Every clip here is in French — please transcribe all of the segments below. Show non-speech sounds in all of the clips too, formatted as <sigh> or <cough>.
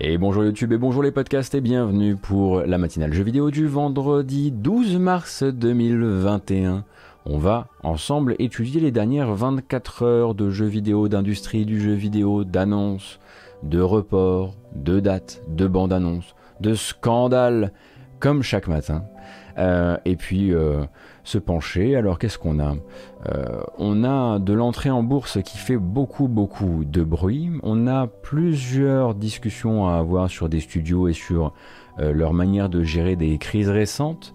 Et bonjour YouTube et bonjour les podcasts et bienvenue pour la matinale jeux vidéo du vendredi 12 mars 2021. On va ensemble étudier les dernières 24 heures de jeux vidéo, d'industrie du jeu vidéo, d'annonces, de reports, de dates, de bandes annonces, de scandales, comme chaque matin. Euh, et puis euh, se pencher. Alors qu'est-ce qu'on a? Euh, On a de l'entrée en bourse qui fait beaucoup beaucoup de bruit. On a plusieurs discussions à avoir sur des studios et sur leur manière de gérer des crises récentes.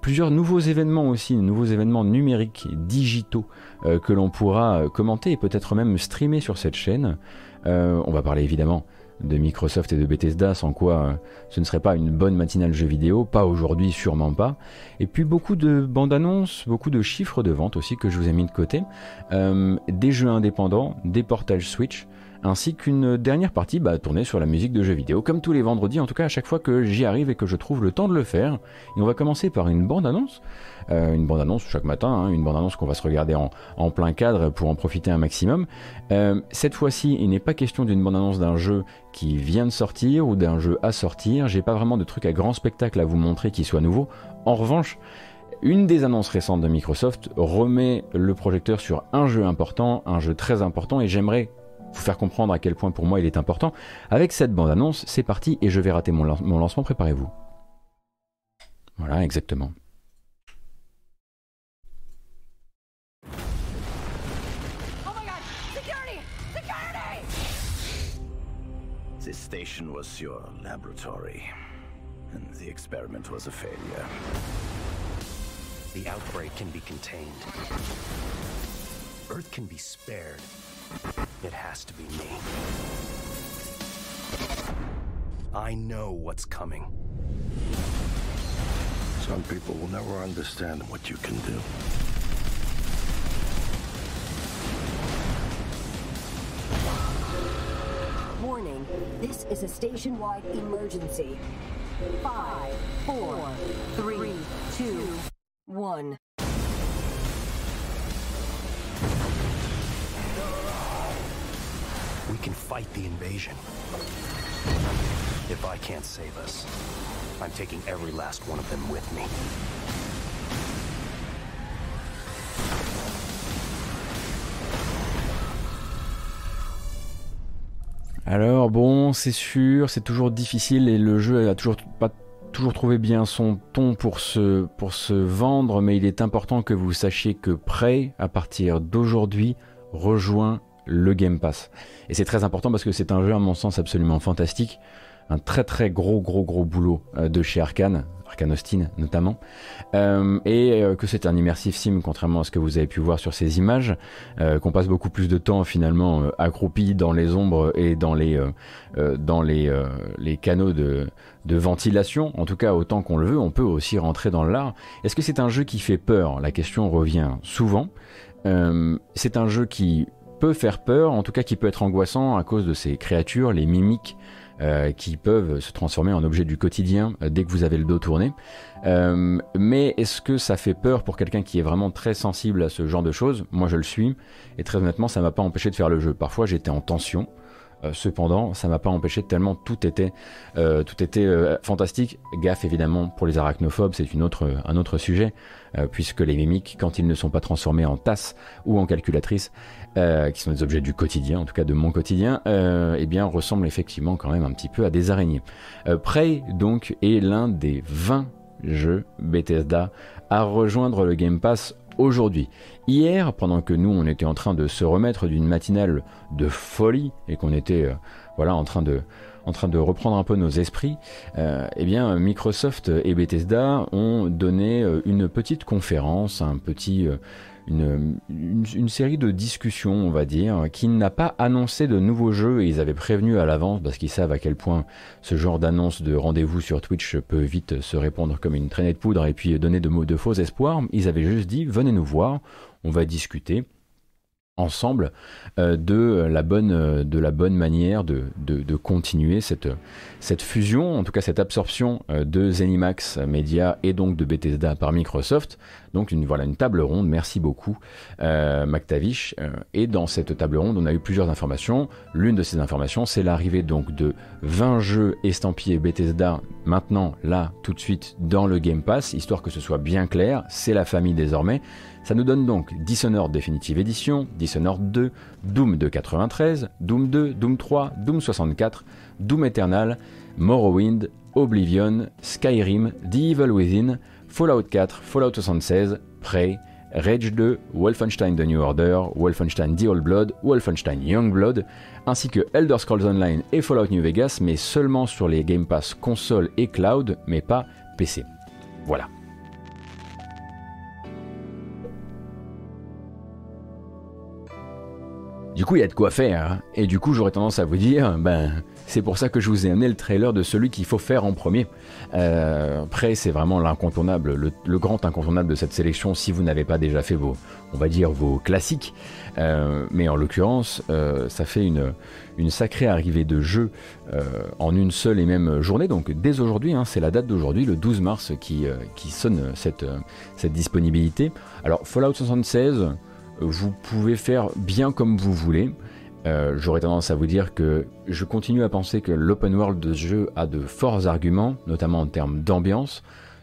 plusieurs nouveaux événements aussi, nouveaux événements numériques, digitaux, que l'on pourra commenter et peut-être même streamer sur cette chaîne. on va parler évidemment de Microsoft et de Bethesda, sans quoi euh, ce ne serait pas une bonne matinale jeu vidéo, pas aujourd'hui, sûrement pas. Et puis beaucoup de bandes annonces, beaucoup de chiffres de vente aussi que je vous ai mis de côté, euh, des jeux indépendants, des portages Switch, ainsi qu'une dernière partie bah, tournée sur la musique de jeux vidéo, comme tous les vendredis, en tout cas à chaque fois que j'y arrive et que je trouve le temps de le faire. Et on va commencer par une bande-annonce, euh, une bande-annonce chaque matin, hein, une bande-annonce qu'on va se regarder en, plein cadre pour en profiter un maximum. Euh, cette fois-ci, il n'est pas question d'une bande-annonce d'un jeu qui vient de sortir ou d'un jeu à sortir. J'ai pas vraiment de truc à grand spectacle à vous montrer qui soit nouveau. En revanche, une des annonces récentes de Microsoft remet le projecteur sur un jeu important, un jeu très important, et j'aimerais vous faire comprendre à quel point pour moi il est important. Avec cette bande-annonce, c'est parti et je vais rater mon, mon lancement, préparez-vous. Voilà, exactement. This station was your laboratory, and the experiment was a failure. The outbreak can be contained. Earth can be spared. It has to be me. I know what's coming. Some people will never understand what you can do. This is a station-wide emergency. Five, four, three, two, one. We can fight the invasion. If I can't save us, I'm taking every last one of them with me. Alors bon, c'est sûr, c'est toujours difficile et le jeu a toujours pas toujours trouvé bien son ton pour se, pour se vendre, mais il est important que vous sachiez que Prey, à partir d'aujourd'hui, rejoint le Game Pass. Et c'est très important parce que c'est un jeu, à mon sens, absolument fantastique. Un très très gros gros gros boulot euh, de chez Arkane, Arkane Austin notamment, euh, et euh, que c'est un immersive sim contrairement à ce que vous avez pu voir sur ces images, qu'on passe beaucoup plus de temps finalement accroupi dans les ombres et dans les dans les, les canaux de, de ventilation, en tout cas autant qu'on le veut, on peut aussi rentrer dans l'art. Est-ce que c'est un jeu qui fait peur? La question revient souvent. c'est un jeu qui peut faire peur, en tout cas qui peut être angoissant à cause de ces créatures, les mimiques euh, qui peuvent se transformer en objets du quotidien euh, dès que vous avez le dos tourné. Euh, mais est-ce que ça fait peur pour quelqu'un qui est vraiment très sensible à ce genre de choses? Moi je le suis, et très honnêtement ça m'a pas empêché de faire le jeu. Parfois j'étais en tension, cependant, ça m'a pas empêché tellement tout était, euh, tout était euh, fantastique. Gaffe évidemment pour les arachnophobes, c'est une autre, un autre sujet, puisque les mimiques, quand ils ne sont pas transformés en tasses ou en calculatrices, qui sont des objets du quotidien, en tout cas de mon quotidien, eh bien ressemblent effectivement quand même un petit peu à des araignées. Prey donc est l'un des 20 jeux Bethesda à rejoindre le Game Pass aujourd'hui. Hier, pendant que nous on était en train de se remettre d'une matinale de folie et qu'on était euh, voilà en train de en train de reprendre un peu nos esprits, euh, eh bien Microsoft et Bethesda ont donné euh, une petite conférence, un petit une, série de discussions, on va dire, qui n'a pas annoncé de nouveaux jeux et ils avaient prévenu à l'avance parce qu'ils savent à quel point ce genre d'annonce de rendez-vous sur Twitch peut vite se répandre comme une traînée de poudre et puis donner de, de faux espoirs. Ils avaient juste dit venez nous voir, on va discuter. Ensemble euh, de, la bonne, euh, de la bonne manière de, de, continuer cette, cette fusion, en tout cas cette absorption euh, de Zenimax Media et donc de Bethesda par Microsoft. Donc une, voilà, une table ronde, merci beaucoup euh, McTavish. et dans cette table ronde, on a eu plusieurs informations. L'une de ces informations, c'est l'arrivée donc de 20 jeux estampillés Bethesda maintenant, là, tout de suite, dans le Game Pass, histoire que ce soit bien clair, c'est la famille désormais. Ça nous donne donc Dishonored Definitive Edition, Dishonored 2, Doom de 93, Doom 2, Doom 3, Doom 64, Doom Eternal, Morrowind, Oblivion, Skyrim, The Evil Within, Fallout 4, Fallout 76, Prey, Rage 2, Wolfenstein The New Order, Wolfenstein The Old Blood, Wolfenstein Young Blood, ainsi que Elder Scrolls Online et Fallout New Vegas, mais seulement sur les Game Pass console et cloud, mais pas PC. Voilà. Du coup, il y a de quoi faire. Hein. Et du coup, j'aurais tendance à vous dire, ben, c'est pour ça que je vous ai amené le trailer de celui qu'il faut faire en premier. Euh, après, c'est vraiment l'incontournable, le, grand incontournable de cette sélection si vous n'avez pas déjà fait vos, on va dire, vos classiques. Euh, mais en l'occurrence, euh, ça fait une, sacrée arrivée de jeux en une seule et même journée. Donc dès aujourd'hui, hein, c'est la date d'aujourd'hui, le 12 mars, qui, qui sonne cette, cette disponibilité. Alors Fallout 76 vous pouvez faire bien comme vous voulez. Euh, j'aurais tendance à vous dire que je continue à penser que l'open world de ce jeu a de forts arguments, notamment en termes d'ambiance.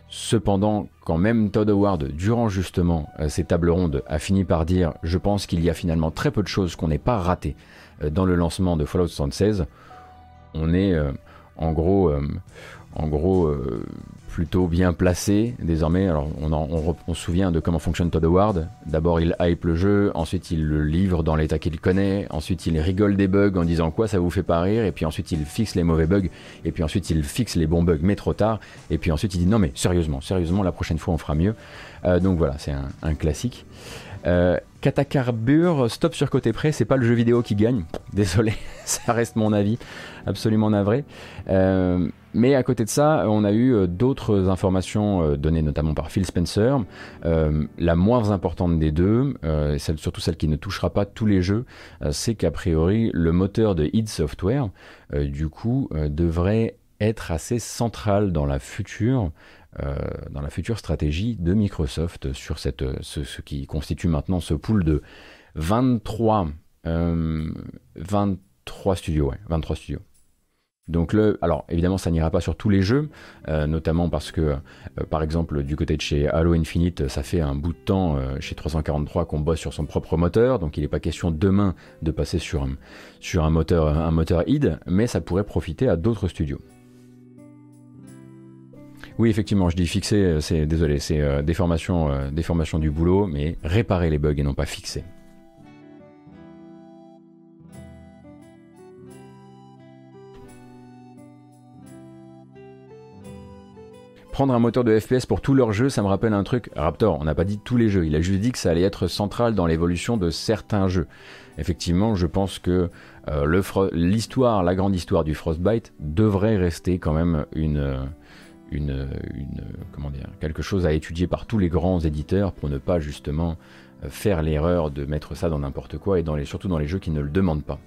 Cependant, quand même Todd Howard, durant justement euh, ces tables rondes, a fini par dire Je pense qu'il y a finalement très peu de choses qu'on n'ait pas ratées euh, dans le lancement de Fallout 76, on est en gros, en gros plutôt bien placé désormais. Alors on, se souvient de comment fonctionne Todd Howard. D'abord il hype le jeu, ensuite il le livre dans l'état qu'il connaît, ensuite il rigole des bugs en disant quoi ça vous fait pas rire, et puis ensuite il fixe les mauvais bugs, et puis ensuite il fixe les bons bugs mais trop tard, et puis ensuite il dit non mais sérieusement, sérieusement la prochaine fois on fera mieux. Euh, donc voilà, c'est un, classique. Euh, stop sur côté près, c'est pas le jeu vidéo qui gagne. Désolé, <laughs> ça reste mon avis, absolument navré. Euh, mais à côté de ça, on a eu euh, d'autres informations euh, données notamment par Phil Spencer. la moins importante des deux, celle, surtout celle qui ne touchera pas tous les jeux, c'est qu'a priori le moteur de id Software, du coup, devrait être assez central dans la future euh, dans la future stratégie de Microsoft sur ce, qui constitue maintenant ce pool de 23, 23 euh, studios. 23 studios. Donc le, alors évidemment ça n'ira pas sur tous les jeux, euh, notamment parce que par exemple du côté de chez Halo Infinite, ça fait un bout de temps chez 343 qu'on bosse sur son propre moteur, donc il n'est pas question demain de passer sur un, moteur un id, mais ça pourrait profiter à d'autres studios. Oui, effectivement, je dis fixer, euh, c'est désolé, c'est euh, déformation, euh, déformation du boulot, mais réparer les bugs et non pas fixer. Prendre un moteur de FPS pour tous leurs jeux, ça me rappelle un truc. Raptor, on n'a pas dit tous les jeux, il a juste dit que ça allait être central dans l'évolution de certains jeux. Effectivement, je pense que l'histoire, la grande histoire du Frostbite devrait rester quand même une, une, quelque chose à étudier par tous les grands éditeurs pour ne pas justement euh, faire l'erreur de mettre ça dans n'importe quoi et surtout dans les jeux qui ne le demandent pas.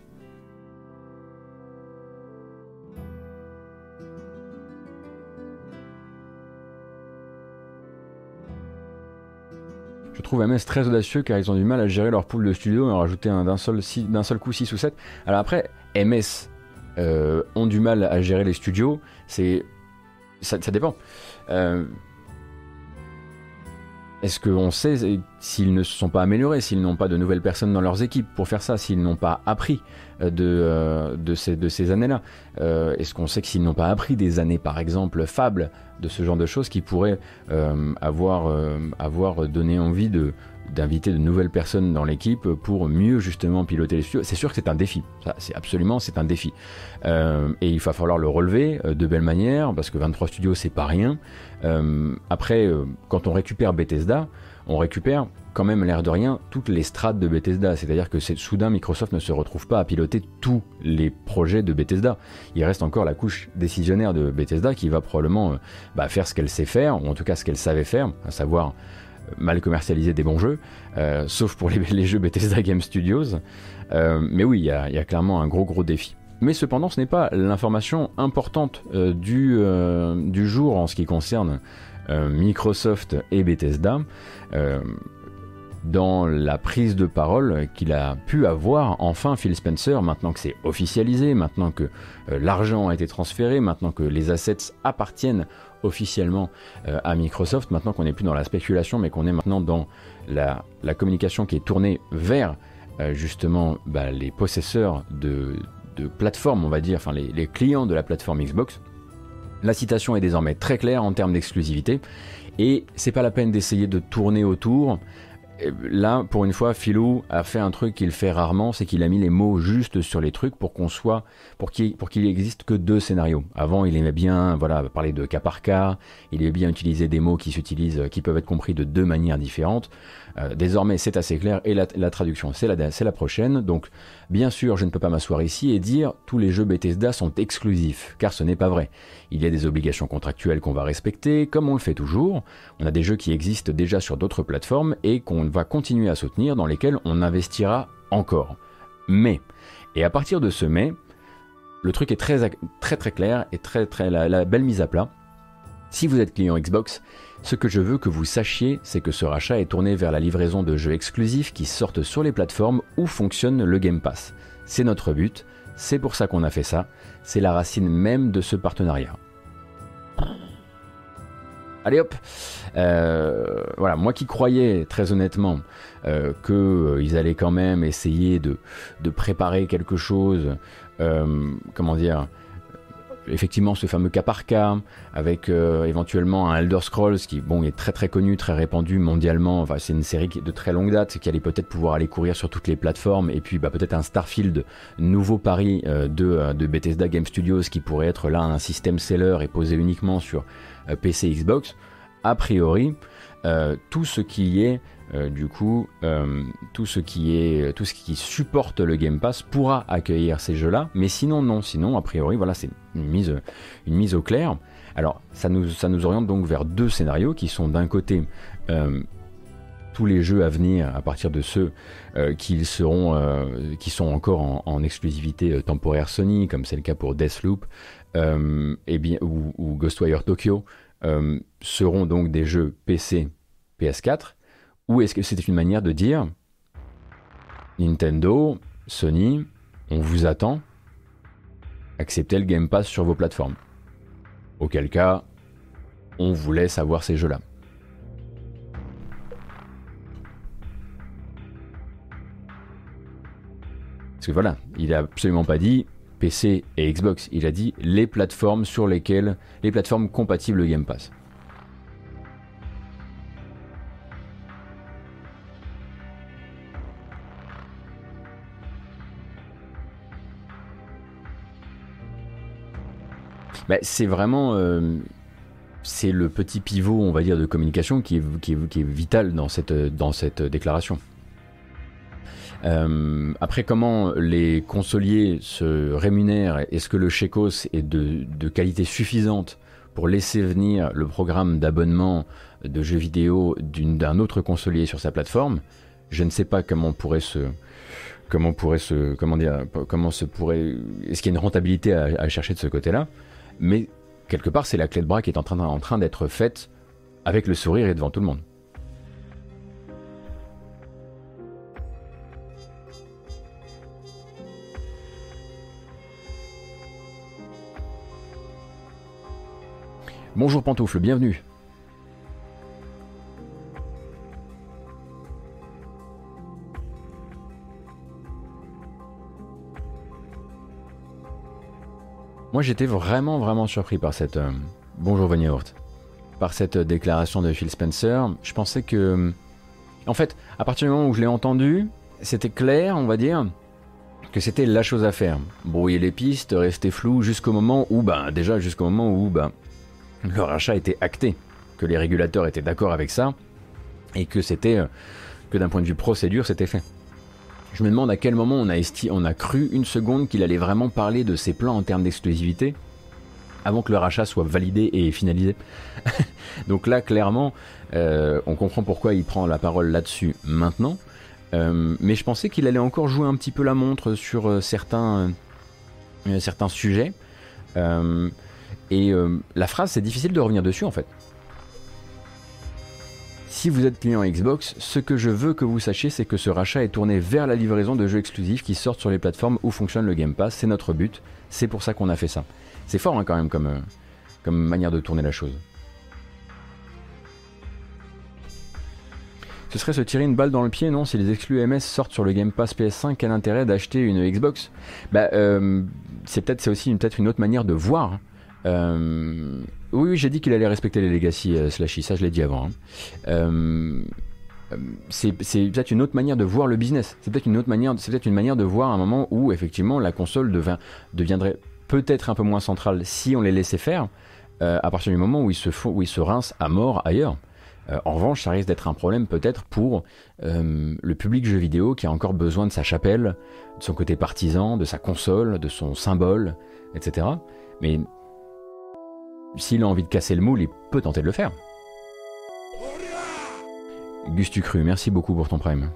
Je trouve MS très audacieux car ils ont du mal à gérer leur pool de studio et en rajouter d'un seul, seul coup 6 ou 7. Alors après, MS euh, ont du mal à gérer les studios, c'est ça, dépend. Euh, est-ce qu'on sait s'ils ne se sont pas améliorés, s'ils n'ont pas de nouvelles personnes dans leurs équipes pour faire ça, s'ils n'ont pas appris euh, de, euh, de ces, années-là? Est-ce qu'on sait que s'ils n'ont pas appris des années, par exemple, fables, de ce genre de choses qui pourraient avoir, avoir donné envie d'inviter de nouvelles personnes dans l'équipe pour mieux justement piloter les studios? C'est sûr que c'est un défi, ça, c'est absolument c'est un défi. Euh, et il va falloir le relever euh, de belle manière parce que 23 studios c'est pas rien. Euh, après, quand on récupère Bethesda, on récupère quand même l'air de rien toutes les strates de Bethesda. C'est-à-dire que soudain Microsoft ne se retrouve pas à piloter tous les projets de Bethesda. Il reste encore la couche décisionnaire de Bethesda qui va probablement bah, faire ce qu'elle sait faire, ou en tout cas ce qu'elle savait faire, à savoir mal commercialiser des bons jeux, sauf pour <laughs> les, jeux Bethesda Game Studios. mais oui, il y a, clairement un gros gros défi. Mais cependant, ce n'est pas l'information importante du, du jour en ce qui concerne Microsoft et Bethesda dans la prise de parole qu'il a pu avoir enfin Phil Spencer, maintenant que c'est officialisé, maintenant que euh, l'argent a été transféré, maintenant que les assets appartiennent officiellement euh, à Microsoft, maintenant qu'on n'est plus dans la spéculation, mais qu'on est maintenant dans la, communication qui est tournée vers euh, justement bah, les possesseurs de, plateformes, on va dire, enfin les, les clients de la plateforme Xbox. La citation est désormais très claire en termes d'exclusivité. Et c'est pas la peine d'essayer de tourner autour là, pour une fois, Philou a fait un truc qu'il fait rarement, c'est qu'il a mis les mots justes sur les trucs pour qu'on soit, pour qu'il, pour qu'il existe que deux scénarios. Avant, il aimait bien, voilà, parler de cas par cas. Il aimait bien utiliser des mots qui s'utilisent, qui peuvent être compris de deux manières différentes. Euh, désormais, c'est assez clair et la, traduction, c'est la, prochaine. Donc, bien sûr, je ne peux pas m'asseoir ici et dire tous les jeux Bethesda sont exclusifs, car ce n'est pas vrai. Il y a des obligations contractuelles qu'on va respecter, comme on le fait toujours. On a des jeux qui existent déjà sur d'autres plateformes et qu'on va continuer à soutenir, dans lesquels on investira encore. Mais, et à partir de ce mais, le truc est très très très clair et très très la belle mise à plat. Si vous êtes client Xbox, ce que je veux que vous sachiez, c'est que ce rachat est tourné vers la livraison de jeux exclusifs qui sortent sur les plateformes où fonctionne le Game Pass. C'est notre but, c'est pour ça qu'on a fait ça, c'est la racine même de ce partenariat. Allez hop euh, Voilà, moi qui croyais très honnêtement euh, qu'ils euh, allaient quand même essayer de, de préparer quelque chose, comment dire, effectivement ce fameux cas par cas, avec euh, éventuellement un Elder Scrolls qui bon est très très connu, très répandu mondialement. Enfin, c'est une série de très longue date qui allait peut-être pouvoir aller courir sur toutes les plateformes. Et puis bah, peut-être un Starfield nouveau pari euh, de, euh, de, Bethesda Game Studios qui pourrait être là un système seller et posé uniquement sur PC Xbox. A priori, tout ce qui est euh, du coup, euh, tout ce qui supporte le Game Pass pourra accueillir ces jeux-là, mais sinon non, sinon a priori voilà c'est une mise, au clair. Alors ça nous, ça oriente donc vers deux scénarios qui sont d'un côté euh, tous les jeux à venir à partir de ceux qui sont encore en, exclusivité temporaire Sony, comme c'est le cas pour Deathloop, et ou Ghostwire Tokyo, seront donc des jeux PC, PS4 ou est-ce que c'était une manière de dire Nintendo, Sony, on vous attend, acceptez le Game Pass sur vos plateformes. Auquel cas, on vous laisse avoir ces jeux-là. Parce que voilà, il a absolument pas dit PC et Xbox, il a dit les plateformes sur lesquelles, les plateformes compatibles Game Pass. Bah, c'est vraiment euh, c'est le petit pivot, on va dire, de communication qui est, qui est, vital dans cette, dans cette déclaration. Euh, après, comment les consoliers se rémunèrent Est-ce que le Checos est de, de, qualité suffisante pour laisser venir le programme d'abonnement de jeux vidéo d'un autre consolier sur sa plateforme? Je ne sais pas comment on pourrait se comment pourrait se comment dire comment se pourrait est-ce qu'il y a une rentabilité à chercher de ce côté-là? Mais quelque part, c'est la clé de bras qui est en train, d'être faite avec le sourire et devant tout le monde. Bonjour Pantoufle, bienvenue. Moi j'étais vraiment vraiment surpris par cette... Euh, bonjour Vania Par cette déclaration de Phil Spencer. Je pensais que... En fait, à partir du moment où je l'ai entendu, c'était clair, on va dire, que c'était la chose à faire. Brouiller les pistes, rester flou jusqu'au moment où, ben déjà jusqu'au moment où, ben, le rachat était acté, que les régulateurs étaient d'accord avec ça, et que c'était, euh, que d'un point de vue procédure, c'était fait. Je me demande à quel moment on a, cru une seconde qu'il allait vraiment parler de ses plans en termes d'exclusivité. avant que le rachat soit validé et finalisé. <laughs> Donc là, clairement, euh, on comprend pourquoi il prend la parole là-dessus maintenant. Euh, mais je pensais qu'il allait encore jouer un petit peu la montre sur euh, certains, certains sujets. et la phrase, c'est difficile de revenir dessus en fait. Si vous êtes client Xbox, ce que je veux que vous sachiez, c'est que ce rachat est tourné vers la livraison de jeux exclusifs qui sortent sur les plateformes où fonctionne le Game Pass. C'est notre but. C'est pour ça qu'on a fait ça. C'est fort hein, quand même comme, euh, comme manière de tourner la chose. Ce serait se tirer une balle dans le pied, non Si les exclus MS sortent sur le Game Pass PS5, quel intérêt d'acheter une Xbox? Bah, euh, c'est peut-être aussi peut-être une autre manière de voir. Hein. Euh, oui, j'ai dit qu'il allait respecter les legacy euh, slashy, ça je l'ai dit avant. Hein. Euh, euh, c'est peut-être une autre manière de voir le business. C'est peut-être une autre manière, c'est peut-être une manière de voir un moment où effectivement la console deviendrait peut-être un peu moins centrale si on les laissait faire. à partir du moment où ils se font, où ils se rincent à mort ailleurs. en revanche, ça risque d'être un problème peut-être pour le public jeu vidéo qui a encore besoin de sa chapelle, de son côté partisan, de sa console, de son symbole, etc. Mais s'il a envie de casser le moule, il peut tenter de le faire. Gus Cru, merci beaucoup pour ton prime.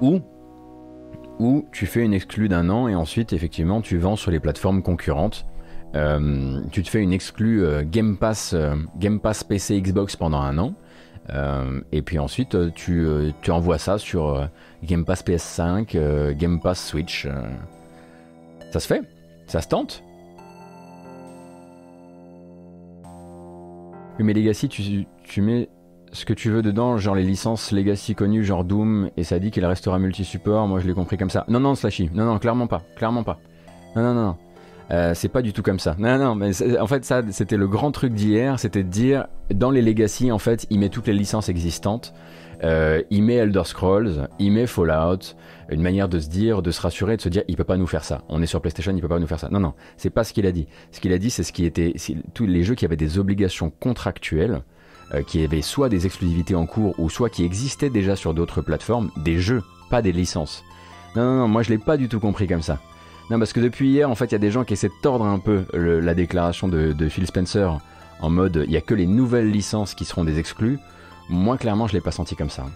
Ou, ou tu fais une exclue d'un an et ensuite effectivement tu vends sur les plateformes concurrentes. Euh, tu te fais une exclue euh, Game euh, Game Pass PC Xbox pendant un an. Euh, et puis ensuite, euh, tu, euh, tu, envoies ça sur Game Pass PS5, Game Pass Switch. ça se fait, ça se tente? Mais Legacy, tu, tu mets ce que tu veux dedans, genre les licences Legacy connues, genre Doom, et ça dit qu'il restera multi-support. Moi, je l'ai compris comme ça. Non, non, Slashy. Non, non, clairement pas. Clairement pas. Non, non. non. Euh, c'est pas du tout comme ça. Non, non, mais en fait, ça, c'était le grand truc d'hier, c'était de dire, dans les Legacy, en fait, il met toutes les licences existantes, euh, il met Elder Scrolls, il met Fallout, une manière de se dire, de se rassurer, de se dire, il peut pas nous faire ça. On est sur PlayStation, il peut pas nous faire ça. Non, non, c'est pas ce qu'il a dit. Ce qu'il a dit, c'est ce qui était, tous les jeux qui avaient des obligations contractuelles, euh, qui avaient soit des exclusivités en cours, ou soit qui existaient déjà sur d'autres plateformes, des jeux, pas des licences. Non, non, non, moi je l'ai pas du tout compris comme ça. Non, parce que depuis hier, en fait, il y a des gens qui essaient de tordre un peu la déclaration de, Phil Spencer en mode il n'y a que les nouvelles licences qui seront des exclus. Moi, clairement, je l'ai pas senti comme ça.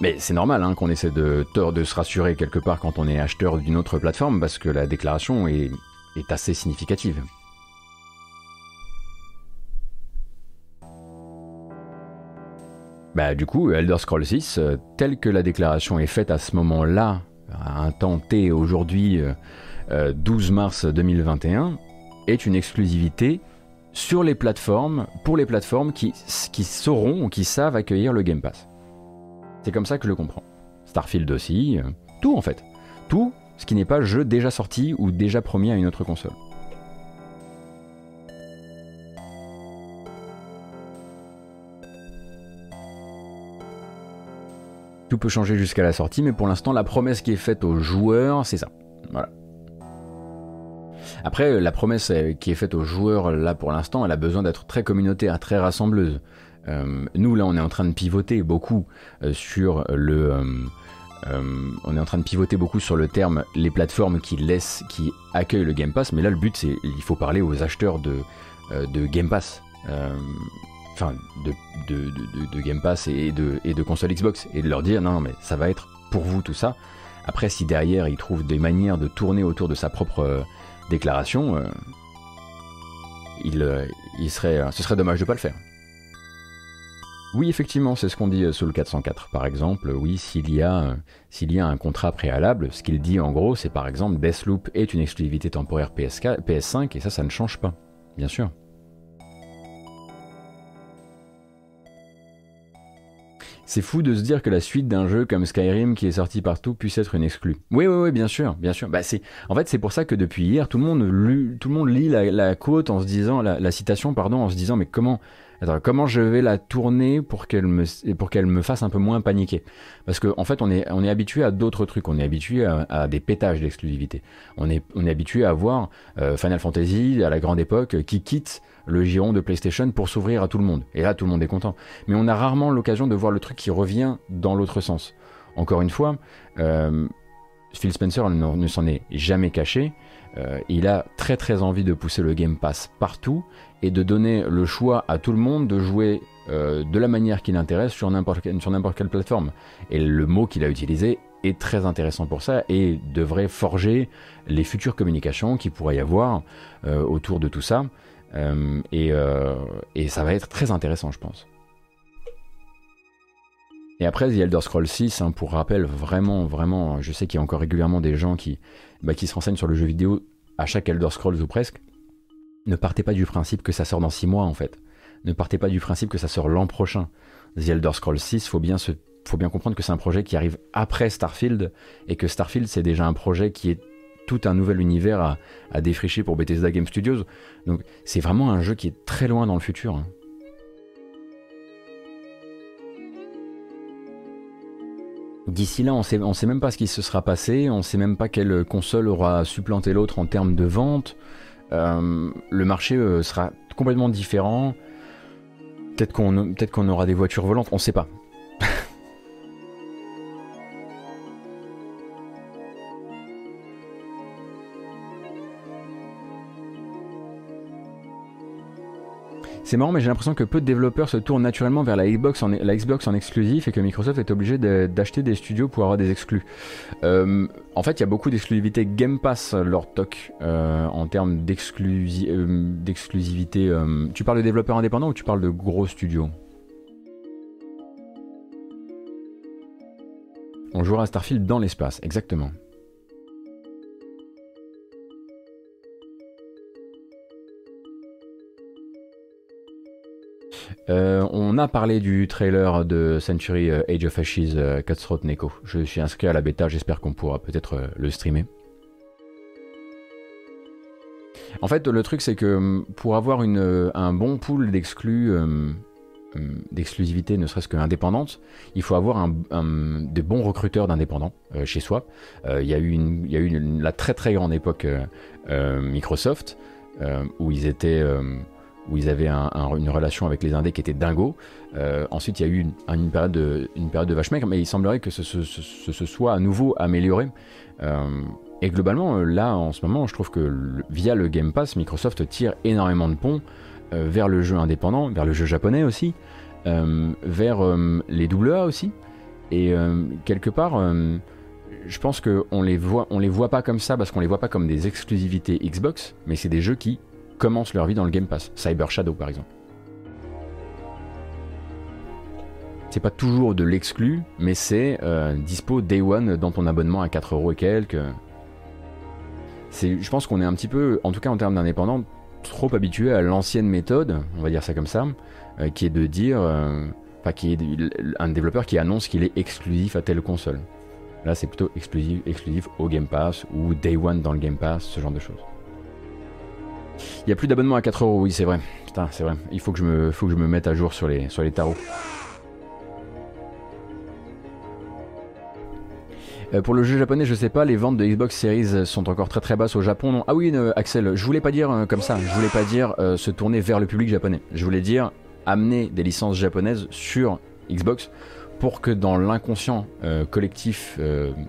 Mais c'est normal hein, qu'on essaie de, de se rassurer quelque part quand on est acheteur d'une autre plateforme parce que la déclaration est, est assez significative. Bah du coup, Elder Scrolls 6, euh, telle que la déclaration est faite à ce moment-là à un temps T aujourd'hui, 12 euh, euh, mars 2021, est une exclusivité sur les plateformes, pour les plateformes qui, sauront ou qui savent accueillir le Game Pass. C'est comme ça que je le comprends. Starfield aussi, euh, tout en fait. Tout ce qui n'est pas jeu déjà sorti ou déjà promis à une autre console. Tout peut changer jusqu'à la sortie, mais pour l'instant, la promesse qui est faite aux joueurs, c'est ça. Voilà. Après, la promesse euh, qui est faite aux joueurs, là, pour l'instant, elle a besoin d'être très communautaire, très rassembleuse. Euh, nous, là, on est en train de pivoter beaucoup euh, sur le... on est en train de pivoter beaucoup sur le terme les plateformes qui laissent, qui accueillent le Game Pass, mais là, le but, c'est il faut parler aux acheteurs de Game Pass de, Game Pass et de, console Xbox, et de leur dire non, mais ça va être pour vous tout ça. Après, si derrière il trouve des manières de tourner autour de sa propre euh, déclaration, euh, euh, il, serait, ce serait dommage de pas le faire. Oui, effectivement, c'est ce qu'on dit sous le 404. Par exemple, oui, s'il y, a, s'il y a un contrat préalable, ce qu'il dit en gros, c'est par exemple Deathloop est une exclusivité temporaire PS5, et ça, ça ne change pas, bien sûr. C'est fou de se dire que la suite d'un jeu comme Skyrim qui est sorti partout puisse être une exclue. Oui, oui, oui, bien sûr, bien sûr. Bah, en fait, c'est pour ça que depuis hier, tout le monde, lit, tout le monde lit la, la quote en se disant, la, citation, pardon, en se disant, mais comment, comment je vais la tourner pour qu'elle me, pour me fasse un peu moins paniquer? Parce qu'en en fait, on est, on est habitué à d'autres trucs. On est habitué à, des pétages d'exclusivité. On est, habitué à voir euh, Final Fantasy à la grande époque qui quitte le giron de PlayStation pour s'ouvrir à tout le monde. Et là, tout le monde est content. Mais on a rarement l'occasion de voir le truc qui revient dans l'autre sens. Encore une fois, euh, Phil Spencer ne, s'en est jamais caché. Euh, il a très très envie de pousser le Game Pass partout et de donner le choix à tout le monde de jouer euh, de la manière qui l'intéresse sur n'importe quelle plateforme. Et le mot qu'il a utilisé est très intéressant pour ça et devrait forger les futures communications qui pourrait y avoir autour de tout ça. Euh, et, ça va être très intéressant, je pense. Et après, The Elder Scrolls 6, hein, pour rappel, vraiment, vraiment, je sais qu'il y a encore régulièrement des gens qui, bah, qui se renseignent sur le jeu vidéo à chaque Elder Scrolls ou presque. Ne partez pas du principe que ça sort dans 6 mois, en fait. Ne partez pas du principe que ça sort l'an prochain. The Elder Scrolls 6, faut faut bien comprendre que c'est un projet qui arrive après Starfield et que Starfield c'est déjà un projet qui est tout un nouvel univers à, défricher pour Bethesda Game Studios. Donc c'est vraiment un jeu qui est très loin dans le futur. Hein. D'ici là, on sait, ne sait même pas ce qui se sera passé, on sait même pas quelle console aura supplanté l'autre en termes de vente. Euh, le marché euh, sera complètement différent. Peut-être qu'on peut qu'on aura des voitures volantes, on ne sait pas. <laughs> C'est marrant, mais j'ai l'impression que peu de développeurs se tournent naturellement vers la Xbox en, exclusif et que Microsoft est obligé d'acheter des studios pour avoir des exclus. Euh, en fait, il y a beaucoup d'exclusivité Game Pass, leur TOC, euh, en termes euh, d'exclusivité. tu parles de développeurs indépendants ou tu parles de gros studios? On jouera à Starfield dans l'espace, exactement. Euh, on a parlé du trailer de Century euh, Age of Ashes euh, Neko. Je suis inscrit à la bêta, j'espère qu'on pourra peut-être le streamer. En fait, le truc, c'est que hum, pour avoir un bon pool d'exclus, hum, d'exclusivité, ne serait-ce qu'indépendante, il faut avoir un, de bons recruteurs d'indépendants chez soi. Il y a eu, une, y a eu la très très grande époque Microsoft, où ils étaient où ils avaient une relation avec les Indés qui était dingo. Euh, ensuite, il y a eu une, période, de, vache maigre, mais il semblerait que ce, ce, soit à nouveau amélioré. Euh, et globalement, euh, là, en ce moment, je trouve que via le Game Pass, Microsoft tire énormément de ponts vers le jeu indépendant, vers le jeu japonais aussi, vers les AA aussi. Et quelque part, je pense qu'on les voit, on les voit pas comme ça parce qu'on les voit pas comme des exclusivités Xbox, mais c'est des jeux qui commencent leur vie dans le Game Pass. Cyber Shadow par exemple. C'est pas toujours de l'exclu, mais c'est euh, dispo day one dans ton abonnement à 4 euros et quelques. Je pense qu'on est un petit peu, en tout cas en termes d'indépendant, trop habitué à l'ancienne méthode, on va dire ça comme ça, euh, qui est de dire, euh, enfin qui est un développeur qui annonce qu'il est exclusif à telle console. Là, c'est plutôt exclusif, exclusif au Game Pass ou Day One dans le Game Pass, ce genre de choses. Il n'y a plus d'abonnement à 4 euros, oui, c'est vrai. Putain, c'est vrai. Il faut que je me, faut que je me mette à jour sur les, sur les tarots. Euh, pour le jeu japonais, je sais pas, les ventes de Xbox Series sont encore très très basses au Japon. Non? Ah oui, euh, Axel, je voulais pas dire euh, comme ça. Je voulais pas dire se tourner vers le public japonais. Je voulais dire amener des licences japonaises sur Xbox pour que dans l'inconscient collectif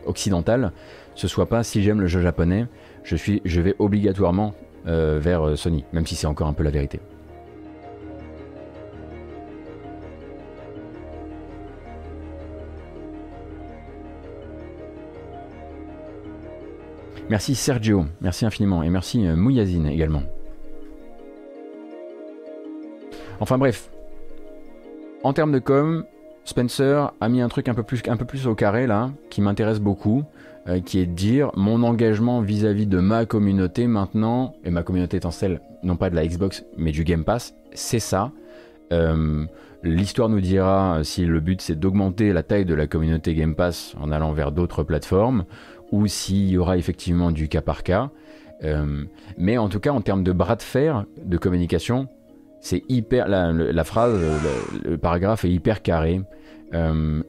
occidental, ce soit pas si j'aime le jeu japonais, je suis, je vais obligatoirement euh, vers euh, Sony, même si c'est encore un peu la vérité. Merci Sergio, merci infiniment, et merci euh, Mouyazine également. Enfin bref, en termes de com, Spencer a mis un truc un peu plus, un peu plus au carré là, qui m'intéresse beaucoup. Euh, qui est de dire mon engagement vis-à-vis de ma communauté maintenant, et ma communauté étant celle non pas de la Xbox mais du Game Pass, c'est ça. Euh, l'histoire nous dira si le but c'est d'augmenter la taille de la communauté Game Pass en allant vers d'autres plateformes ou s'il y aura effectivement du cas par cas. Euh, mais en tout cas, en termes de bras de fer de communication, c'est hyper. La, phrase, le, paragraphe est hyper carré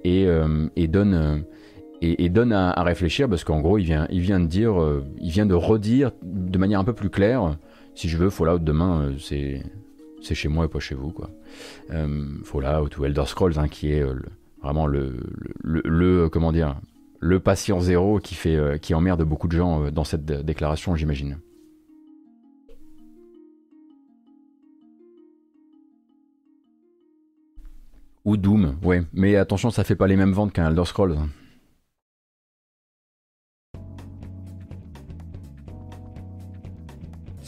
et, et, donne et, donne à, réfléchir parce qu'en gros il vient, il vient de dire, euh, il vient de redire de manière un peu plus claire, si je veux Fallout demain, euh, c'est c'est chez moi et pas chez vous, quoi. Fallout ou Elder Scrolls, hein, qui est vraiment le, le, comment dire, le patient zéro qui fait, qui emmerde beaucoup de gens dans cette déclaration, j'imagine. Ou Doom, ouais. Mais attention, ça fait pas les mêmes ventes qu'un Elder Scrolls.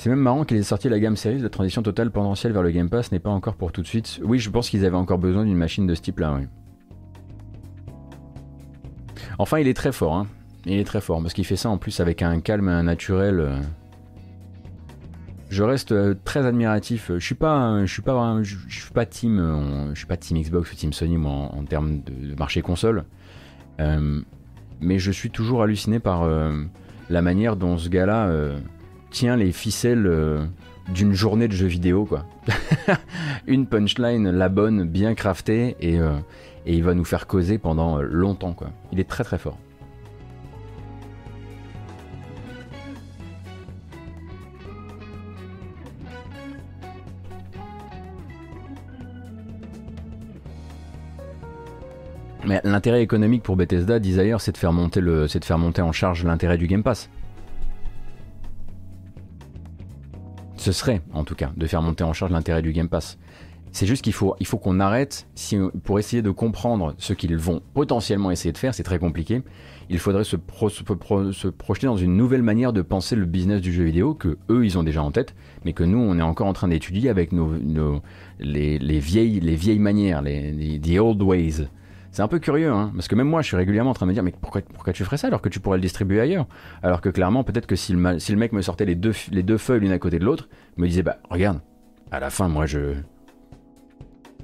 C'est même marrant qu'il ait sorti la gamme Series, la transition totale potentielle vers le Game Pass n'est pas encore pour tout de suite. Oui, je pense qu'ils avaient encore besoin d'une machine de ce type-là, oui. Enfin, il est très fort, hein. Il est très fort, parce qu'il fait ça en plus avec un calme naturel. Euh, je reste euh, très admiratif. Je suis pas, je suis pas, je, suis pas team, euh, je suis pas team Xbox ou team Sony moi, en, termes de, marché console, mais je suis toujours halluciné par la manière dont ce gars-là les ficelles d'une journée de jeux vidéo, quoi. <laughs> Une punchline, la bonne, bien craftée, et, et il va nous faire causer pendant longtemps, quoi. Il est très très fort. Mais l'intérêt économique pour Bethesda, monter le, c'est de faire monter en charge l'intérêt du Game Pass. Ce serait, en tout cas, de faire monter en charge l'intérêt du Game Pass. C'est juste qu'il faut, qu'on arrête, pour essayer de comprendre ce qu'ils vont potentiellement essayer de faire, c'est très compliqué. Il faudrait se, projeter dans une nouvelle manière de penser le business du jeu vidéo que eux ils ont déjà en tête, mais que nous on est encore en train d'étudier avec nos, les, vieilles, les vieilles manières, les, les the old ways. C'est un peu curieux, hein, parce que même moi, je suis régulièrement en train de me dire, mais pourquoi, tu ferais ça alors que tu pourrais le distribuer ailleurs? Alors que clairement, peut-être que si le, si le, mec me sortait les deux, les deux feuilles l'une à côté de l'autre, me disait, bah regarde, à la fin, moi, je,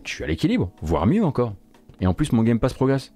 je suis à l'équilibre, voire mieux encore. Et en plus, mon Game Pass progresse.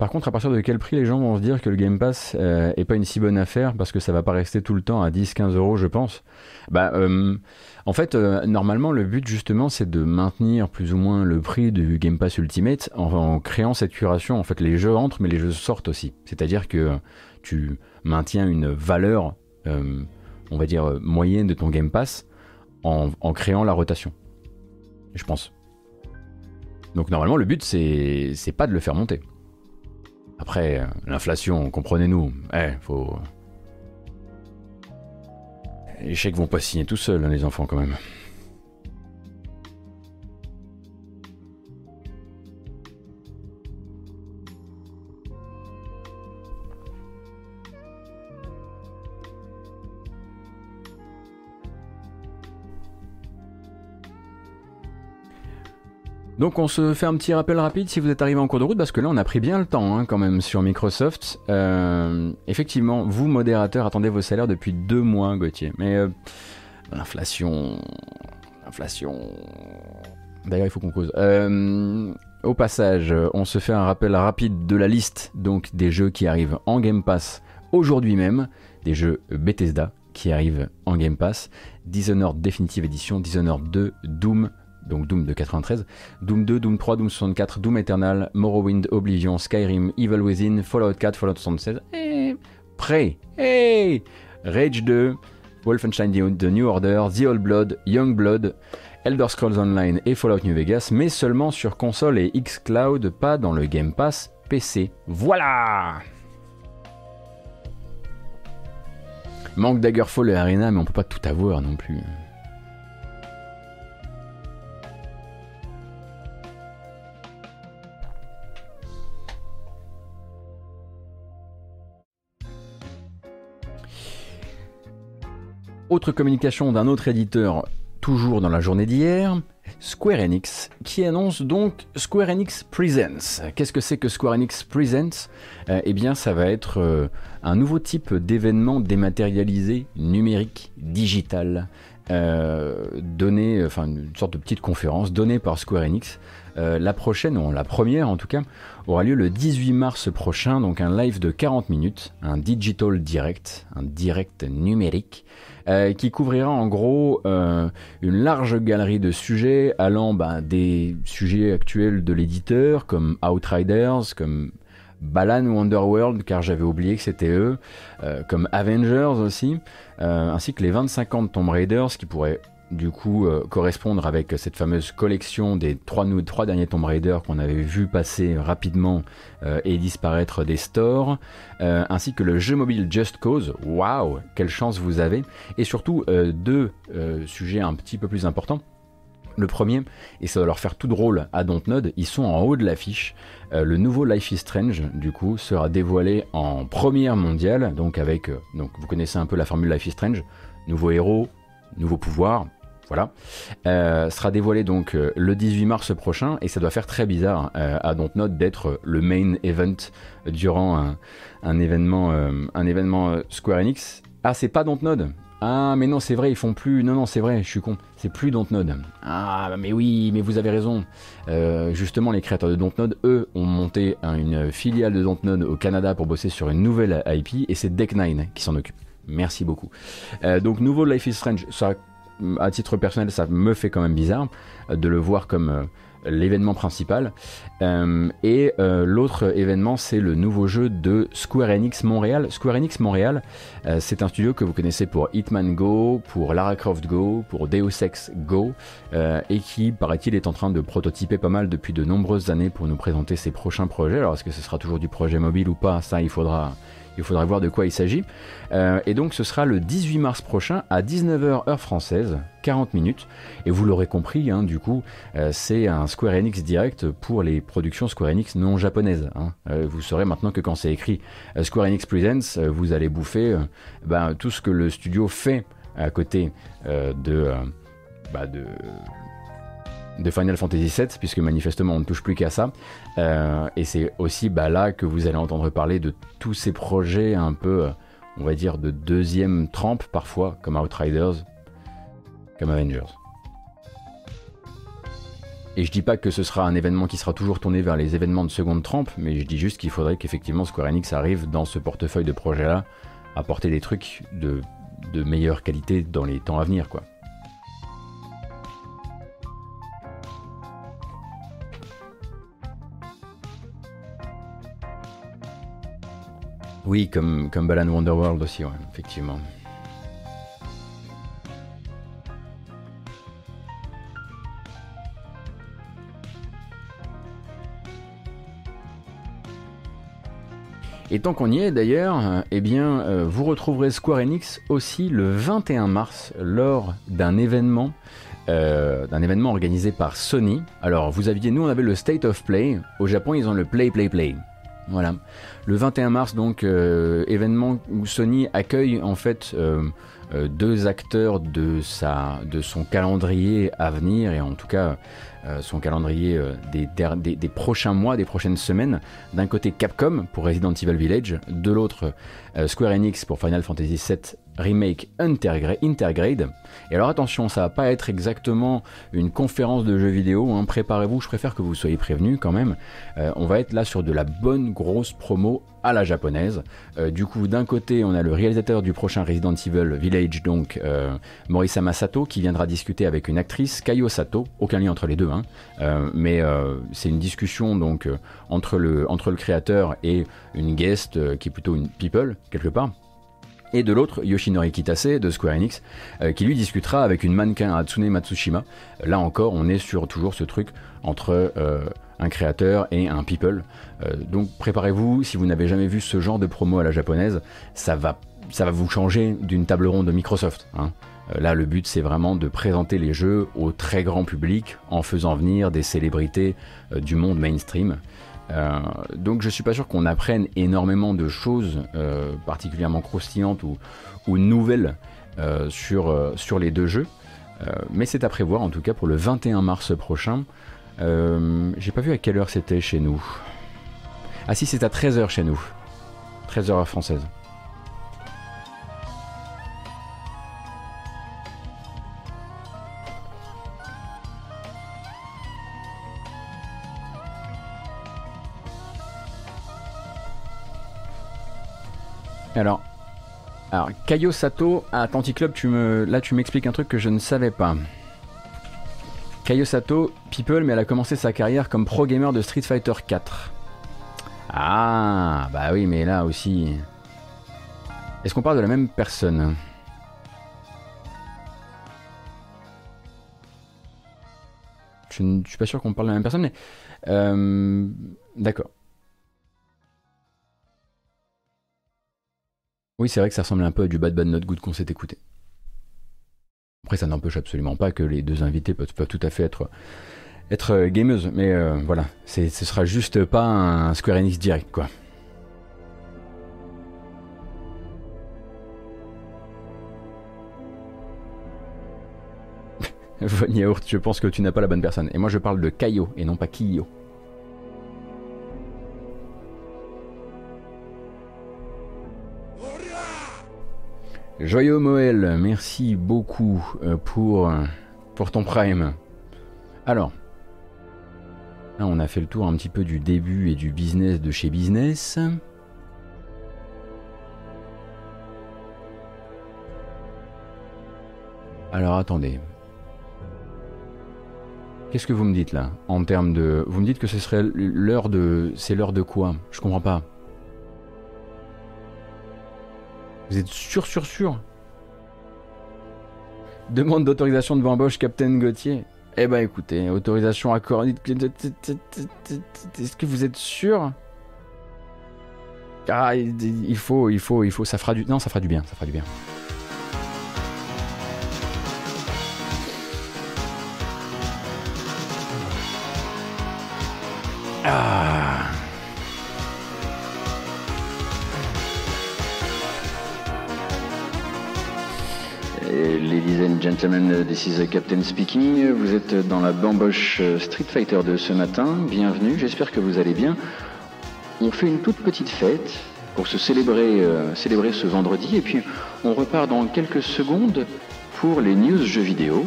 Par contre, à partir de quel prix les gens vont se dire que le Game Pass euh, est pas une si bonne affaire parce que ça va pas rester tout le temps à 10-15 euros, je pense? Bah, euh, en fait, euh, normalement, le but justement, c'est de maintenir plus ou moins le prix du Game Pass Ultimate en, créant cette curation. En fait, les jeux entrent, mais les jeux sortent aussi. C'est-à-dire que tu maintiens une valeur, on va dire moyenne de ton Game Pass en créant la rotation. Je pense. Donc normalement, le but, c'est pas de le faire monter. Après, l'inflation, comprenez-nous, eh, faut. Les chèques vont pas signer tout seuls, hein, les enfants, quand même. Donc on se fait un petit rappel rapide si vous êtes arrivé en cours de route, parce que là on a pris bien le temps hein, quand même sur Microsoft. Euh, effectivement, vous modérateurs attendez vos salaires depuis deux mois, Gauthier. Mais euh, l'inflation... L'inflation... D'ailleurs il faut qu'on cause. Euh, au passage, on se fait un rappel rapide de la liste donc des jeux qui arrivent en Game Pass aujourd'hui même, des jeux Bethesda qui arrivent en Game Pass, Dishonored Definitive Edition, Dishonored 2, Doom, donc Doom de 93, Doom 2, Doom 3, Doom 64, Doom Eternal, Morrowind, Oblivion, Skyrim, Evil Within, Fallout 4, Fallout 76, et Prey, hey Rage 2, Wolfenstein The New Order, The Old Blood, Young Blood, Elder Scrolls Online et Fallout New Vegas, mais seulement sur console et xCloud, pas dans le Game Pass PC. Voilà Manque Daggerfall et Arena, mais on peut pas tout avoir non plus. Autre communication d'un autre éditeur, toujours dans la journée d'hier, Square Enix, qui annonce donc Square Enix Presents. Qu'est-ce que c'est que Square Enix Presents? Euh, Eh bien, ça va être euh, un nouveau type d'événement dématérialisé, numérique, digital, euh, donné, enfin une sorte de petite conférence donnée par Square Enix la prochaine, ou la première en tout cas, aura lieu le 18 mars prochain, donc un live de 40 minutes, un digital direct, un direct numérique, euh, qui couvrira en gros euh, une large galerie de sujets allant bah, des sujets actuels de l'éditeur, comme Outriders, comme Balan Wonderworld, car j'avais oublié que c'était eux, euh, comme Avengers aussi, ainsi que les 25 ans de Tomb Raiders qui pourraient du coup euh, correspondre avec cette fameuse collection des trois, derniers Tomb Raider qu'on avait vu passer rapidement euh, et disparaître des stores, euh, ainsi que le jeu mobile Just Cause. Waouh, quelle chance vous avez Et surtout deux sujets un petit peu plus importants. Le premier, et ça va leur faire tout drôle à Dontnod, ils sont en haut de l'affiche. le nouveau Life is Strange, du coup, sera dévoilé en première mondiale, donc avec, donc vous connaissez un peu la formule Life is Strange, nouveau héros, nouveau pouvoir, voilà, euh, sera dévoilé donc euh, le 18 mars prochain et ça doit faire très bizarre euh, à Dontnod d'être le main event durant un, événement, Square Enix. Ah, c'est pas Dontnod. Ah mais non c'est vrai ils font plus non non c'est vrai je suis con. C'est plus Dontnod. Ah mais oui mais vous avez raison. Justement les créateurs de Dontnod eux ont monté une filiale de Dontnod au Canada pour bosser sur une nouvelle IP et c'est Deck9 qui s'en occupe. Merci beaucoup. Donc nouveau Life is Strange ça à titre personnel, ça me fait quand même bizarre euh, de le voir comme euh, l'événement principal. Euh, et l'autre événement, c'est le nouveau jeu de Square Enix Montréal. Square Enix Montréal, c'est un studio que vous connaissez pour Hitman Go, pour Lara Croft Go, pour Deus Ex Go, et qui, paraît-il, est en train de prototyper pas mal depuis de nombreuses années pour nous présenter ses prochains projets. Alors, est-ce que ce sera toujours du projet mobile ou pas? Ça, il faudra il faudra voir de quoi il s'agit. Euh, et donc ce sera le 18 mars prochain à 19h heure française, 40 minutes. Et vous l'aurez compris, hein, du coup, euh, c'est un Square Enix direct pour les productions Square Enix non japonaises. Hein. Euh, vous saurez maintenant que quand c'est écrit Square Enix Presents, vous allez bouffer ben, tout ce que le studio fait à côté de, bah, de de Final Fantasy VII, puisque manifestement on ne touche plus qu'à ça. Euh, et c'est aussi bah, là que vous allez entendre parler de tous ces projets un peu, euh, on va dire, de deuxième trempe parfois, comme Outriders, comme Avengers. Et je dis pas que ce sera un événement qui sera toujours tourné vers les événements de seconde trempe, mais je dis juste qu'il faudrait qu'effectivement Square Enix arrive dans ce portefeuille de projets-là à porter des trucs de, de meilleure qualité dans les temps à venir, quoi. Oui, comme, comme Balan Wonderworld aussi, ouais, effectivement. Et tant qu'on y est d'ailleurs, euh, eh bien, euh, vous retrouverez Square Enix aussi le 21 mars lors d'un événement, euh, événement organisé par Sony. Alors, vous aviez, nous, on avait le State of Play. Au Japon, ils ont le Play Play Play. Voilà. Le 21 mars, donc, euh, événement où Sony accueille en fait euh, deux acteurs de, sa, de son calendrier à venir, et en tout cas son calendrier des, des, prochains mois, des prochaines semaines. D'un côté Capcom pour Resident Evil Village, de l'autre Square Enix pour Final Fantasy VII remake Intergrade. Et alors attention, ça va pas être exactement une conférence de jeux vidéo, hein. préparez-vous, je préfère que vous soyez prévenus quand même. Euh, on va être là sur de la bonne grosse promo à la japonaise. Euh, du coup, d'un côté, on a le réalisateur du prochain Resident Evil Village, donc euh, Morisama Sato, qui viendra discuter avec une actrice, Kaio Sato, aucun lien entre les deux, hein. mais c'est une discussion donc entre le, créateur et une guest qui est plutôt une people, quelque part et de l'autre Yoshinori Kitase de Square Enix euh, qui lui discutera avec une mannequin Hatsune Matsushima. Là encore, on est sur toujours ce truc entre euh, un créateur et un people. Euh, donc préparez-vous, si vous n'avez jamais vu ce genre de promo à la japonaise, ça va, vous changer d'une table ronde de Microsoft. Hein. Là, le but, c'est vraiment de présenter les jeux au très grand public en faisant venir des célébrités du monde mainstream. Euh, donc je suis pas sûr qu'on apprenne énormément de choses euh, particulièrement croustillantes ou, nouvelles euh, sur les deux jeux. mais c'est à prévoir en tout cas pour le 21 mars prochain. Euh, j'ai pas vu à quelle heure c'était chez nous. Ah si, c'est à 13h chez nous. 13h française. Alors, alors Kayo Sato à Atlantic Club, tu me, là tu m'expliques un truc que je ne savais pas. Kayo Sato, people, mais elle a commencé sa carrière comme pro gamer de Street Fighter 4. Ah, bah oui, mais là aussi. Est-ce qu'on parle de la même personne? Je ne suis pas sûr qu'on parle de la même personne, mais. Euh, d'accord. Oui, c'est vrai que ça ressemble un peu à du Bad Bad Not Good qu'on s'est écouté. Après, ça n'empêche absolument pas que les deux invités peuvent, tout à fait être, être gameuses, mais euh, voilà, ce sera juste pas un Square Enix direct, quoi. <laughs> Von Yaourt, je pense que tu n'as pas la bonne personne. Et moi, je parle de Kayo et non pas Kiyo. Joyeux Moël, merci beaucoup euh, pour, euh, pour ton prime. Alors, on a fait le tour un petit peu du début et du business de chez Business. Alors attendez. Qu'est-ce que vous me dites là En termes de. Vous me dites que ce serait l'heure de. C'est l'heure de quoi? Je comprends pas. Vous êtes sûr, sûr, sûr Demande d'autorisation de embauche, Captain Gauthier. Eh ben écoutez, autorisation accordée. Est-ce que vous êtes sûr Ah, il faut, il faut, il faut. Ça fera du. Non, ça fera du bien, ça fera du bien. Ah. Ladies and gentlemen, this is Captain speaking. Vous êtes dans la bamboche Street Fighter de ce matin. Bienvenue, j'espère que vous allez bien. On fait une toute petite fête pour se célébrer, euh, célébrer ce vendredi et puis on repart dans quelques secondes pour les news jeux vidéo.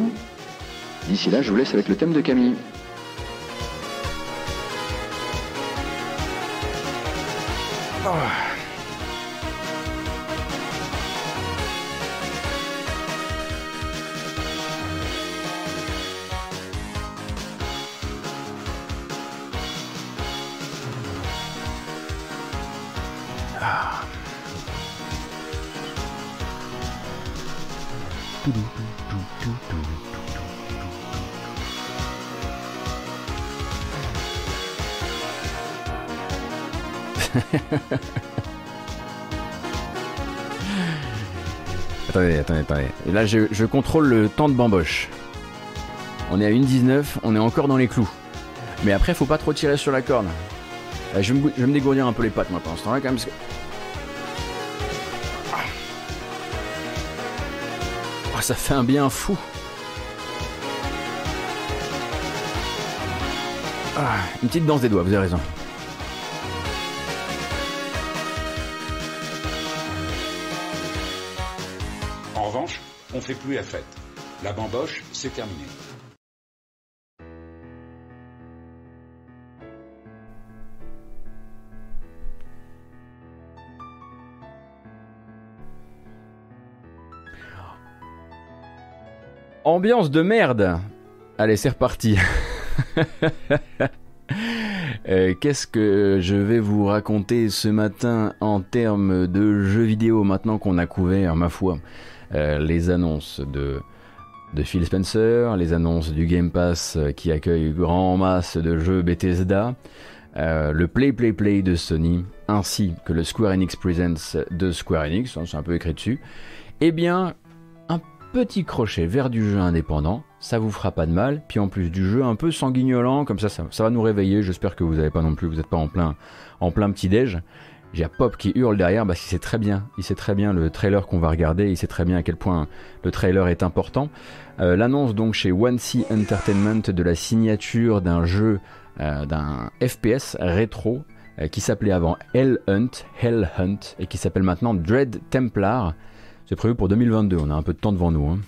D'ici là, je vous laisse avec le thème de Camille. Et là, je, contrôle le temps de bamboche. On est à 1,19, on est encore dans les clous. Mais après, faut pas trop tirer sur la corde. Euh, je, vais me, dégourdir un peu les pattes, moi, pendant ce temps-là, quand même. Ah, ça fait un bien fou. Ah, une petite danse des doigts, vous avez raison. Fait plus la fête. La bamboche, c'est terminé. Ambiance de merde. Allez, c'est reparti. <laughs> Euh, qu'est-ce que je vais vous raconter ce matin en termes de jeux vidéo maintenant qu'on a couvert, ma foi, euh, les annonces de, de Phil Spencer, les annonces du Game Pass euh, qui accueille grand masse de jeux Bethesda, euh, le Play Play Play de Sony, ainsi que le Square Enix Presents de Square Enix, hein, c'est un peu écrit dessus, eh bien, un petit crochet vers du jeu indépendant, ça vous fera pas de mal, puis en plus du jeu un peu sanguignolant, comme ça, ça, va nous réveiller, j'espère que vous n'avez pas non plus, vous n'êtes pas en plein, en plein petit-déj, j'ai Pop qui hurle derrière parce qu'il sait très bien, il sait très bien le trailer qu'on va regarder, il sait très bien à quel point le trailer est important. Euh, l'annonce donc chez One Sea Entertainment de la signature d'un jeu, euh, d'un FPS rétro euh, qui s'appelait avant Hell Hunt, Hell Hunt et qui s'appelle maintenant Dread Templar. C'est prévu pour 2022, on a un peu de temps devant nous. Hein.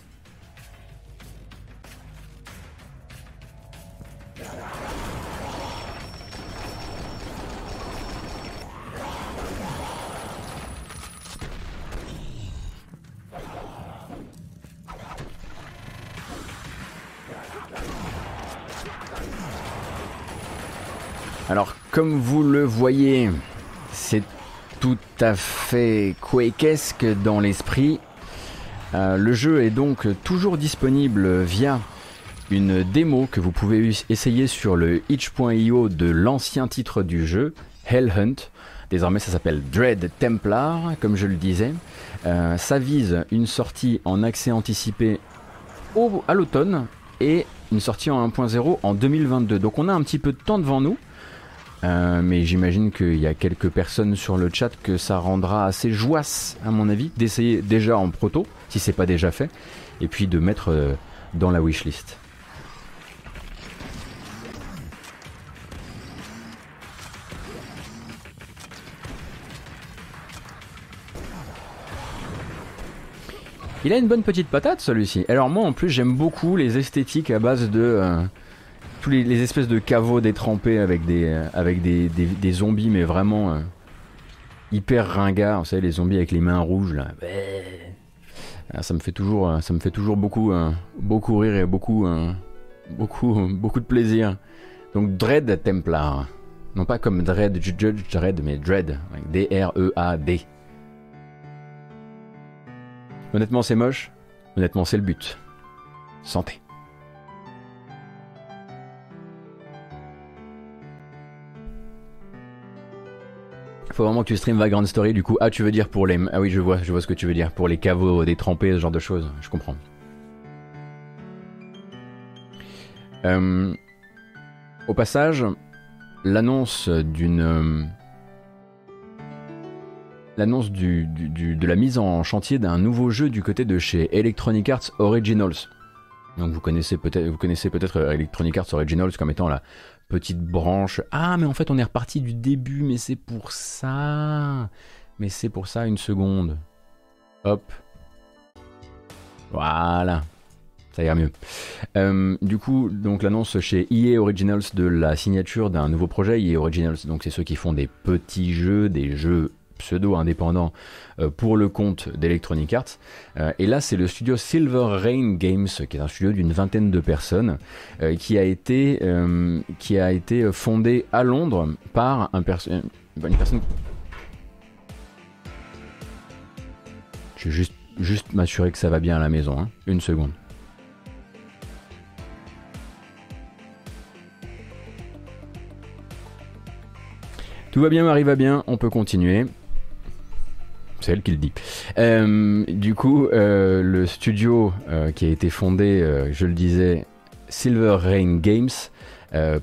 Alors, comme vous le voyez, c'est tout à fait quakesque dans l'esprit. Euh, le jeu est donc toujours disponible via une démo que vous pouvez essayer sur le itch.io de l'ancien titre du jeu, Hellhunt. Désormais, ça s'appelle Dread Templar, comme je le disais. Euh, ça vise une sortie en accès anticipé au, à l'automne et une sortie en 1.0 en 2022. Donc on a un petit peu de temps devant nous. Euh, mais j'imagine qu'il y a quelques personnes sur le chat que ça rendra assez joisse, à mon avis, d'essayer déjà en proto, si c'est pas déjà fait, et puis de mettre euh, dans la wishlist. Il a une bonne petite patate celui-ci. Alors moi en plus j'aime beaucoup les esthétiques à base de euh, tous les, espèces de caveaux détrempés avec des euh, zombies mais vraiment euh, hyper ringards. Vous savez les zombies avec les mains rouges là. Ah, ça me fait toujours ça me fait toujours beaucoup rire et beaucoup beaucoup <laughs> beaucoup de plaisir. Donc Dread Templar. Non pas comme Dread, Judge Dread, mais Dread. D-R-E-A-D. Honnêtement, c'est moche. Honnêtement, c'est le but. Santé. Faut vraiment que tu stream Vagrant Story du coup. Ah, tu veux dire pour les. Ah oui, je vois, je vois ce que tu veux dire. Pour les caveaux détrempés, ce genre de choses. Je comprends. Euh, au passage, l'annonce d'une euh, l'annonce du, de la mise en chantier d'un nouveau jeu du côté de chez Electronic Arts Originals. Donc vous connaissez peut-être vous connaissez peut-être Electronic Arts Originals comme étant la petite branche. Ah mais en fait on est reparti du début mais c'est pour ça. Mais c'est pour ça une seconde. Hop. Voilà. Ça ira mieux. Euh, du coup, donc l'annonce chez EA Originals de la signature d'un nouveau projet. EA Originals, donc c'est ceux qui font des petits jeux, des jeux pseudo-indépendant euh, pour le compte d'Electronic Arts. Euh, et là, c'est le studio Silver Rain Games, qui est un studio d'une vingtaine de personnes, euh, qui, a été, qui a été fondé à Londres par un une personne... Je vais juste, juste m'assurer que ça va bien à la maison. Hein. Une seconde. Tout va bien, Marie va bien, on peut continuer c'est elle qui le dit. Euh, du coup, euh, le studio euh, qui a été fondé, je le disais, Silver Rain Games,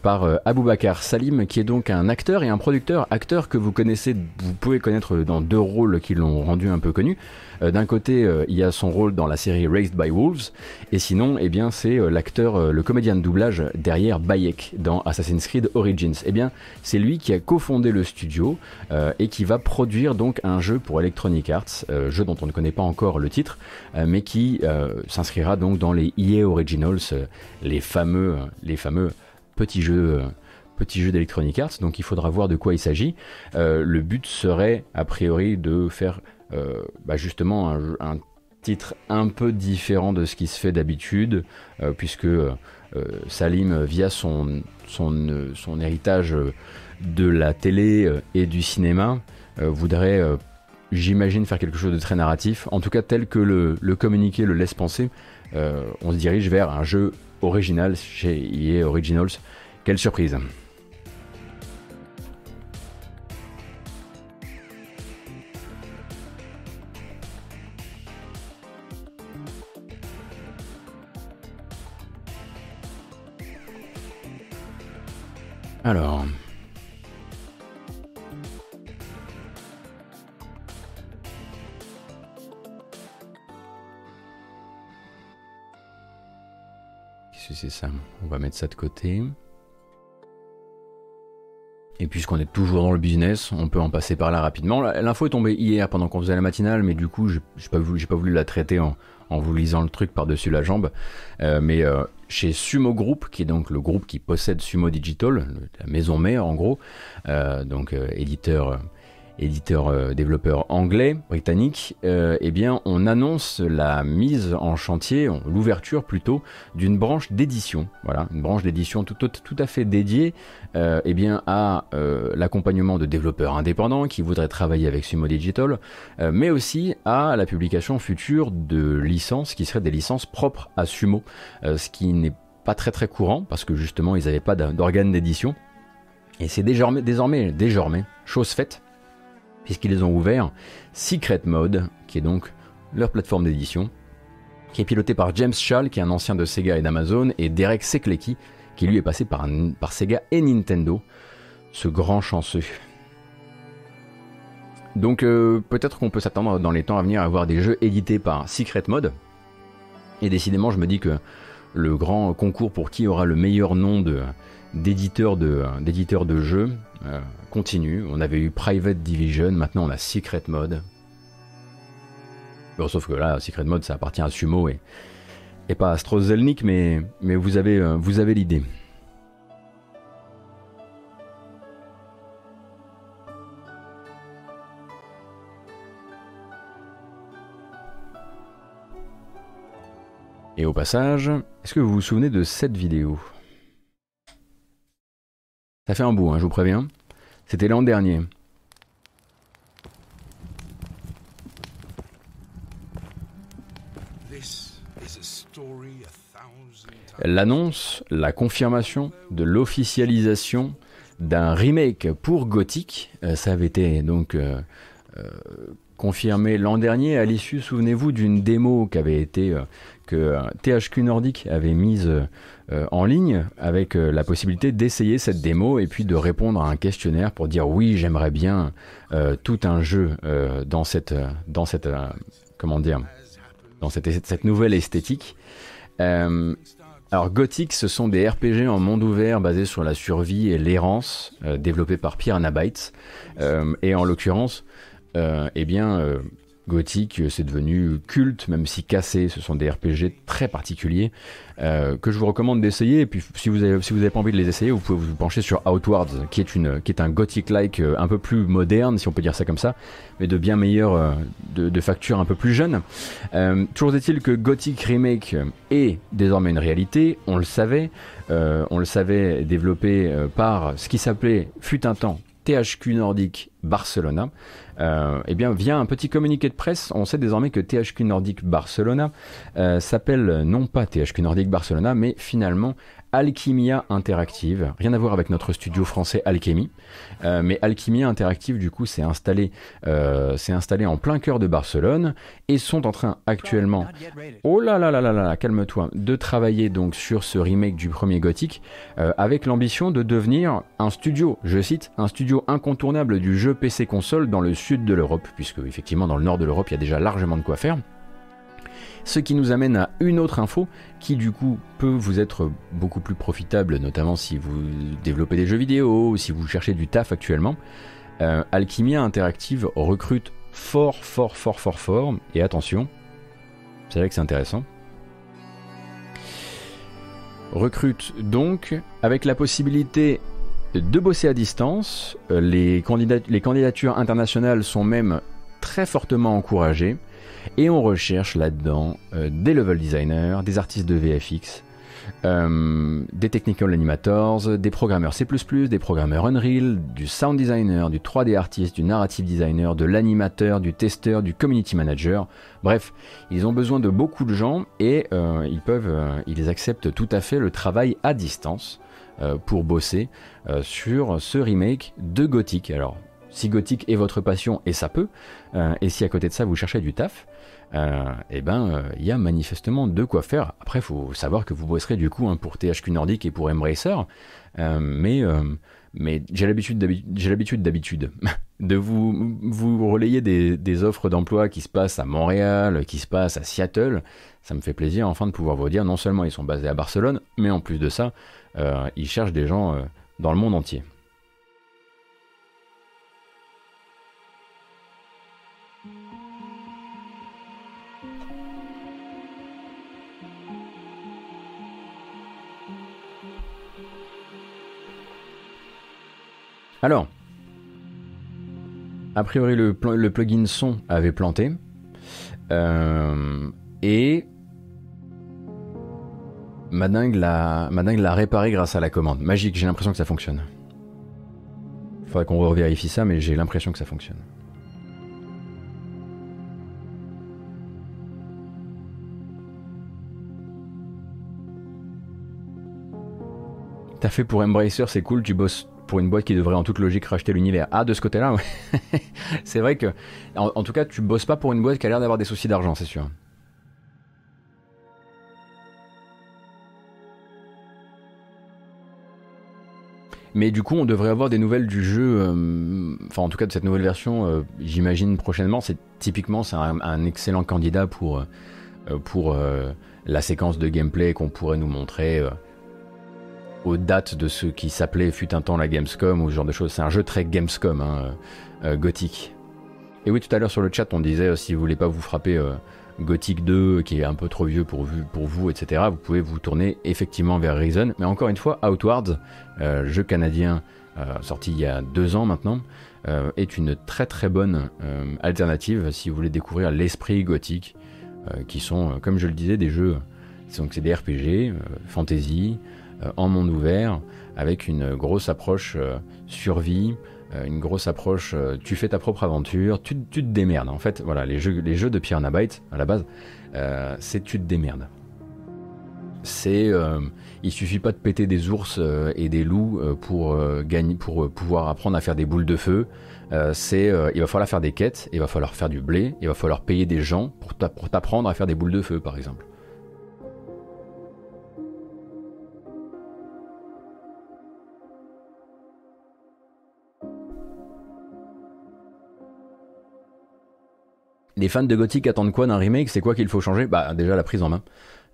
par Aboubakar Salim, qui est donc un acteur et un producteur. Acteur que vous connaissez, vous pouvez connaître dans deux rôles qui l'ont rendu un peu connu. Euh, d'un côté, euh, il y a son rôle dans la série Raised by Wolves, et sinon, eh c'est euh, l'acteur, le comédien de doublage derrière Bayek dans Assassin's Creed Origins. Eh bien, c'est lui qui a cofondé le studio et qui va produire donc un jeu pour Electronic Arts, jeu dont on ne connaît pas encore le titre, mais qui s'inscrira donc dans les EA Originals, les fameux petits jeux petits jeux d'Electronic Arts, donc il faudra voir de quoi il s'agit. le but serait a priori de faire euh, bah, justement un, titre un peu différent de ce qui se fait d'habitude, euh, puisque euh, Salim, via son, héritage de la télé et du cinéma, voudrait, j'imagine, faire quelque chose de très narratif, en tout cas tel que le, le communiqué le laisse penser. on se dirige vers un jeu original chez EA Originals. Quelle surprise! Alors. Ça On va mettre ça de côté. Et puisqu'on est toujours dans le business, on peut en passer par là rapidement. L'info est tombée hier pendant qu'on faisait la matinale, mais du coup, j'ai pas, pas voulu la traiter en, en vous lisant le truc par-dessus la jambe. Euh, mais euh, chez Sumo Group, qui est donc le groupe qui possède Sumo Digital, la maison mère en gros, euh, donc éditeur, éditeur euh, développeur anglais, britannique, euh, eh bien on annonce la mise en chantier, l'ouverture plutôt, d'une branche d'édition. Voilà, une branche d'édition tout, tout, à fait dédiée euh, eh bien, à l'accompagnement de développeurs indépendants qui voudraient travailler avec Sumo Digital, mais aussi à la publication future de licences qui seraient des licences propres à Sumo, ce qui n'est pas très très courant parce que justement ils n'avaient pas d'organe d'édition. Et c'est désormais, désormais, désormais, chose faite puisqu'ils ont ouvert Secret Mode, qui est donc leur plateforme d'édition, qui est pilotée par James Schall, qui est un ancien de Sega et d'Amazon, et Derek Seklecki, qui lui est passé par, Sega et Nintendo, ce grand chanceux. Donc euh, peut-être qu'on peut, s'attendre dans les temps à venir à voir des jeux édités par Secret Mode. Et décidément, je me dis que le grand concours pour qui aura le meilleur nom d'éditeur de, d'éditeur de jeux euh, continue. On avait eu Private Division, maintenant on a Secret Mode. sauf que là, Secret Mode, ça appartient à Sumo et, et pas à Strozelnik, mais, mais vous avez, euh, vous avez l'idée. Et au passage, est-ce que vous vous souvenez de cette vidéo? Ça fait un bout, hein, je vous préviens. C'était l'an dernier. L'annonce, la confirmation de l'officialisation d'un remake pour Gothic, euh, ça avait été donc euh, euh, confirmé l'an dernier à l'issue, souvenez-vous, d'une démo qui avait été que THQ Nordic avait mise euh, en ligne avec euh, la possibilité d'essayer cette démo et puis de répondre à un questionnaire pour dire oui j'aimerais bien euh, tout un jeu dans cette dans cette comment dire dans cette, cette nouvelle esthétique. alors Gothic, ce sont des RPG en monde ouvert basés sur la survie et l'errance, développés par Pierre Anabytes. et en l'occurrence, eh bien, Gothic, euh, c'est devenu culte, même si cassé. Ce sont des RPG très particuliers euh, que je vous recommande d'essayer. Et puis, si vous n'avez avez pas envie de les essayer, vous pouvez vous pencher sur Outwards, qui est, une, qui est un Gothic-like euh, un peu plus moderne, si on peut dire ça comme ça, mais de bien meilleure, de, de, facture un peu plus jeune. toujours est-il que Gothic Remake est désormais une réalité. On le savait. on le savait développé par ce qui s'appelait, fut un temps, THQ Nordic Barcelona. Euh, eh bien, via un petit communiqué de presse, on sait désormais que THQ Nordic Barcelona euh, s'appelle non pas THQ Nordic Barcelona, mais finalement Alchimia Interactive. Rien à voir avec notre studio français Alchemy. Euh, mais Alchimia Interactive, du coup, s'est installé, euh, en plein cœur de Barcelone et sont en train actuellement, oh là là là là là, calme-toi, de travailler donc sur ce remake du premier Gothic euh, avec l'ambition de devenir un studio, je cite, un studio incontournable du jeu PC console dans le sud de l'Europe, puisque effectivement dans le nord de l'Europe il y a déjà largement de quoi faire. Ce qui nous amène à une autre info qui du coup peut vous être beaucoup plus profitable, notamment si vous développez des jeux vidéo ou si vous cherchez du taf actuellement. Euh, Alchimia Interactive recrute fort, fort, fort, fort, fort. Et attention, c'est là que c'est intéressant. Recrute donc avec la possibilité de bosser à distance. Euh, les, candidatures internationales sont même très fortement encouragées. Et on recherche là-dedans euh, des level designers, des artistes de VFX, euh, des technical animators, des programmeurs C++, des programmeurs Unreal, du sound designer, du 3D artist, du narrative designer, de l'animateur, du testeur, du community manager. Bref, ils ont besoin de beaucoup de gens et ils peuvent, ils acceptent tout à fait le travail à distance pour bosser sur ce remake de Gothic. Alors, si Gothic est votre passion, et ça peut, et si à côté de ça vous cherchez du taf, euh, eh ben, euh, il y a manifestement de quoi faire. Après, faut savoir que vous bosserez du coup hein, pour THQ Nordic et pour Embracer, euh, mais, mais j'ai l'habitude d'habitude <laughs> de vous, vous relayer des offres d'emploi qui se passent à Montréal, qui se passent à Seattle. Ça me fait plaisir enfin de pouvoir vous dire, non seulement ils sont basés à Barcelone, mais en plus de ça, ils cherchent des gens dans le monde entier. Alors, A priori, le, le plugin son avait planté. et Madingue l'a réparé grâce à la commande. Magique, j'ai l'impression que ça fonctionne. Faudrait qu'on revérifie ça, mais j'ai l'impression que ça fonctionne. T'as fait pour Embracer, c'est cool, tu bosses pour une boîte qui devrait en toute logique racheter l'univers. Ah, de ce côté-là, <laughs> c'est vrai que, en, tout cas, tu bosses pas pour une boîte qui a l'air d'avoir des soucis d'argent, c'est sûr. Mais du coup, on devrait avoir des nouvelles du jeu, euh, enfin en tout cas de cette nouvelle version, euh, j'imagine prochainement. C'est typiquement c'est un, excellent candidat pour euh, pour la séquence de gameplay qu'on pourrait nous montrer aux dates de ce qui s'appelait fut un temps la Gamescom ou ce genre de choses. C'est un jeu très Gamescom, hein, gothique. Et oui, tout à l'heure sur le chat, on disait si vous voulez pas vous frapper Gothic 2 qui est un peu trop vieux pour, vous, etc., vous pouvez vous tourner effectivement vers Reason. Mais encore une fois, Outwards, euh, jeu canadien euh, sorti il y a deux ans maintenant, euh, est une très très bonne alternative si vous voulez découvrir l'esprit gothique, qui sont, comme je le disais, des jeux, donc c'est des RPG, fantasy, en monde ouvert, avec une grosse approche survie, euh, une grosse approche, euh, tu fais ta propre aventure, tu, te démerdes. En fait, voilà, les jeux, les jeux de Pierre Byte, à la base, euh, c'est tu te démerdes. C'est, il suffit pas de péter des ours et des loups pour gagner, pour pouvoir apprendre à faire des boules de feu. c'est, il va falloir faire des quêtes, il va falloir faire du blé, il va falloir payer des gens pour t'apprendre à faire des boules de feu, par exemple. Les fans de Gothic attendent quoi d'un remake? C'est quoi qu'il faut changer? Bah déjà la prise en main.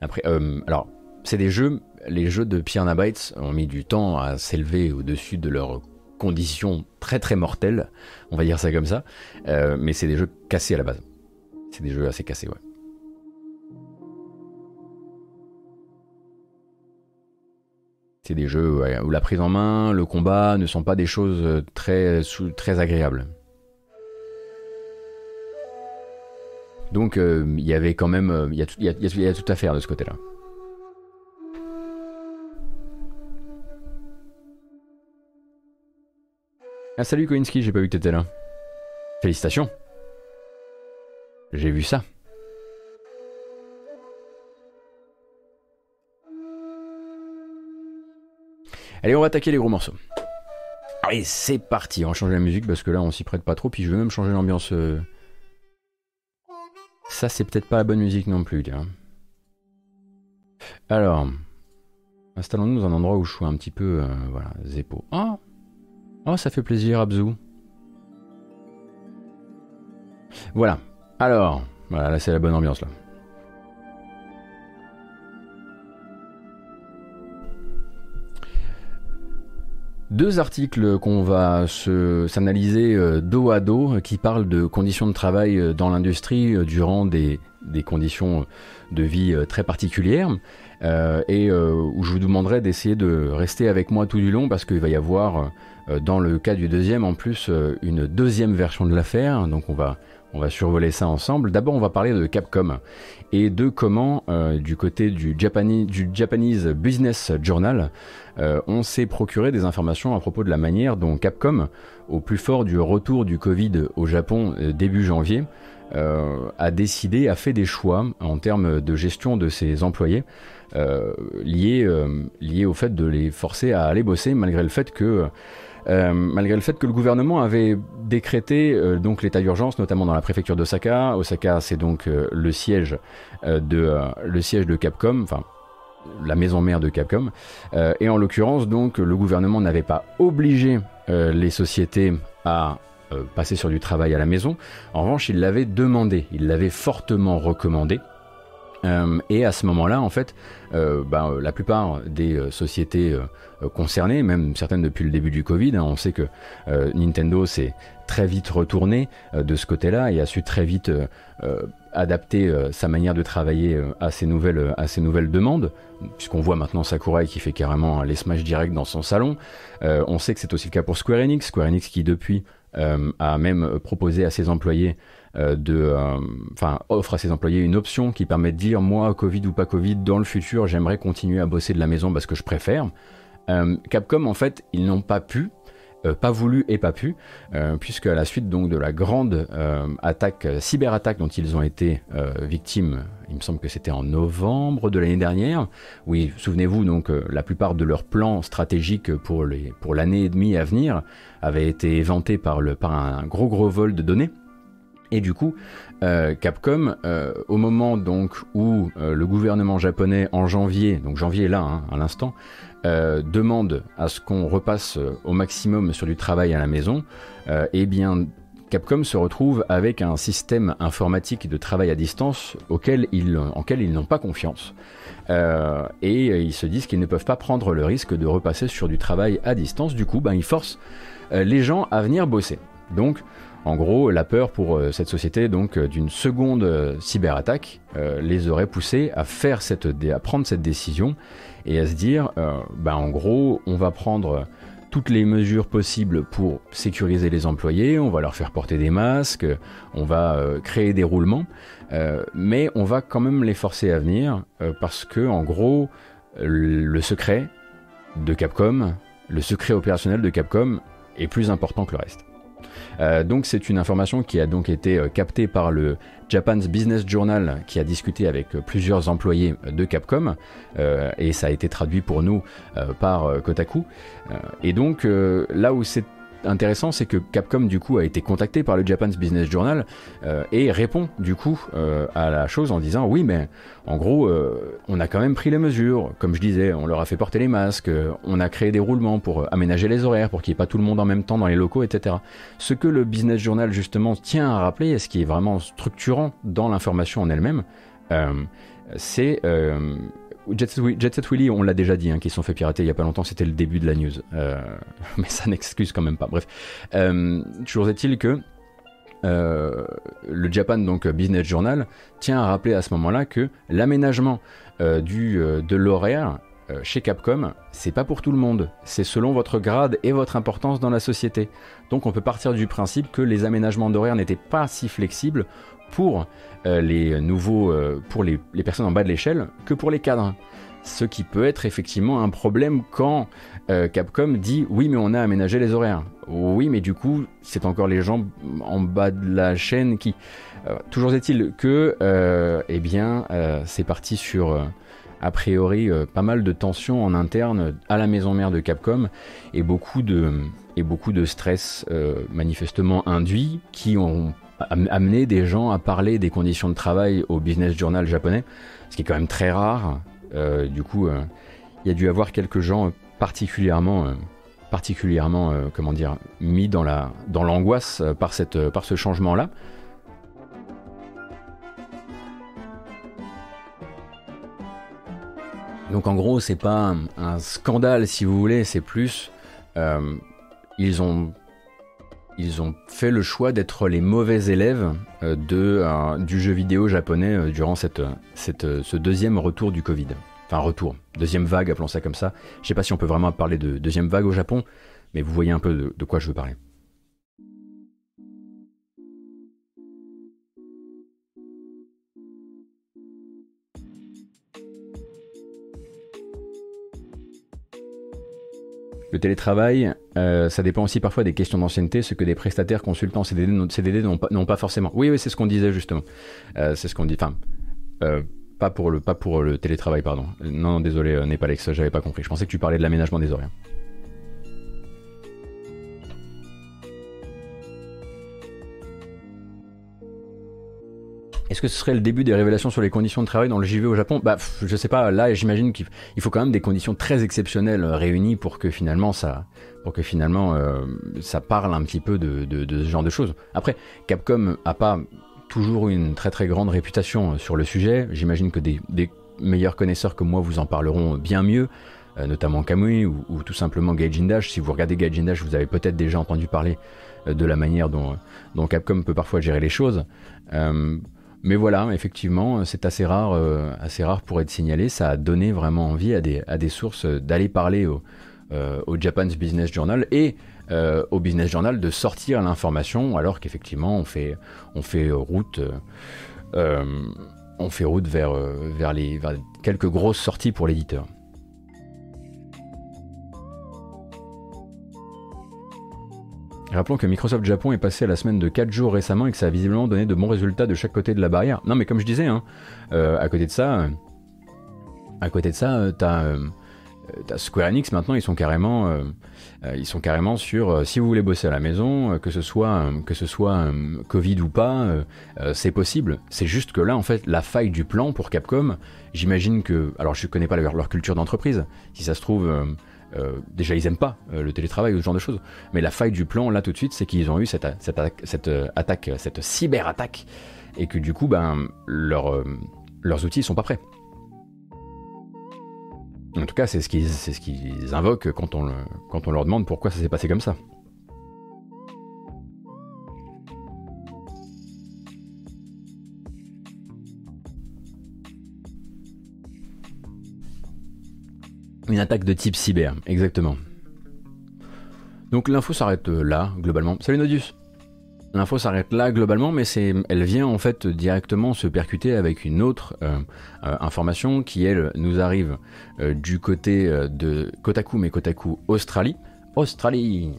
Après, euh, alors c'est des jeux, les jeux de Pierre Bytes ont mis du temps à s'élever au-dessus de leurs conditions très très mortelles, on va dire ça comme ça. Euh, mais c'est des jeux cassés à la base. C'est des jeux assez cassés, ouais. C'est des jeux où la prise en main, le combat ne sont pas des choses très, très agréables. Donc euh, il y avait quand même, il y, a tout à faire de ce côté-là. Ah salut Koinski, j'ai pas vu que t'étais là. Félicitations. J'ai vu ça. Allez, on va attaquer les gros morceaux. Allez, c'est parti. On va changer la musique parce que là, on s'y prête pas trop. Puis je vais même changer l'ambiance. Euh, ça, c'est peut-être pas la bonne musique non plus, tiens. Alors, installons-nous dans un endroit où je suis un petit peu, euh, voilà, zépo. Oh, oh, ça fait plaisir, Abzou. Voilà. Alors, voilà, là c'est la bonne ambiance là. Deux articles qu'on va s'analyser euh, dos à dos qui parlent de conditions de travail euh, dans l'industrie euh, durant des, des, conditions de vie très particulières. Et où je vous demanderai d'essayer de rester avec moi tout du long parce qu'il va y avoir dans le cas du deuxième en plus une deuxième version de l'affaire. Donc on va on va survoler ça ensemble. D'abord, on va parler de Capcom et de comment, euh, du côté du Japanese, Business Journal, euh, on s'est procuré des informations à propos de la manière dont Capcom, au plus fort du retour du Covid au Japon euh, début janvier, a décidé, a fait des choix en termes de gestion de ses employés. liés, liés au fait de les forcer à aller bosser malgré le fait que euh, malgré le fait que le gouvernement avait décrété euh, donc l'état d'urgence, notamment dans la préfecture d'Osaka. Osaka, c'est donc euh, le siège de Capcom, enfin la maison mère de Capcom. et en l'occurrence, donc, le gouvernement n'avait pas obligé les sociétés à passer sur du travail à la maison. En revanche, il l'avait demandé, il l'avait fortement recommandé. Et à ce moment-là, en fait, euh, ben, la plupart des euh, sociétés concernées, même certaines depuis le début du Covid, hein, on sait que Nintendo s'est très vite retourné de ce côté-là et a su très vite adapter sa manière de travailler à ces nouvelles, à ces nouvelles demandes, puisqu'on voit maintenant Sakurai qui fait carrément les Smash Direct dans son salon. on sait que c'est aussi le cas pour Square Enix, Square Enix qui depuis a même proposé à ses employés de, enfin, offre à ses employés une option qui permet de dire, moi, Covid ou pas Covid, dans le futur, j'aimerais continuer à bosser de la maison parce que je préfère. Capcom, en fait, ils n'ont pas pu euh, pas voulu et pas pu, euh, puisque à la suite donc de la grande euh, attaque, cyberattaque dont ils ont été victimes, il me semble que c'était en novembre de l'année dernière. Oui, souvenez-vous donc la plupart de leurs plans stratégiques pour les pour l'année et demie à venir avaient été éventés par le par un gros gros vol de données. Et du coup, Capcom, au moment donc où le gouvernement japonais en janvier, donc janvier là, hein, à l'instant, euh, demande à ce qu'on repasse euh, au maximum sur du travail à la maison, euh, eh bien Capcom se retrouve avec un système informatique de travail à distance auquel ils, ils n'ont pas confiance. et ils se disent qu'ils ne peuvent pas prendre le risque de repasser sur du travail à distance. Du coup, ben, ils forcent les gens à venir bosser. Donc, en gros, la peur pour cette société donc d'une seconde cyberattaque les aurait poussés à faire cette, à prendre cette décision et à se dire, euh, bah, en gros, on va prendre toutes les mesures possibles pour sécuriser les employés, on va leur faire porter des masques, on va euh, créer des roulements, euh, mais on va quand même les forcer à venir parce que, en gros, le secret de Capcom, le secret opérationnel de Capcom est plus important que le reste. Euh, donc c'est une information qui a donc été euh, captée par le Japan's Business Journal qui a discuté avec euh, plusieurs employés de Capcom et ça a été traduit pour nous par Kotaku. et donc là où c'est intéressant, c'est que Capcom du coup a été contacté par le Japan's Business Journal euh, et répond du coup euh, à la chose en disant oui mais en gros euh, on a quand même pris les mesures, comme je disais, on leur a fait porter les masques, on a créé des roulements pour aménager les horaires pour qu'il n'y ait pas tout le monde en même temps dans les locaux, etc. Ce que le Business Journal justement tient à rappeler et ce qui est vraiment structurant dans l'information en elle-même, c'est Jet Set, Willy, on l'a déjà dit, hein, qu'ils sont fait pirater il y a pas longtemps, c'était le début de la news. Euh, <laughs> mais ça n'excuse quand même pas. Bref, euh, toujours est-il que euh, le Japan donc Business Journal tient à rappeler à ce moment-là que l'aménagement du de l'horaire chez Capcom, c'est pas pour tout le monde. C'est selon votre grade et votre importance dans la société. Donc on peut partir du principe que les aménagements d'horaire n'étaient pas si flexibles pour euh, les nouveaux, euh, pour les, personnes en bas de l'échelle que pour les cadres. Ce qui peut être effectivement un problème quand euh, Capcom dit oui mais on a aménagé les horaires. Oui mais du coup c'est encore les gens en bas de la chaîne qui... toujours est-il que eh bien c'est parti sur a priori pas mal de tensions en interne à la maison mère de Capcom et beaucoup de, et beaucoup de stress manifestement induit qui ont amener des gens à parler des conditions de travail au business journal japonais, ce qui est quand même très rare. Euh, du coup, euh, il y a dû avoir quelques gens particulièrement, euh, particulièrement, comment dire, mis dans la, dans l'angoisse par cette, par ce changement-là. Donc en gros, c'est pas un, un, scandale si vous voulez, c'est plus ils ont ils ont fait le choix d'être les mauvais élèves euh, euh, du jeu vidéo japonais euh, durant ce deuxième retour du Covid. Enfin, retour, deuxième vague, appelons ça comme ça. Je sais pas si on peut vraiment parler de deuxième vague au Japon, mais vous voyez un peu de quoi je veux parler. Le télétravail, euh, ça dépend aussi parfois des questions d'ancienneté, ce que des prestataires, consultants, CDD, CDD n'ont pas, pas, forcément. Oui, oui, c'est ce qu'on disait justement. Euh, c'est ce qu'on dit. Enfin, euh, pas pour le, pas pour le télétravail, pardon. Non, non désolé, Népalex, j'avais pas compris. Je pensais que tu parlais de l'aménagement des horaires. Est-ce que ce serait le début des révélations sur les conditions de travail dans le JV au Japon? Bah, je sais pas. Là, j'imagine qu'il faut quand même des conditions très exceptionnelles euh, réunies pour que finalement ça, pour que finalement euh, ça parle un petit peu de, ce genre de choses. Après, Capcom a pas toujours une très très grande réputation euh, sur le sujet. J'imagine que des, meilleurs connaisseurs que moi vous en parleront bien mieux, notamment Kamui ou, tout simplement Gaijin Dash. Si vous regardez Gaijin Dash, vous avez peut-être déjà entendu parler de la manière dont, dont, Capcom peut parfois gérer les choses. Mais voilà, effectivement, c'est assez rare, euh, assez rare pour être signalé. Ça a donné vraiment envie à des, sources d'aller parler au Japan's Business Journal et au Business Journal de sortir l'information alors qu'effectivement on fait, route vers quelques grosses sorties pour l'éditeur. Rappelons que Microsoft Japon est passé à la semaine de 4 jours récemment et que ça a visiblement donné de bons résultats de chaque côté de la barrière. Non mais comme je disais, hein, euh, à côté de ça, euh, à côté de ça, euh, t'as Square Enix maintenant, ils sont carrément, ils sont carrément sur si vous voulez bosser à la maison, que ce soit que ce soit Covid ou pas, c'est possible. C'est juste que là, en fait, la faille du plan pour Capcom, j'imagine que, alors je connais pas leur culture d'entreprise, si ça se trouve euh, déjà, ils aiment pas euh, le télétravail ou ce genre de choses. Mais la faille du plan, là, tout de suite, c'est qu'ils ont eu cette, cette, cette euh, attaque, cette cyber-attaque, et que du coup, ben, leur, leurs outils sont pas prêts. En tout cas, c'est ce qu'ils invoquent quand on leur demande pourquoi ça s'est passé comme ça. Une attaque de type cyber, exactement. Donc l'info s'arrête euh, là, globalement. Salut Nodius L'info s'arrête là globalement, mais elle vient en fait directement se percuter avec une autre euh, euh, information qui elle nous arrive du côté de Kotaku, mais Kotaku Australie. Australie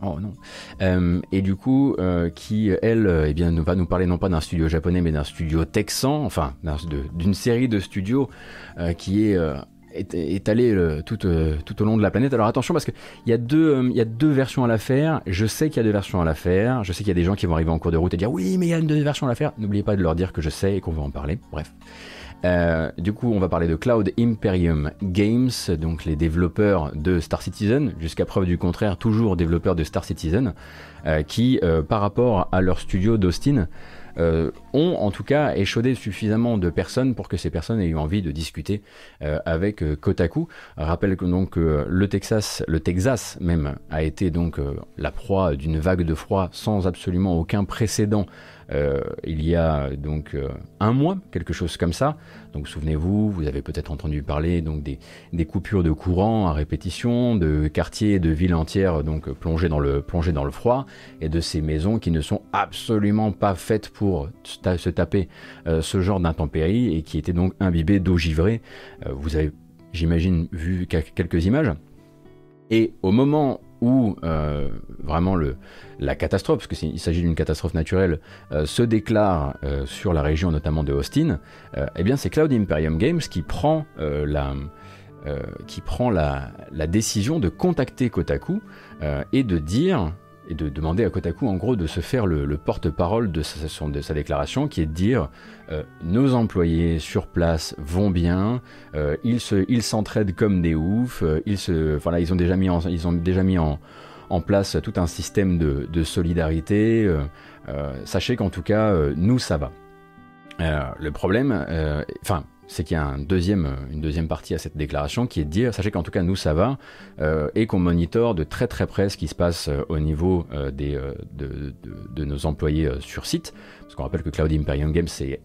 Oh non. et du coup, qui elle, eh bien, va nous parler non pas d'un studio japonais, mais d'un studio texan, enfin d'une série de studios qui est allé euh, tout, euh, tout, au long de la planète. Alors attention parce qu'il y, a deux, euh, y a deux versions à la faire. Je sais qu'il y a deux versions à la faire. Je sais qu'il y a des gens qui vont arriver en cours de route et dire oui, mais il y a deux versions à la faire. N'oubliez pas de leur dire que je sais et qu'on va en parler. Bref. du coup, on va parler de Cloud Imperium Games, donc les développeurs de Star Citizen, jusqu'à preuve du contraire, toujours développeurs de Star Citizen, qui, par rapport à leur studio d'Austin, euh, ont en tout cas échaudé suffisamment de personnes pour que ces personnes aient eu envie de discuter euh, avec euh, Kotaku. Rappelle que donc le Texas, le Texas même, a été donc la proie d'une vague de froid sans absolument aucun précédent euh, il y a donc euh, un mois, quelque chose comme ça. Donc souvenez-vous, vous avez peut-être entendu parler donc des, des, coupures de courant à répétition, de quartiers, de villes entières donc plongées dans le plongées dans le froid, et de ces maisons qui ne sont absolument pas faites pour se taper euh, ce genre d'intempéries et qui étaient donc imbibées d'eau givrée. vous avez, j'imagine, vu quelques images. Et au moment où euh, vraiment la catastrophe, parce qu'il s'agit d'une catastrophe naturelle, euh, se déclare euh, sur la région notamment de Austin, eh bien c'est Cloud Imperium Games qui prend, la, qui prend la, la, décision de contacter Kotaku et de dire et de demander à Kotaku en gros de se faire le, porte-parole de sa, déclaration qui est de dire euh, nos employés sur place vont bien, euh, ils se, ils s'entraident comme des oufs, euh, ils ont déjà mis en, ils ont déjà mis en, place tout un système de solidarité. sachez qu'en tout cas, nous ça va. le problème, enfin c'est qu'il y a une deuxième partie à cette déclaration qui est de dire, sachez qu'en tout cas nous ça va, euh, et qu'on monitore de très très près ce qui se passe euh, au niveau euh, de, de, nos employés sur site, parce qu'on rappelle que Cloud Imperium Games c'est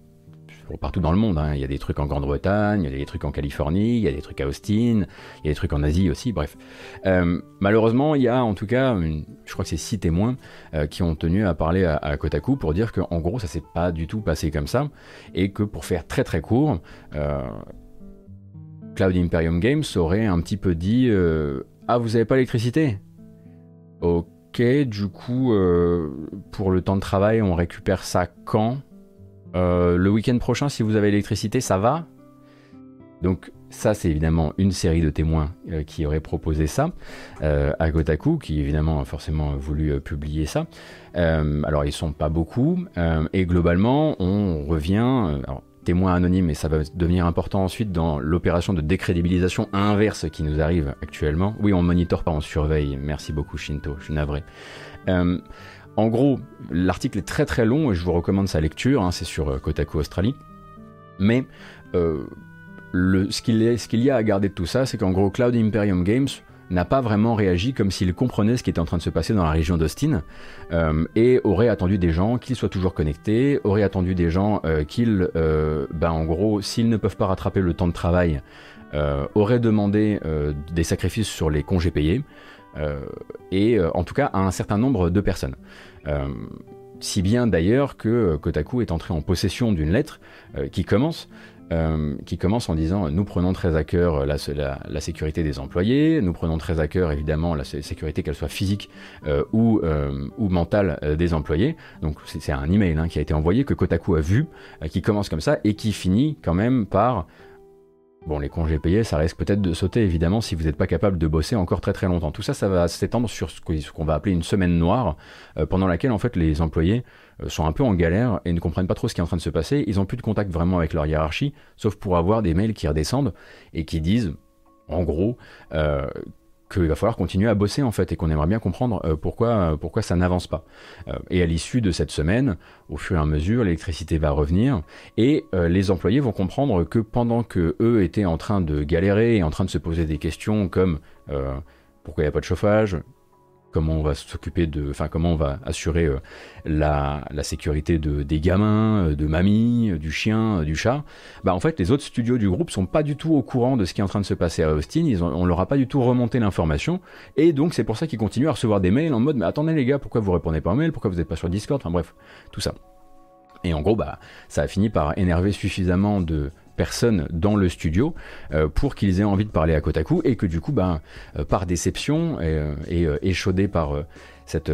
partout dans le monde. Hein. Il y a des trucs en Grande-Bretagne, il y a des trucs en Californie, il y a des trucs à Austin, il y a des trucs en Asie aussi, bref. Euh, malheureusement, il y a en tout cas, je crois que c'est six témoins euh, qui ont tenu à parler à, Kotaku pour dire qu'en gros, ça s'est pas du tout passé comme ça, et que pour faire très très court, euh, Cloud Imperium Games aurait un petit peu dit Ah, vous avez pas l'électricité? Ok, du coup, pour le temps de travail, on récupère ça quand? Euh, le week-end prochain, si vous avez l'électricité, ça va Donc ça, c'est évidemment une série de témoins euh, qui auraient proposé ça euh, à Gotaku, qui évidemment a forcément voulu publier ça. alors ils sont pas beaucoup, et globalement, on revient... Alors, témoin anonyme, et ça va devenir important ensuite dans l'opération de décrédibilisation inverse qui nous arrive actuellement. Oui, on monitore pas, on surveille. Merci beaucoup Shinto, je suis navré. En gros, l'article est très très long et je vous recommande sa lecture, hein, c'est sur euh, Kotaku Australie. Mais euh, ce qu'il y a à garder de tout ça, c'est qu'en gros, Cloud Imperium Games n'a pas vraiment réagi comme s'il comprenait ce qui était en train de se passer dans la région d'Austin euh, et aurait attendu des gens qu'ils soient toujours connectés, aurait attendu des gens qu'ils, ben en gros, s'ils ne peuvent pas rattraper le temps de travail, auraient demandé des sacrifices sur les congés payés et en tout cas à un certain nombre de personnes. si bien d'ailleurs que Kotaku est entré en possession d'une lettre qui commence euh, qui commence en disant nous prenons très à cœur la, sécurité des employés, nous prenons très à cœur évidemment la sécurité qu'elle soit physique euh, ou, euh, ou mentale des employés. Donc c'est un email hein, qui a été envoyé que Kotaku a vu, qui commence comme ça et qui finit quand même par Bon, les congés payés, ça risque peut-être de sauter, évidemment, si vous n'êtes pas capable de bosser encore très très longtemps. Tout ça, ça va s'étendre sur ce qu'on va appeler une semaine noire, pendant laquelle, en fait, les employés euh, sont un peu en galère et ne comprennent pas trop ce qui est en train de se passer. Ils n'ont plus de contact vraiment avec leur hiérarchie, sauf pour avoir des mails qui redescendent et qui disent, en gros, euh, qu'il va falloir continuer à bosser en fait et qu'on aimerait bien comprendre euh, pourquoi, pourquoi ça n'avance pas. et à l'issue de cette semaine, au fur et à mesure, l'électricité va revenir et les employés vont comprendre que pendant que eux étaient en train de galérer et en train de se poser des questions comme pourquoi il n'y a pas de chauffage, comment on va s'occuper de, enfin comment on va assurer euh, la, sécurité de, des gamins, euh, de mamie, euh, du chien, du chat. Bah en fait les autres studios du groupe sont pas du tout au courant de ce qui est en train de se passer à Austin. Ils ont, on leur a pas du tout remonté l'information et donc c'est pour ça qu'ils continuent à recevoir des mails en mode mais attendez les gars pourquoi vous répondez pas aux mails, pourquoi vous n'êtes pas sur Discord, enfin bref tout ça. Et en gros, bah, ça a fini par énerver suffisamment de, personnes dans le studio euh, pour qu'ils aient envie de parler à Kotaku et que du coup, ben, euh, par déception et, euh, échaudé par cette,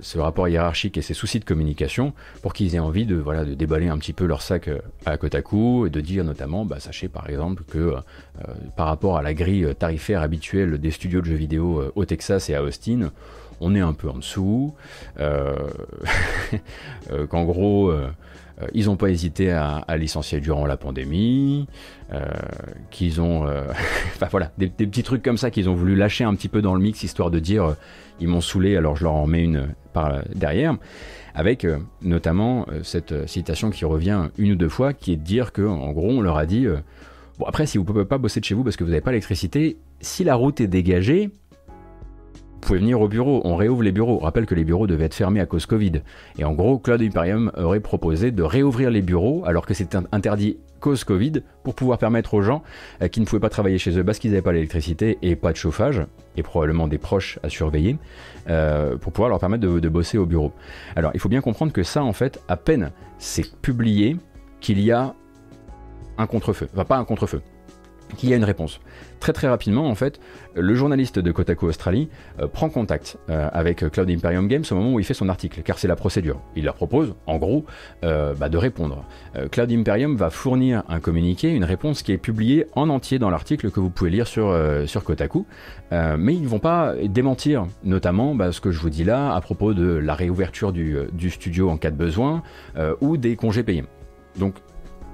ce rapport hiérarchique et ces soucis de communication, pour qu'ils aient envie de, voilà, de déballer un petit peu leur sac à Kotaku et de dire notamment, bah, sachez par exemple que par rapport à la grille tarifaire habituelle des studios de jeux vidéo au Texas et à Austin, on est un peu en dessous, <laughs> qu'en gros euh, ils n'ont pas hésité à, licencier durant la pandémie, euh, qu'ils ont, euh, <laughs> enfin voilà, des, petits trucs comme ça qu'ils ont voulu lâcher un petit peu dans le mix histoire de dire ils m'ont saoulé, alors je leur en mets une par derrière, avec notamment cette citation qui revient une ou deux fois, qui est de dire que en gros on leur a dit bon après si vous pouvez pas bosser de chez vous parce que vous n'avez pas l'électricité, si la route est dégagée, pouvez venir au bureau, on réouvre les bureaux. Rappelle que les bureaux devaient être fermés à cause Covid. Et en gros, Cloud Imperium aurait proposé de réouvrir les bureaux alors que c'était interdit cause Covid pour pouvoir permettre aux gens euh, qui ne pouvaient pas travailler chez eux parce qu'ils n'avaient pas l'électricité et pas de chauffage et probablement des proches à surveiller euh, pour pouvoir leur permettre de, de bosser au bureau. Alors il faut bien comprendre que ça en fait, à peine c'est publié qu'il y a un contre-feu. Enfin pas un contre-feu, qu'il y a une réponse. Très très rapidement, en fait, le journaliste de Kotaku Australie euh, prend contact euh, avec Cloud Imperium Games au moment où il fait son article, car c'est la procédure. Il leur propose, en gros, euh, bah, de répondre. Cloud Imperium va fournir un communiqué, une réponse qui est publiée en entier dans l'article que vous pouvez lire sur, sur Kotaku, mais ils ne vont pas démentir, notamment bah, ce que je vous dis là à propos de la réouverture du, du studio en cas de besoin ou des congés payés. Donc,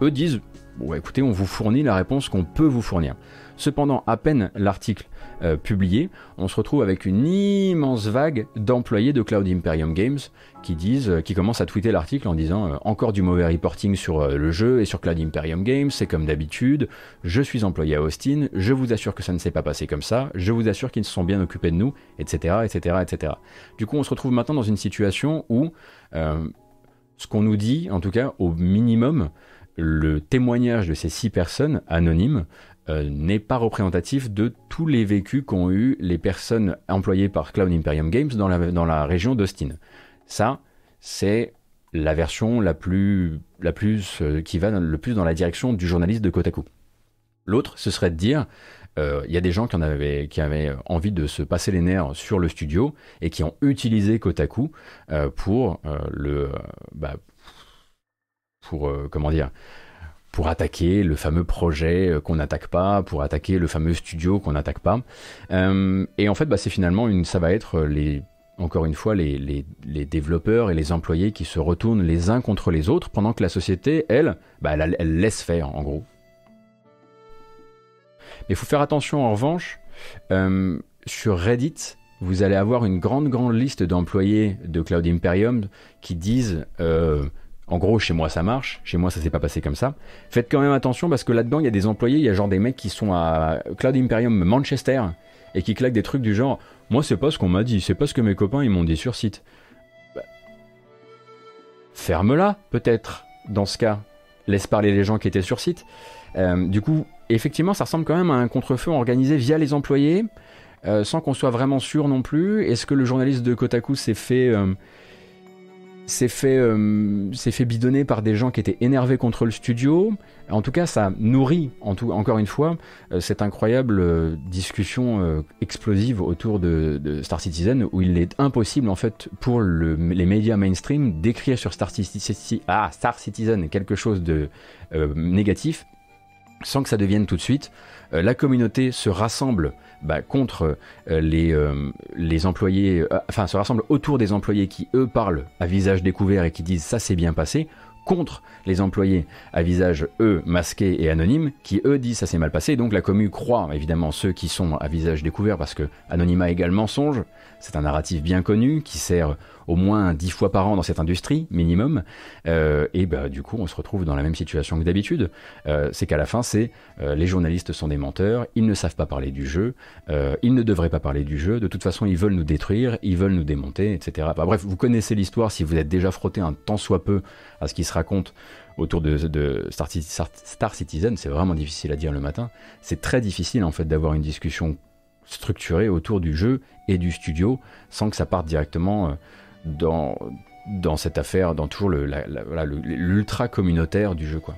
eux disent Bon, écoutez, on vous fournit la réponse qu'on peut vous fournir. Cependant, à peine l'article euh, publié, on se retrouve avec une immense vague d'employés de Cloud Imperium Games qui disent, euh, qui commencent à tweeter l'article en disant euh, encore du mauvais reporting sur le jeu et sur Cloud Imperium Games, c'est comme d'habitude. Je suis employé à Austin, je vous assure que ça ne s'est pas passé comme ça, je vous assure qu'ils se sont bien occupés de nous, etc., etc., etc. Du coup, on se retrouve maintenant dans une situation où ce qu'on nous dit, en tout cas au minimum, le témoignage de ces six personnes anonymes euh, n'est pas représentatif de tous les vécus qu'ont eu les personnes employées par Cloud Imperium Games dans la, région d'Austin. Ça, c'est la version la plus, euh, qui va le plus dans la direction du journaliste de Kotaku. L'autre, ce serait de dire, euh, il y a des gens qui, en avaient, qui avaient envie de se passer les nerfs sur le studio et qui ont utilisé Kotaku pour le, bah, pour euh, comment dire pour attaquer le fameux projet euh, qu'on n'attaque pas, pour attaquer le fameux studio qu'on n'attaque pas. Euh, et en fait, bah, c'est finalement une, ça va être les, encore une fois, les, les, développeurs et les employés qui se retournent les uns contre les autres, pendant que la société, elle, bah, elle, elle laisse faire, en gros. Mais il faut faire attention, en revanche, sur Reddit, vous allez avoir une grande, grande liste d'employés de Cloud Imperium qui disent en gros, chez moi ça marche, chez moi ça s'est pas passé comme ça. Faites quand même attention parce que là-dedans il y a des employés, il y a genre des mecs qui sont à Cloud Imperium Manchester et qui claque des trucs du genre Moi, c'est pas ce qu'on m'a dit, c'est pas ce que mes copains ils m'ont dit sur site. Bah, ferme-la, peut-être, dans ce cas. Laisse parler les gens qui étaient sur site. Euh, du coup, effectivement, ça ressemble quand même à un contre-feu organisé via les employés, euh, sans qu'on soit vraiment sûr non plus. Est-ce que le journaliste de Kotaku s'est fait euh, c'est fait, euh, fait bidonner par des gens qui étaient énervés contre le studio. En tout cas, ça nourrit, encore une fois, euh, cette incroyable euh, discussion explosive autour de, Star Citizen, où il est impossible, en fait, pour les médias mainstream d'écrire sur Star, ah, Star Citizen quelque chose de négatif sans que ça devienne tout de suite. la communauté se rassemble bah, contre euh, les, euh, les employés, euh, enfin se rassemblent autour des employés qui eux parlent à visage découvert et qui disent ça s'est bien passé, contre les employés à visage eux masqués et anonymes qui eux disent ça s'est mal passé. Donc la commu croit évidemment ceux qui sont à visage découvert parce que anonymat égale mensonge. C'est un narratif bien connu qui sert au moins dix fois par an dans cette industrie, minimum. Euh, et bah, du coup, on se retrouve dans la même situation que d'habitude. Euh, c'est qu'à la fin, c'est euh, les journalistes sont des menteurs, ils ne savent pas parler du jeu, ils ne devraient pas parler du jeu, de toute façon, ils veulent nous détruire, ils veulent nous démonter, etc. bref, vous connaissez l'histoire si vous êtes déjà frotté un tant soit peu à ce qui se raconte autour de, Star, Citizen, c'est vraiment difficile à dire le matin. C'est très difficile en fait d'avoir une discussion structurée autour du jeu et du studio sans que ça parte directement dans, dans cette affaire, dans toujours l'ultra communautaire du jeu. quoi.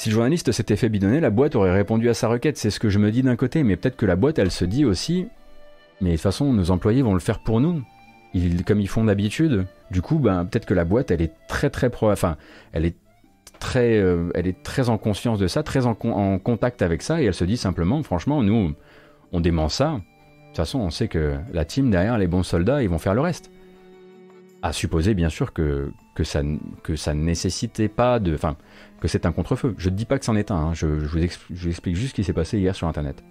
Si le journaliste s'était fait bidonner, la boîte aurait répondu à sa requête. C'est ce que je me dis d'un côté, mais peut-être que la boîte, elle se dit aussi, mais de toute façon, nos employés vont le faire pour nous, comme ils font d'habitude. Du coup, ben, peut-être que la boîte, elle est très très pro, enfin, elle est euh, elle est très en conscience de ça, très en, contact avec ça, et elle se dit simplement, franchement, nous, on dément ça, de toute façon, on sait que la team derrière, les bons soldats, ils vont faire le reste. À supposer, bien sûr, que, ça, que ça ne nécessitait pas de. Enfin, que c'est un contre-feu. Je ne dis pas que c'en est un, hein. je vous explique juste ce qui s'est passé hier sur Internet.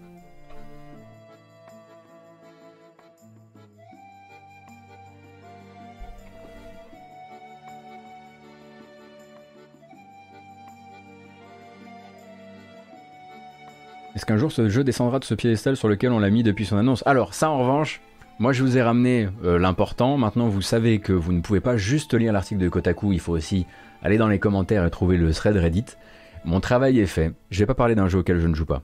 Est-ce qu'un jour ce jeu descendra de ce piédestal sur lequel on l'a mis depuis son annonce? Alors ça en revanche, moi je vous ai ramené euh, l'important, maintenant vous savez que vous ne pouvez pas juste lire l'article de Kotaku, il faut aussi aller dans les commentaires et trouver le thread Reddit. Mon travail est fait, je vais pas parler d'un jeu auquel je ne joue pas.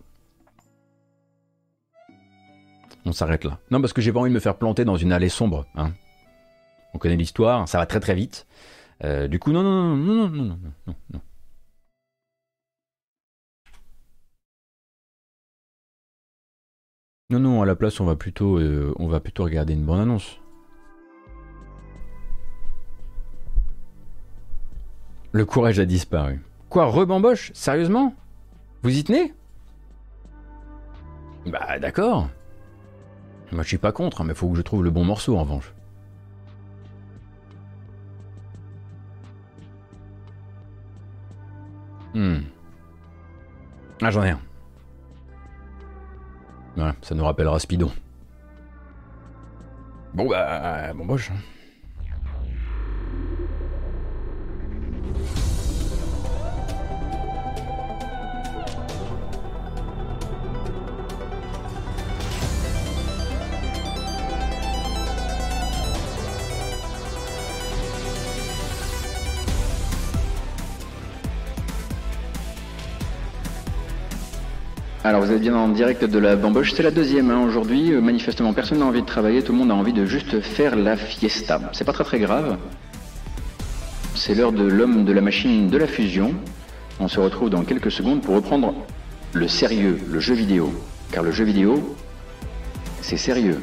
On s'arrête là. Non parce que j'ai pas envie de me faire planter dans une allée sombre. Hein. On connaît l'histoire, ça va très très vite. Euh, du coup non non non non non non non non. Non, non, à la place, on va plutôt, euh, on va plutôt regarder une bonne annonce. Le courage a disparu. Quoi, rebamboche Sérieusement? Vous y tenez? Bah d'accord. Moi je suis pas contre, hein, mais faut que je trouve le bon morceau en revanche. Hmm. Ah j'en ai un. Ça nous rappellera Spidon. Bon bah, bon boche. Vous êtes bien en direct de la bamboche, c'est la deuxième hein, aujourd'hui. Euh, manifestement personne n'a envie de travailler, tout le monde a envie de juste faire la fiesta. C'est pas très très grave. C'est l'heure de l'homme de la machine de la fusion. On se retrouve dans quelques secondes pour reprendre le sérieux, le jeu vidéo. Car le jeu vidéo, c'est sérieux.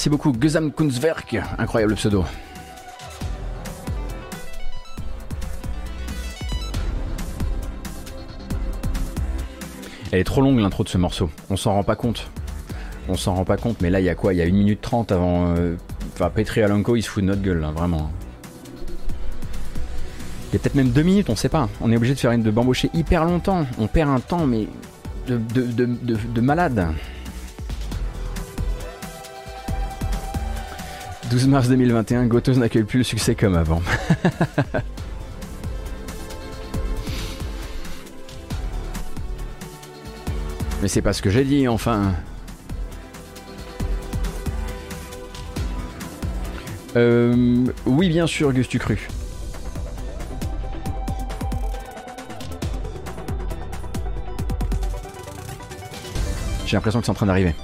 Merci beaucoup, Gesamtkunstwerk, incroyable pseudo. Elle est trop longue l'intro de ce morceau, on s'en rend pas compte. On s'en rend pas compte, mais là il y a quoi? Il y a 1 minute 30 avant. Euh, enfin, Petri Alanko il se fout de notre gueule, là, vraiment. Il y a peut-être même deux minutes, on sait pas. On est obligé de faire une de bambocher hyper longtemps. On perd un temps, mais de malade. 12 mars 2021, Gotos n'accueille plus le succès comme avant. <laughs> Mais c'est pas ce que j'ai dit, enfin. Euh, oui, bien sûr, Gus, tu cru. J'ai l'impression que c'est en train d'arriver.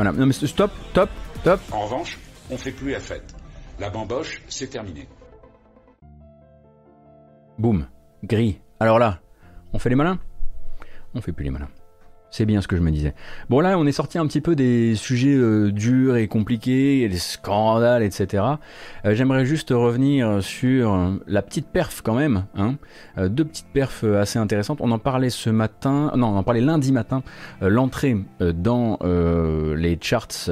Voilà. Non mais stop, top, top. En revanche, on fait plus la fête. La bamboche, c'est terminé. Boum. Gris. Alors là, on fait les malins? On fait plus les malins. C'est bien ce que je me disais. Bon là, on est sorti un petit peu des sujets euh, durs et compliqués, des scandales, etc. Euh, j'aimerais juste revenir sur euh, la petite perf quand même. Hein. deux petites perfs assez intéressantes. On en parlait ce matin, non, on en parlait lundi matin. L'entrée dans les charts,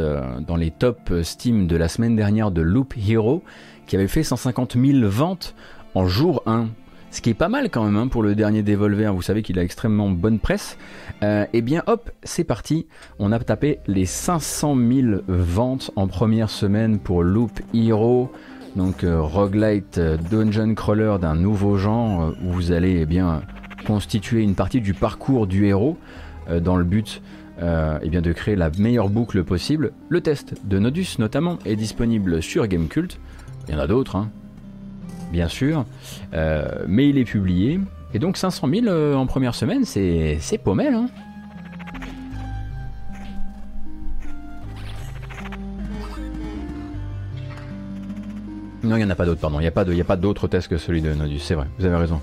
dans les top Steam de la semaine dernière de Loop Hero, qui avait fait 150 000 ventes en jour 1 ce qui est pas mal quand même hein, pour le dernier Devolver, vous savez qu'il a extrêmement bonne presse. Euh, et eh bien hop, c'est parti, on a tapé les 500 000 ventes en première semaine pour Loop Hero, donc euh, roguelite euh, dungeon crawler d'un nouveau genre où vous allez eh bien constituer une partie du parcours du héros dans le but eh bien de créer la meilleure boucle possible. Le test de Nodus notamment est disponible sur Gamecult. Il y en a d'autres, hein bien sûr, euh, mais il est publié. Et donc 500 000 euh, en première semaine, c'est paumel. Hein non, il n'y en a pas d'autres, pardon. Il n'y a pas d'autres tests que celui de Nodus, c'est vrai, vous avez raison.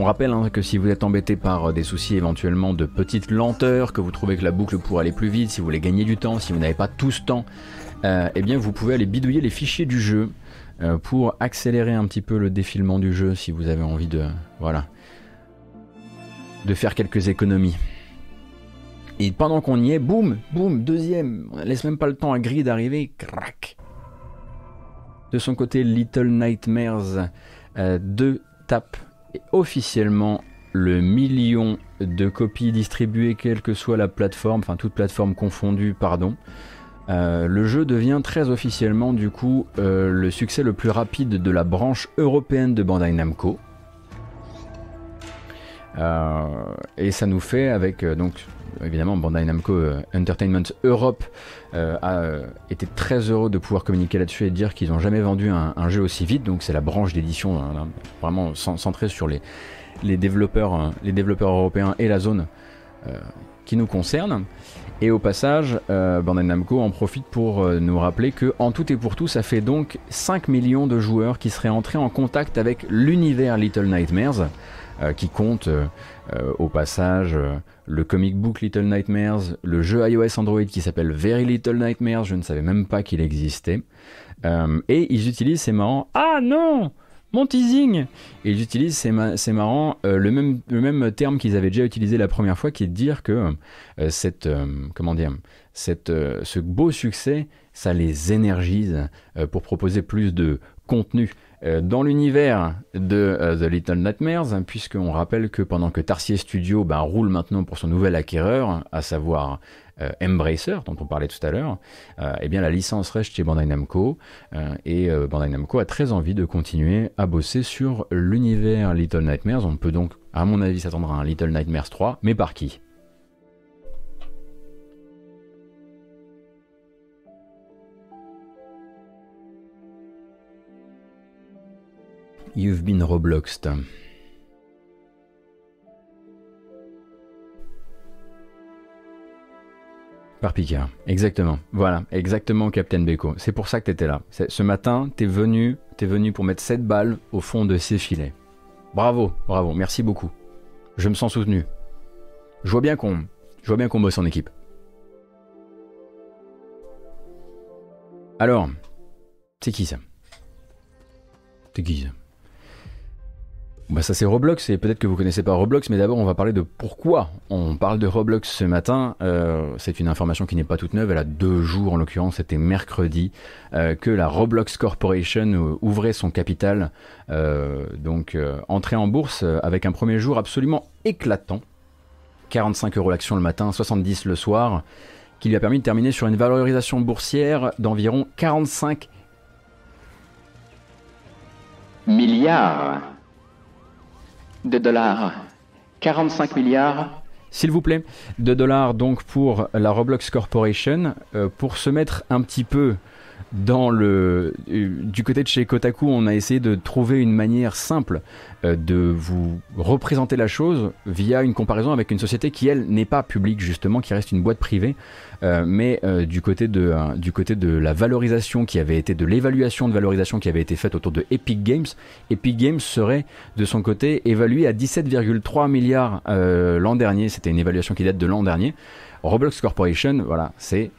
On rappelle hein, que si vous êtes embêté par des soucis éventuellement de petite lenteur, que vous trouvez que la boucle pourrait aller plus vite, si vous voulez gagner du temps, si vous n'avez pas tout ce temps euh, eh bien vous pouvez aller bidouiller les fichiers du jeu euh, pour accélérer un petit peu le défilement du jeu si vous avez envie de voilà de faire quelques économies. Et pendant qu'on y est, boum, boum, deuxième, on laisse même pas le temps à Gris d'arriver, crac. De son côté, Little Nightmares 2 euh, tape officiellement le million de copies distribuées, quelle que soit la plateforme, enfin toute plateforme confondue, pardon. Euh, le jeu devient très officiellement du coup euh, le succès le plus rapide de la branche européenne de Bandai Namco. Euh, et ça nous fait avec donc évidemment Bandai Namco Entertainment Europe a été très heureux de pouvoir communiquer là-dessus et dire qu'ils n'ont jamais vendu un, jeu aussi vite. Donc c'est la branche d'édition hein, vraiment centrée sur les, développeurs, les développeurs européens et la zone qui nous concerne. Et au passage, euh, Bandai Namco en profite pour euh, nous rappeler que en tout et pour tout, ça fait donc 5 millions de joueurs qui seraient entrés en contact avec l'univers Little Nightmares, euh, qui compte euh, au passage le comic book Little Nightmares, le jeu iOS Android qui s'appelle Very Little Nightmares, je ne savais même pas qu'il existait. et ils utilisent, c'est marrant, ah non mon teasing. Ils utilisent, c'est, marrant, euh, le, même, le même terme qu'ils avaient déjà utilisé la première fois, qui est de dire que euh, cette, euh, ce beau succès, ça les énergise pour proposer plus de contenu dans l'univers de The Little Nightmares, hein, puisqu'on rappelle que pendant que Tarsier Studio bah, roule maintenant pour son nouvel acquéreur, à savoir euh, Embracer, dont on parlait tout à l'heure, euh, eh bien la licence reste chez Bandai Namco euh, et Bandai Namco a très envie de continuer à bosser sur l'univers Little Nightmares. On peut donc, à mon avis, s'attendre à un Little Nightmares 3, mais par qui? You've been Robloxed. Par Picard, exactement. Voilà, exactement, Captain Beko. C'est pour ça que tu étais là. Ce matin, t'es venu, es venu pour mettre 7 balles au fond de ces filets. Bravo, bravo, merci beaucoup. Je me sens soutenu. Je vois bien qu'on, je vois bien qu'on bosse en équipe. Alors, c'est qui ça? C'est qui ça? Bah ça c'est Roblox et peut-être que vous connaissez pas Roblox mais d'abord on va parler de pourquoi on parle de Roblox ce matin. Euh, c'est une information qui n'est pas toute neuve, elle a deux jours en l'occurrence, c'était mercredi euh, que la Roblox Corporation euh, ouvrait son capital, donc entrée en bourse avec un premier jour absolument éclatant. 45 euros l'action le matin, 70 le soir, qui lui a permis de terminer sur une valorisation boursière d'environ 45 milliards de dollars. 45 milliards. S'il vous plaît, de dollars donc pour la Roblox Corporation. Euh, pour se mettre un petit peu dans le euh, du côté de chez Kotaku, on a essayé de trouver une manière simple euh, de vous représenter la chose via une comparaison avec une société qui elle n'est pas publique justement, qui reste une boîte privée, euh, mais du côté de du côté de la valorisation qui avait été de l'évaluation de valorisation qui avait été faite autour de Epic Games, Epic Games serait de son côté évalué à 17,3 milliards l'an dernier. C'était une évaluation qui date de l'an dernier. Roblox Corporation, voilà, c'est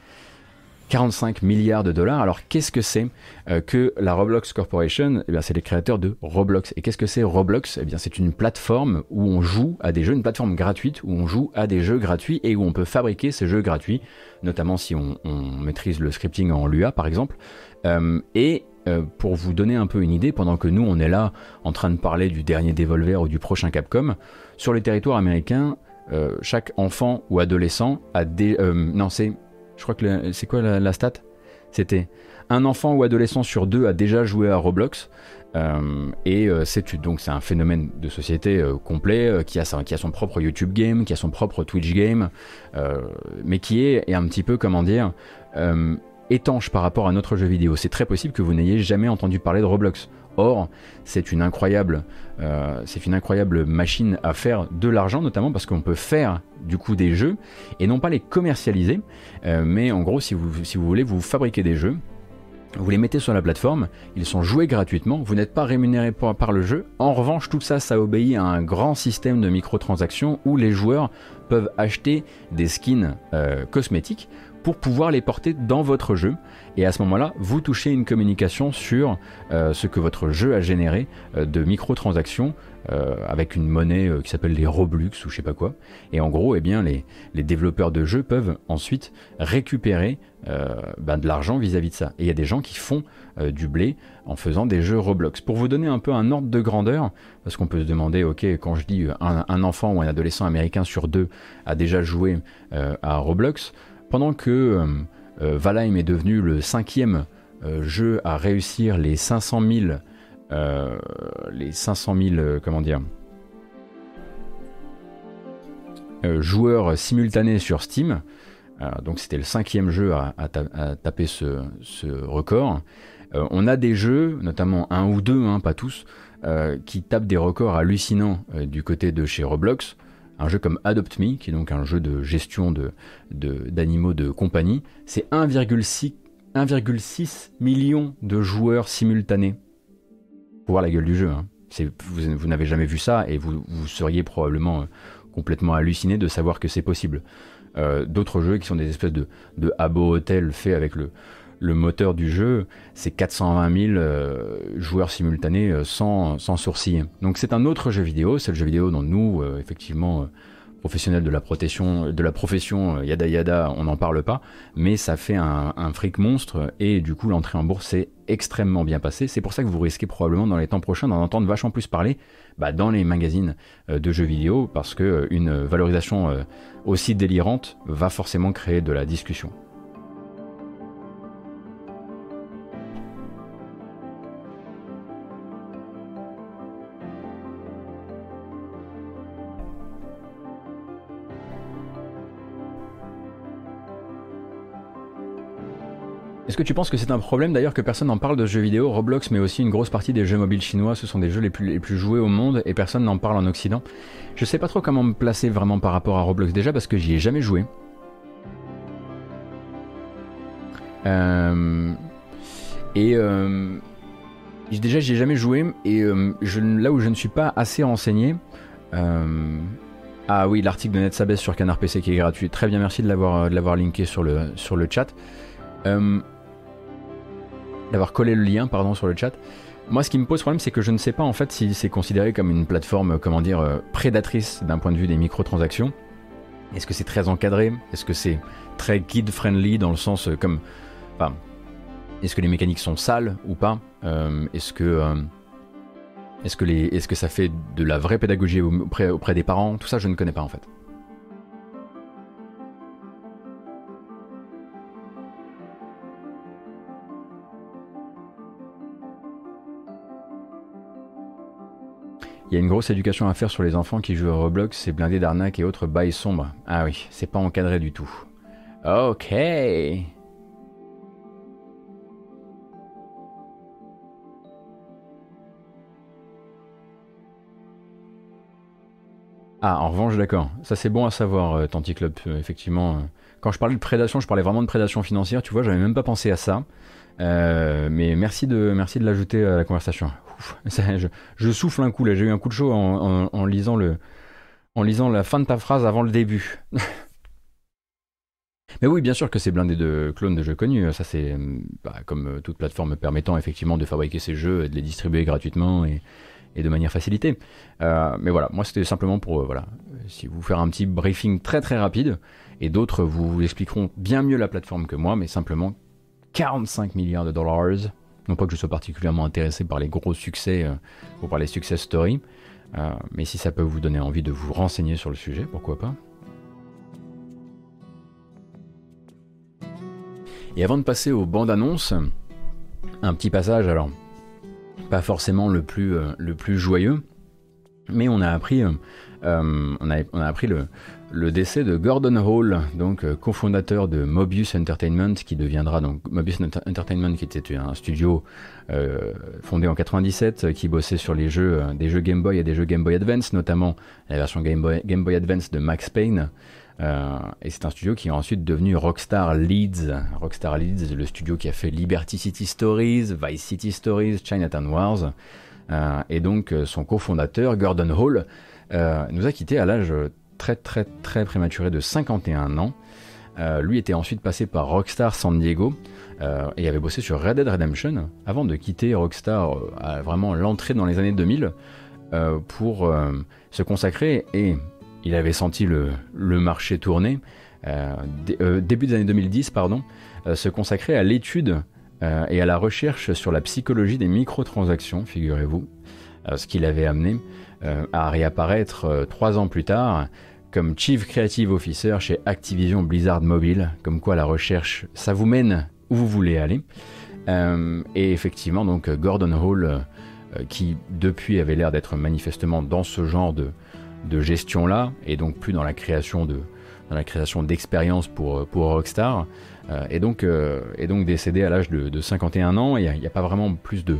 45 milliards de dollars. Alors qu'est-ce que c'est euh, que la Roblox Corporation? Eh bien c'est les créateurs de Roblox. Et qu'est-ce que c'est Roblox? Eh bien c'est une plateforme où on joue à des jeux, une plateforme gratuite où on joue à des jeux gratuits et où on peut fabriquer ces jeux gratuits, notamment si on, maîtrise le scripting en Lua par exemple. Euh, et euh, pour vous donner un peu une idée, pendant que nous on est là en train de parler du dernier Devolver ou du prochain Capcom, sur les territoires américains, chaque enfant ou adolescent a des... non c'est je crois que c'est quoi la, stat? C'était un enfant ou adolescent sur deux a déjà joué à Roblox. Euh, et euh, c'est donc c'est un phénomène de société euh, complet qui, a son propre YouTube game, qui a son propre Twitch game, mais qui est, est, un petit peu comment dire étanche par rapport à notre jeu vidéo. C'est très possible que vous n'ayez jamais entendu parler de Roblox. Or, c'est une incroyable, euh, c'est une incroyable machine à faire de l'argent, notamment parce qu'on peut faire du coup des jeux et non pas les commercialiser, euh, mais en gros, si vous, si vous voulez, vous fabriquez des jeux. Vous les mettez sur la plateforme, ils sont joués gratuitement, vous n'êtes pas rémunéré par, le jeu. En revanche, tout ça, ça obéit à un grand système de microtransactions où les joueurs peuvent acheter des skins euh, cosmétiques pour pouvoir les porter dans votre jeu. Et à ce moment-là, vous touchez une communication sur euh, ce que votre jeu a généré euh, de microtransactions euh, avec une monnaie qui s'appelle les Roblox ou je sais pas quoi. Et en gros, eh bien, les, les développeurs de jeux peuvent ensuite récupérer ben, de l'argent vis-à-vis de ça. Et il y a des gens qui font du blé en faisant des jeux Roblox. Pour vous donner un peu un ordre de grandeur, parce qu'on peut se demander, ok, quand je dis un, enfant ou un adolescent américain sur deux a déjà joué à Roblox, pendant que Valheim est devenu le cinquième euh, jeu à réussir les 500 000, les 500 000, comment dire, joueurs simultanés sur Steam. donc c'était le cinquième jeu à, taper ce, record. on a des jeux, notamment un ou deux, hein, pas tous, qui tapent des records hallucinants du côté de chez Roblox un jeu comme Adopt Me, qui est donc un jeu de gestion d'animaux de, compagnie, c'est 1,6 million de joueurs simultanés. Pour voir la gueule du jeu. Hein. Vous, n'avez jamais vu ça et vous, seriez probablement euh, complètement halluciné de savoir que c'est possible. Euh, d'autres jeux qui sont des espèces de, de Abo Hotel faits avec le, le moteur du jeu, c'est 420 000 euh, joueurs simultanés euh, sans, sans. Donc c'est un autre jeu vidéo, c'est le jeu vidéo dont nous, euh, effectivement, professionnels de la protection, de la profession, yada yada, on n'en parle pas, mais ça fait un, fric monstre et du coup l'entrée en bourse s'est extrêmement bien passée. C'est pour ça que vous risquez probablement dans les temps prochains d'en entendre vachement plus parler bah, dans les magazines de jeux vidéo parce que une valorisation aussi délirante va forcément créer de la discussion. Est-ce que tu penses que c'est un problème d'ailleurs que personne n'en parle de jeux vidéo Roblox, mais aussi une grosse partie des jeux mobiles chinois, ce sont des jeux les plus, les plus joués au monde et personne n'en parle en Occident. Je sais pas trop comment me placer vraiment par rapport à Roblox déjà parce que j'y ai jamais joué. Euh, et euh, déjà j'y ai jamais joué et euh, je, là où je ne suis pas assez renseigné, Ah oui, l'article de NetSabes sur Canard PC qui est gratuit. Très bien, merci de l'avoir, linké sur le, sur le chat. Euh, d'avoir collé le lien, pardon, sur le chat. Moi, ce qui me pose problème, c'est que je ne sais pas en fait si c'est considéré comme une plateforme, comment dire, euh, prédatrice d'un point de vue des microtransactions. Est-ce que c'est très encadré? Est-ce que c'est très kid-friendly dans le sens euh, comme. Est-ce que les mécaniques sont sales ou pas? Est-ce que. est-ce que, les, est-ce que ça fait de la vraie pédagogie auprès, auprès des parents? Tout ça, je ne connais pas en fait. Il y a une grosse éducation à faire sur les enfants qui jouent à Roblox, c'est blindé d'arnaques et autres bails sombres. Ah oui, c'est pas encadré du tout. Ok. Ah, en revanche, d'accord. Ça, c'est bon à savoir, euh, Tanticlub, euh, effectivement. Quand je parlais de prédation, je parlais vraiment de prédation financière, tu vois, j'avais même pas pensé à ça. Mais merci de, merci de l'ajouter à la conversation je, souffle un coup là, j'ai eu un coup de chaud en, lisant le, en lisant la fin de ta phrase avant le début. <laughs> Mais oui, bien sûr que c'est blindé de clones de jeux connus. Ça, c'est bah, comme toute plateforme permettant effectivement de fabriquer ces jeux et de les distribuer gratuitement et, de manière facilitée. Euh, mais voilà, moi c'était simplement pour euh, voilà, si vous faire un petit briefing très très rapide. Et d'autres vous expliqueront bien mieux la plateforme que moi, mais simplement 45 milliards de dollars non pas que je sois particulièrement intéressé par les gros succès euh, ou par les success stories, euh, mais si ça peut vous donner envie de vous renseigner sur le sujet, pourquoi pas. Et avant de passer aux bandes annonces, un petit passage, alors pas forcément le plus, euh, le plus joyeux, mais on a appris, on a, on a appris le, le décès de Gordon Hall, donc euh, cofondateur de Mobius Entertainment, qui deviendra donc Mobius Entertainment, qui était un studio euh, fondé en 97, qui bossait sur les jeux, euh, des jeux Game Boy et des jeux Game Boy Advance, notamment la version Game Boy, Advance de Max Payne. et c'est un studio qui est ensuite devenu Rockstar Leeds. Rockstar Leeds, le studio qui a fait Liberty City Stories, Vice City Stories, Chinatown Wars. et donc son cofondateur, Gordon Hall, nous a quitté à l'âge très très très prématuré de 51 ans. Euh, lui était ensuite passé par Rockstar San Diego euh, et avait bossé sur Red Dead Redemption avant de quitter Rockstar euh, à vraiment l'entrée dans les années 2000 pour se consacrer et il avait senti le, marché tourner début des années 2010 pardon se consacrer à l'étude et à la recherche sur la psychologie des microtransactions figurez-vous ce qui l'avait amené à réapparaître trois ans plus tard comme Chief Creative Officer chez Activision Blizzard Mobile, comme quoi la recherche, ça vous mène où vous voulez aller. Euh, et effectivement, donc Gordon Hall, euh, qui depuis avait l'air d'être manifestement dans ce genre de, gestion-là, et donc plus dans la création de dans la création d'expériences pour, pour Rockstar, euh, et, donc, et donc décédé à l'âge de, 51 ans. Il n'y a, pas vraiment plus de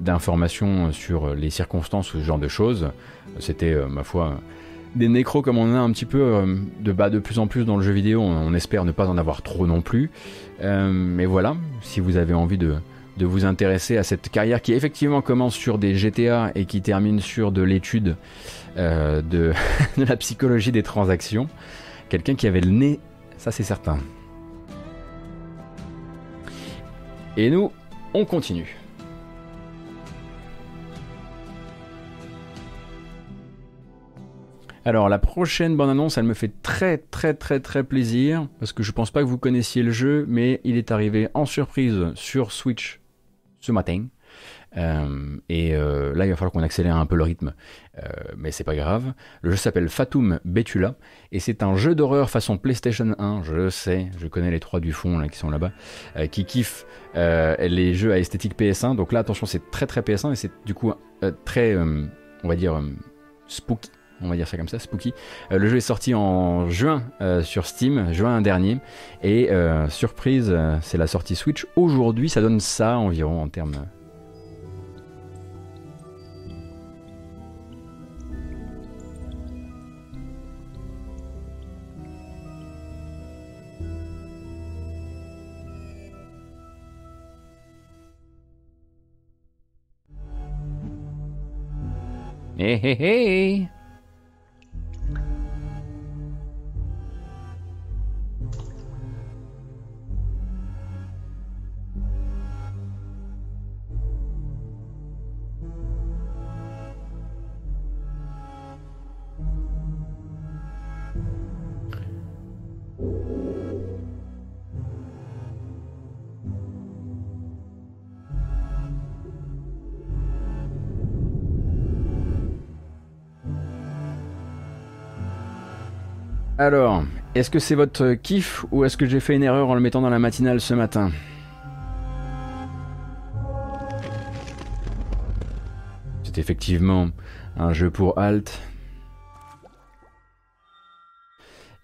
d'informations sur les circonstances ou ce genre de choses. C'était, ma foi, des nécros comme on en a un petit peu euh, de, bas de plus en plus dans le jeu vidéo, on, espère ne pas en avoir trop non plus. Euh, mais voilà, si vous avez envie de, vous intéresser à cette carrière qui effectivement commence sur des GTA et qui termine sur de l'étude euh, <laughs> de la psychologie des transactions, quelqu'un qui avait le nez, ça c'est certain. Et nous, on continue. Alors la prochaine bande annonce, elle me fait très très très très plaisir parce que je pense pas que vous connaissiez le jeu, mais il est arrivé en surprise sur Switch ce matin. Euh, et euh, là, il va falloir qu'on accélère un peu le rythme, euh, mais c'est pas grave. Le jeu s'appelle Fatum Betula et c'est un jeu d'horreur façon PlayStation 1. Je sais, je connais les trois du fond qui sont là-bas, qui kiffent les jeux à esthétique PS1. Donc là, attention, c'est très très PS1 et c'est du coup très, on va dire, spooky on va dire ça comme ça, Spooky. Euh, le jeu est sorti en juin euh, sur Steam, juin dernier. Et euh, surprise, c'est la sortie Switch. Aujourd'hui, ça donne ça environ en termes. Hey, hey, hey Alors, est-ce que c'est votre kiff ou est-ce que j'ai fait une erreur en le mettant dans la matinale ce matin C'est effectivement un jeu pour Alt.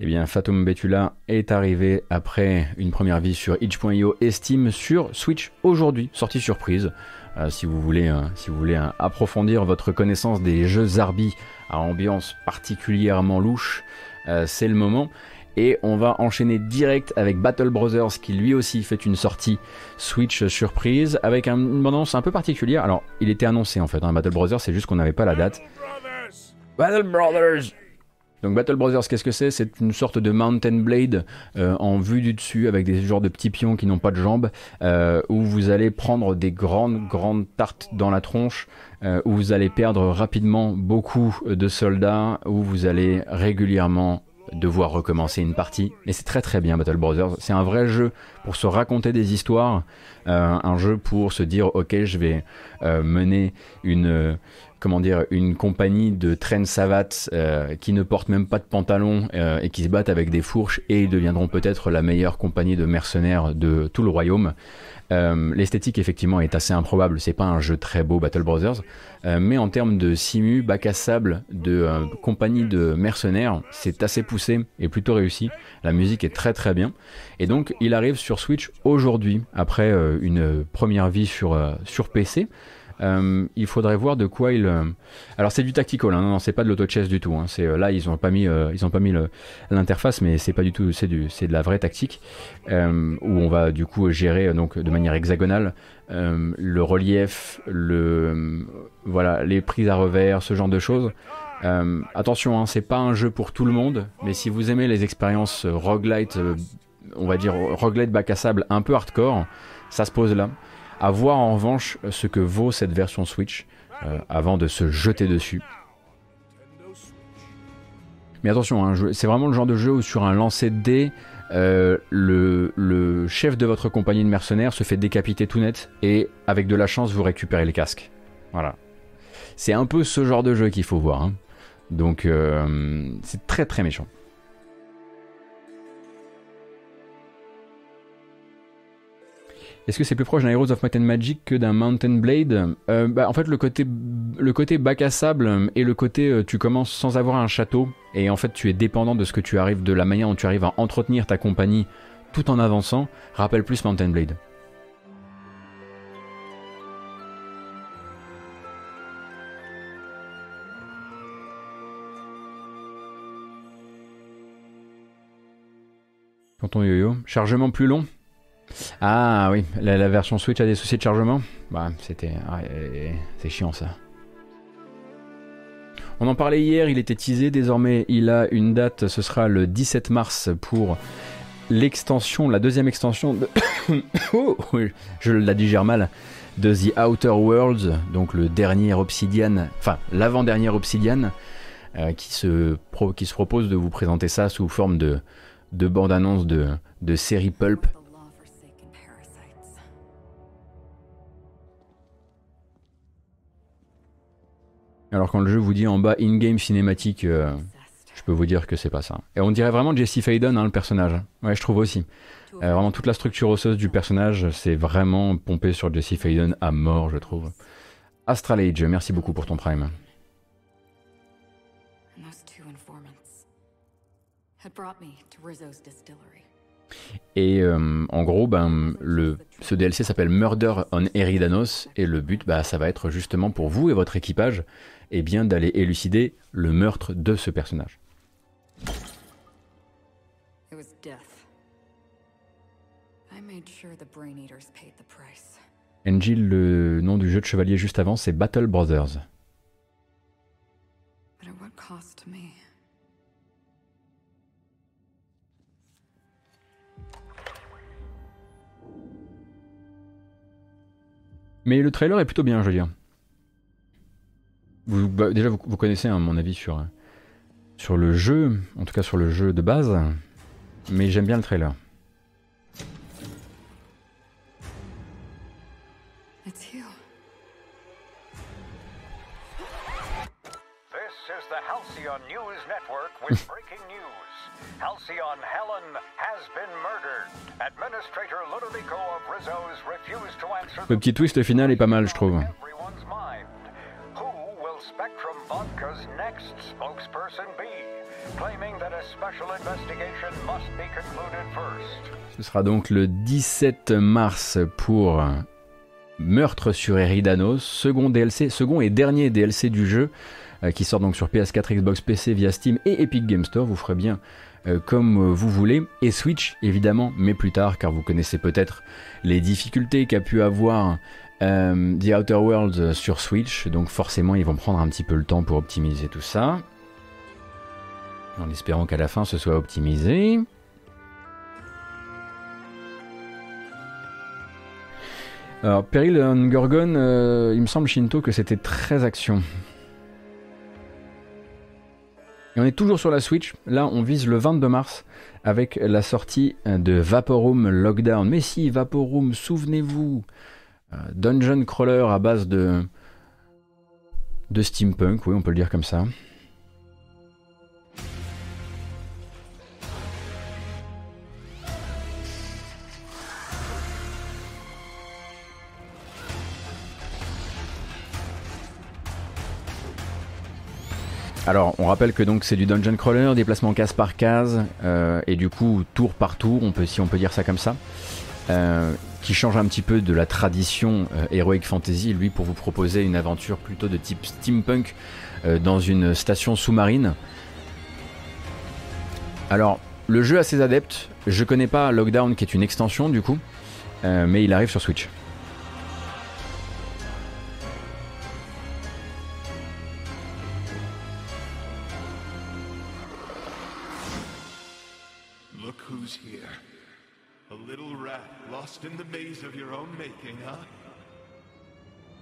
Eh bien, Fatum Betula est arrivé après une première vie sur itch.io et Steam sur Switch aujourd'hui, sortie surprise. Euh, si vous voulez, euh, euh, approfondir votre connaissance des jeux Zarbi à ambiance particulièrement louche, c'est le moment. Et on va enchaîner direct avec Battle Brothers qui lui aussi fait une sortie Switch surprise avec une bande un peu particulière. Alors, il était annoncé en fait, hein, Battle Brothers, c'est juste qu'on n'avait pas la date. Battle Brothers donc Battle Brothers, qu'est-ce que c'est? C'est une sorte de Mountain Blade euh, en vue du dessus avec des genres de petits pions qui n'ont pas de jambes, euh, où vous allez prendre des grandes, grandes tartes dans la tronche, euh, où vous allez perdre rapidement beaucoup de soldats, où vous allez régulièrement devoir recommencer une partie. Et c'est très très bien Battle Brothers. C'est un vrai jeu pour se raconter des histoires, un jeu pour se dire ok je vais mener une comment dire, une compagnie de traînes savates euh, qui ne portent même pas de pantalon euh, et qui se battent avec des fourches et ils deviendront peut-être la meilleure compagnie de mercenaires de tout le royaume. Euh, l'esthétique effectivement est assez improbable, c'est pas un jeu très beau Battle Brothers, mais en termes de simu, bac à sable, de compagnie de mercenaires, c'est assez poussé et plutôt réussi. La musique est très très bien et donc il arrive sur Switch aujourd'hui après une première vie sur sur PC. Euh, il faudrait voir de quoi il. Euh, alors c'est du tactical, hein, non, c'est pas de l'auto-chess du tout. Hein, euh, là ils ont pas mis, ils ont pas mis l'interface, mais c'est pas du tout, c'est de la vraie tactique où on va du coup gérer donc de manière hexagonale le relief, les prises à revers, ce genre de choses. attention, hein, c'est pas un jeu pour tout le monde, mais si vous aimez les expériences roguelite, on va dire roguelite bac à sable un peu hardcore, ça se pose là. À voir en revanche ce que vaut cette version Switch euh, avant de se jeter dessus. Mais attention, hein, c'est vraiment le genre de jeu où sur un lancer de dés, euh, le, chef de votre compagnie de mercenaires se fait décapiter tout net et avec de la chance vous récupérez les casques. Voilà. C'est un peu ce genre de jeu qu'il faut voir. Hein. Donc euh, c'est très très méchant. Est-ce que c'est plus proche d'un Heroes of Might Magic que d'un Mountain Blade? Euh, bah, En fait, le côté, le côté bac à sable et le côté euh, tu commences sans avoir un château et en fait tu es dépendant de ce que tu arrives, de la manière dont tu arrives à entretenir ta compagnie tout en avançant, rappelle plus Mountain Blade. Tonton yo-yo, chargement plus long? Ah oui, la, version Switch a des soucis de chargement? Bah. Ah, c'est chiant ça. On en parlait hier, il était teasé, désormais il a une date, ce sera le 17 mars pour l'extension, la deuxième extension de. <coughs> oh, je la digère mal. De The Outer Worlds, donc le dernier Obsidian, enfin l'avant-dernier Obsidian, euh, qui, se propose de vous présenter ça sous forme de, de bande-annonce de, de série Pulp. Alors quand le jeu vous dit en bas in-game cinématique, euh, je peux vous dire que c'est pas ça. Et on dirait vraiment Jesse Faden, hein, le personnage. Ouais, je trouve aussi. Euh, vraiment toute la structure osseuse du personnage, c'est vraiment pompé sur Jesse Faden à mort, je trouve. Astral Age, merci beaucoup pour ton prime. Et euh, en gros, ben, le, ce DLC s'appelle Murder on Eridanos et le but, bah, ça va être justement pour vous et votre équipage et bien d'aller élucider le meurtre de ce personnage. Angel, le nom du jeu de chevalier juste avant, c'est Battle Brothers. Mais le trailer est plutôt bien, je veux dire. Vous, bah, déjà, vous, connaissez hein, mon avis sur, sur le jeu, en tout cas sur le jeu de base, mais j'aime bien le trailer. the Halcyon News Network with <laughs> breaking news. Halcyon Helen has been murdered. Administrator Ludovico of Rizzo's refused to answer Le petit twist final est pas mal, je trouve. Spectrum next spokesperson? Claiming that a special investigation must be concluded first. Ce sera donc le 17 mars pour Meurtre sur Eridanos, second DLC, second et dernier DLC du jeu, euh, qui sort donc sur PS4, Xbox PC via Steam et Epic Game Store. Vous ferez bien euh, comme vous voulez. Et Switch, évidemment, mais plus tard, car vous connaissez peut-être les difficultés qu'a pu avoir euh, The Outer Worlds sur Switch. Donc forcément, ils vont prendre un petit peu le temps pour optimiser tout ça. En espérant qu'à la fin, ce soit optimisé. Alors, Peril and Gorgon, euh, il me semble, Shinto, que c'était très action. Et on est toujours sur la Switch. Là, on vise le 22 mars avec la sortie euh, de Vaporum Lockdown. Mais si, Vaporum, souvenez-vous, euh, Dungeon Crawler à base de, de steampunk, oui, on peut le dire comme ça. Alors, on rappelle que donc c'est du dungeon crawler, déplacement case par case, euh, et du coup tour par tour, on peut, si on peut dire ça comme ça, euh, qui change un petit peu de la tradition euh, Heroic Fantasy, lui pour vous proposer une aventure plutôt de type steampunk euh, dans une station sous-marine. Alors, le jeu a ses adeptes, je connais pas Lockdown qui est une extension du coup, euh, mais il arrive sur Switch.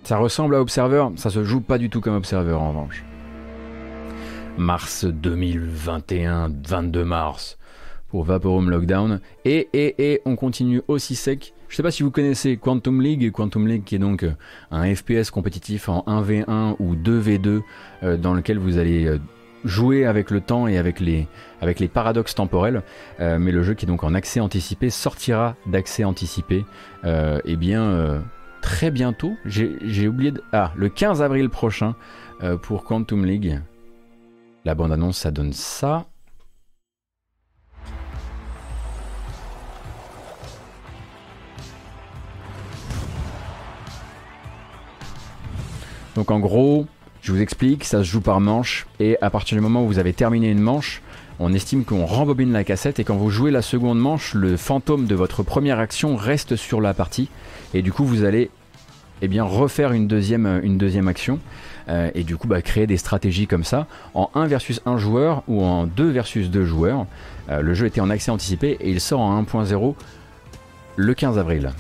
Ça ressemble à Observer, ça se joue pas du tout comme Observer en revanche. Mars 2021, 22 mars, pour Vaporum Lockdown. Et, et, et, on continue aussi sec. Je sais pas si vous connaissez Quantum League, Quantum League qui est donc euh, un FPS compétitif en 1v1 ou 2v2 euh, dans lequel vous allez euh, jouer avec le temps et avec les, paradoxes temporels. Mais le jeu qui est donc en accès anticipé sortira d'accès anticipé eh bien très bientôt. J'ai oublié de... Ah, le 15 avril prochain euh, pour Quantum League. La bande-annonce, ça donne ça. Donc en gros, je vous explique, ça se joue par manche et à partir du moment où vous avez terminé une manche, on estime qu'on rembobine la cassette et quand vous jouez la seconde manche, le fantôme de votre première action reste sur la partie et du coup vous allez eh refaire une deuxième, deuxième action euh, et du coup bah, créer des stratégies comme ça en 1 versus 1 joueur ou en 2 versus 2 joueurs. Euh, le jeu était en accès anticipé et il sort en 1.0 le 15 avril.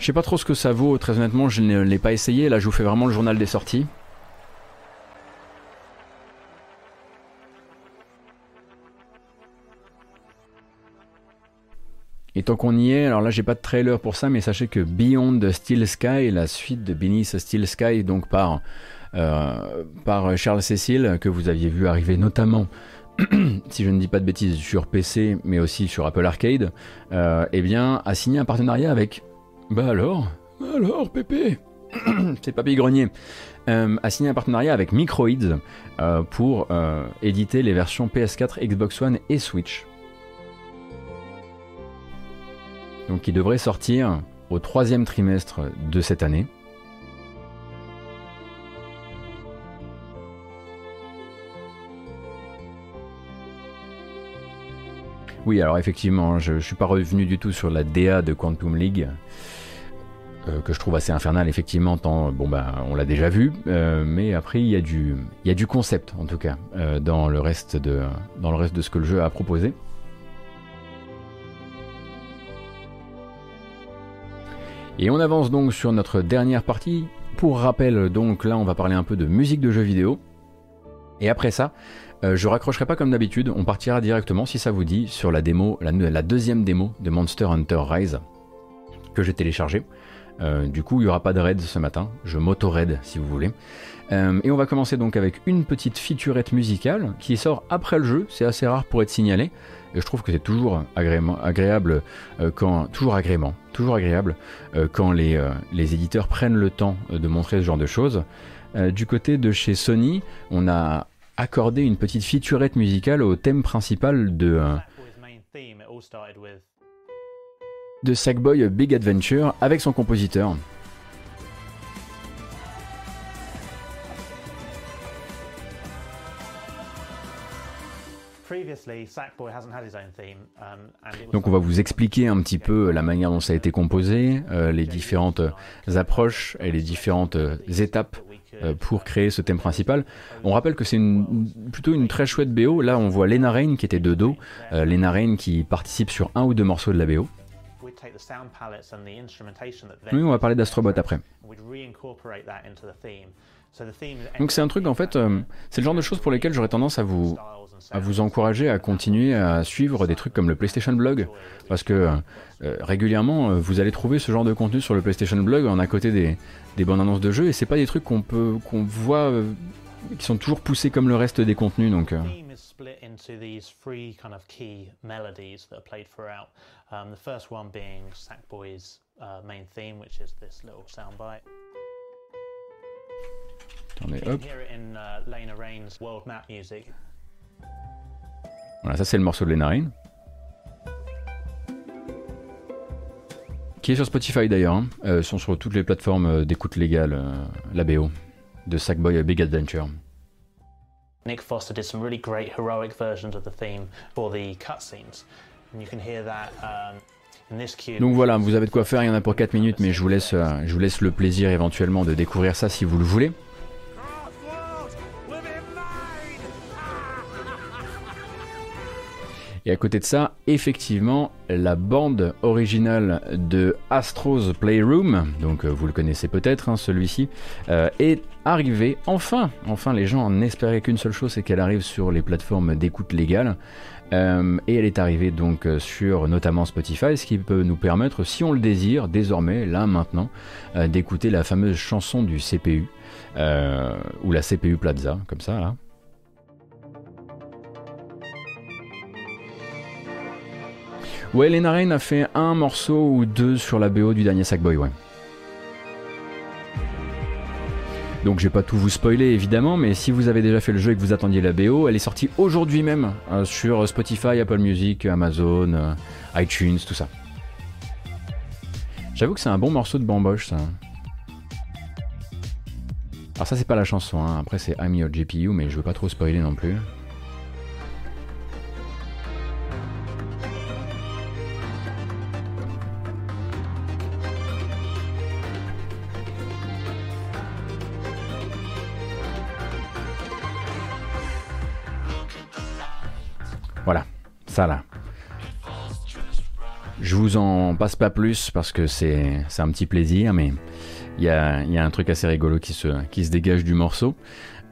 Je sais pas trop ce que ça vaut, très honnêtement, je ne l'ai pas essayé. Là, je vous fais vraiment le journal des sorties. Et tant qu'on y est, alors là j'ai pas de trailer pour ça, mais sachez que Beyond Steel Sky, la suite de Beneath Steel Sky, donc par, euh, par Charles Cecil, que vous aviez vu arriver notamment, <clears throat> si je ne dis pas de bêtises, sur PC, mais aussi sur Apple Arcade, euh, eh bien, a signé un partenariat avec. Bah alors Bah alors, Pépé <clears throat> C'est Papy Grenier. Euh, a signé un partenariat avec Microids euh, pour euh, éditer les versions PS4, Xbox One et Switch. donc qui devrait sortir au troisième trimestre de cette année. Oui, alors effectivement, je ne suis pas revenu du tout sur la DA de Quantum League, euh, que je trouve assez infernale, effectivement, tant, bon, bah, on l'a déjà vu, euh, mais après, il y, a du, concept, en tout cas, euh, dans, le reste de, dans le reste de ce que le jeu a proposé. Et on avance donc sur notre dernière partie. Pour rappel, donc là, on va parler un peu de musique de jeux vidéo. Et après ça, euh, je raccrocherai pas comme d'habitude, on partira directement, si ça vous dit, sur la démo, la, deuxième démo de Monster Hunter Rise que j'ai téléchargé. Euh, du coup, il n'y aura pas de raid ce matin, je m'auto-raid si vous voulez. Euh, et on va commencer donc avec une petite featurette musicale qui sort après le jeu, c'est assez rare pour être signalé. Et je trouve que c'est toujours agréable quand. Agrément, toujours agréable quand les, les, éditeurs prennent le temps de montrer ce genre de choses. du côté de chez Sony, on a accorder une petite featurette musicale au thème principal de, euh, de Sackboy Big Adventure avec son compositeur. Donc on va vous expliquer un petit peu la manière dont ça a été composé, euh, les différentes approches et les différentes euh, étapes euh, pour créer ce thème principal. On rappelle que c'est plutôt une très chouette BO. Là, on voit Lena Rain qui était de dos, euh, Lena Rain qui participe sur un ou deux morceaux de la BO. Oui, on va parler d'Astrobot après. Donc c'est un truc en fait, euh, c'est le genre de choses pour lesquelles j'aurais tendance à vous à vous encourager à continuer à suivre des trucs comme le PlayStation Blog, parce que euh, régulièrement vous allez trouver ce genre de contenu sur le PlayStation Blog en à côté des, des bandes annonces de jeux, et c'est pas des trucs qu'on peut qu'on voit euh, qui sont toujours poussés comme le reste des contenus, donc. Euh. Um, uh. Attendez, hop. Voilà, ça c'est le morceau de Lena Rain. Qui est sur Spotify d'ailleurs, hein. euh, sont sur toutes les plateformes euh, d'écoute légale, euh, la BO de Sackboy Big Adventure. Nick Foster did some really great heroic versions of the theme for the cutscenes. And you can hear that um, in this cube. Donc voilà, vous avez de quoi faire, il y en a pour 4 minutes, mais je vous laisse, je vous laisse le plaisir éventuellement de découvrir ça si vous le voulez. Et à côté de ça, effectivement, la bande originale de Astro's Playroom, donc euh, vous le connaissez peut-être, hein, celui-ci, euh, est arrivée enfin. Enfin, les gens en espéraient qu'une seule chose, c'est qu'elle arrive sur les plateformes d'écoute légale. Euh, et elle est arrivée donc sur notamment Spotify, ce qui peut nous permettre, si on le désire, désormais, là maintenant, d'écouter la fameuse chanson du CPU, ou la CPU Plaza, comme ça, là. Ouais, Lena Rain a fait un morceau ou deux sur la BO du dernier Sackboy, ouais. Donc j'ai pas tout vous spoiler évidemment, mais si vous avez déjà fait le jeu et que vous attendiez la BO, elle est sortie aujourd'hui même euh, sur Spotify, Apple Music, Amazon, euh, iTunes, tout ça. J'avoue que c'est un bon morceau de bamboche ça. Alors ça c'est pas la chanson, hein. après c'est I'm Your GPU, mais je veux pas trop spoiler non plus. Ça là. Je vous en passe pas plus parce que c'est un petit plaisir, mais il y a, un truc assez rigolo qui se, qui se dégage du morceau.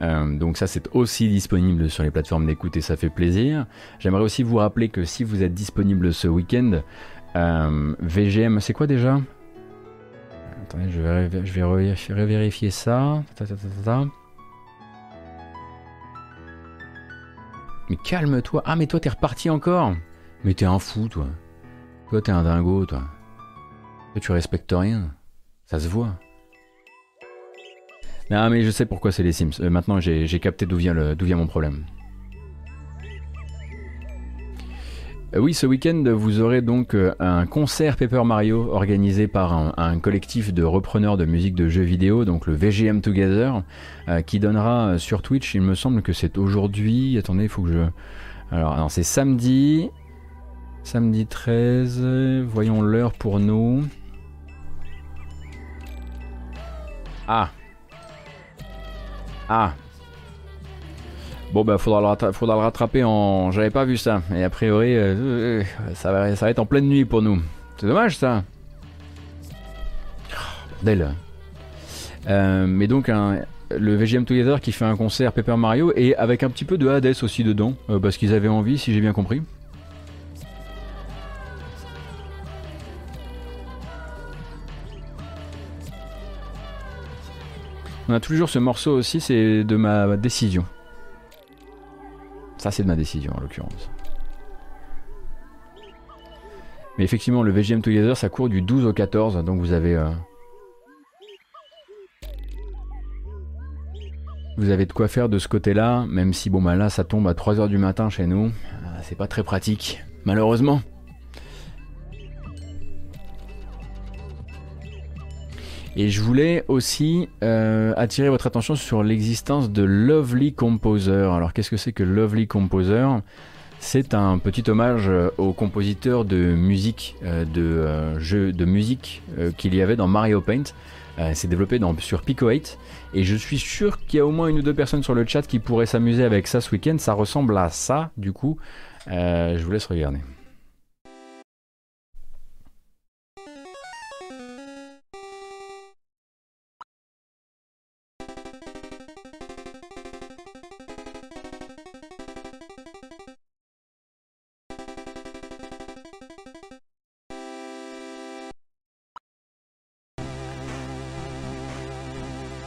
Euh, donc ça c'est aussi disponible sur les plateformes d'écoute et ça fait plaisir. J'aimerais aussi vous rappeler que si vous êtes disponible ce week-end, euh, VGM, c'est quoi déjà? Attendez, je vais, je vais revérifier ça. Mais calme-toi. Ah, mais toi, t'es reparti encore. Mais t'es un fou, toi. Toi, t'es un dingo, toi. Toi, tu respectes rien. Ça se voit. Non, mais je sais pourquoi c'est les Sims. Euh, maintenant, j'ai capté d'où vient, vient mon problème. Oui, ce week-end, vous aurez donc euh, un concert Paper Mario organisé par un, collectif de repreneurs de musique de jeux vidéo, donc le VGM Together, euh, qui donnera sur Twitch. Il me semble que c'est aujourd'hui. Attendez, il faut que je. Alors, c'est samedi. Samedi 13. Voyons l'heure pour nous. Ah. Ah, Bon, bah, faudra le, faudra le rattraper en. J'avais pas vu ça. Et a priori, euh, euh, ça, va, être en pleine nuit pour nous. C'est dommage ça. Bordel. Euh, mais donc, le VGM Together qui fait un concert Paper Mario et avec un petit peu de Hades aussi dedans, parce qu'ils avaient envie, si j'ai bien compris. On a toujours ce morceau aussi, c'est de ma décision. Ça, c'est de ma décision en l'occurrence. Mais effectivement, le VGM Together, ça court du 12 au 14, donc vous avez. euh, Vous avez de quoi faire de ce côté-là, même si bon bah là ça tombe à 3h du matin chez nous. Ah, C'est pas très pratique, malheureusement. Et je voulais aussi euh, attirer votre attention sur l'existence de Lovely Composer. Alors qu'est-ce que c'est que Lovely Composer? C'est un petit hommage euh, aux compositeurs de musique, euh, de euh, de musique qu'il y avait dans Mario Paint. C'est développé dans, sur Pico 8 et je suis sûr qu'il y a au moins une ou deux personnes sur le chat qui pourraient s'amuser avec ça ce week-end. Ça ressemble à ça, du coup. Je vous laisse regarder.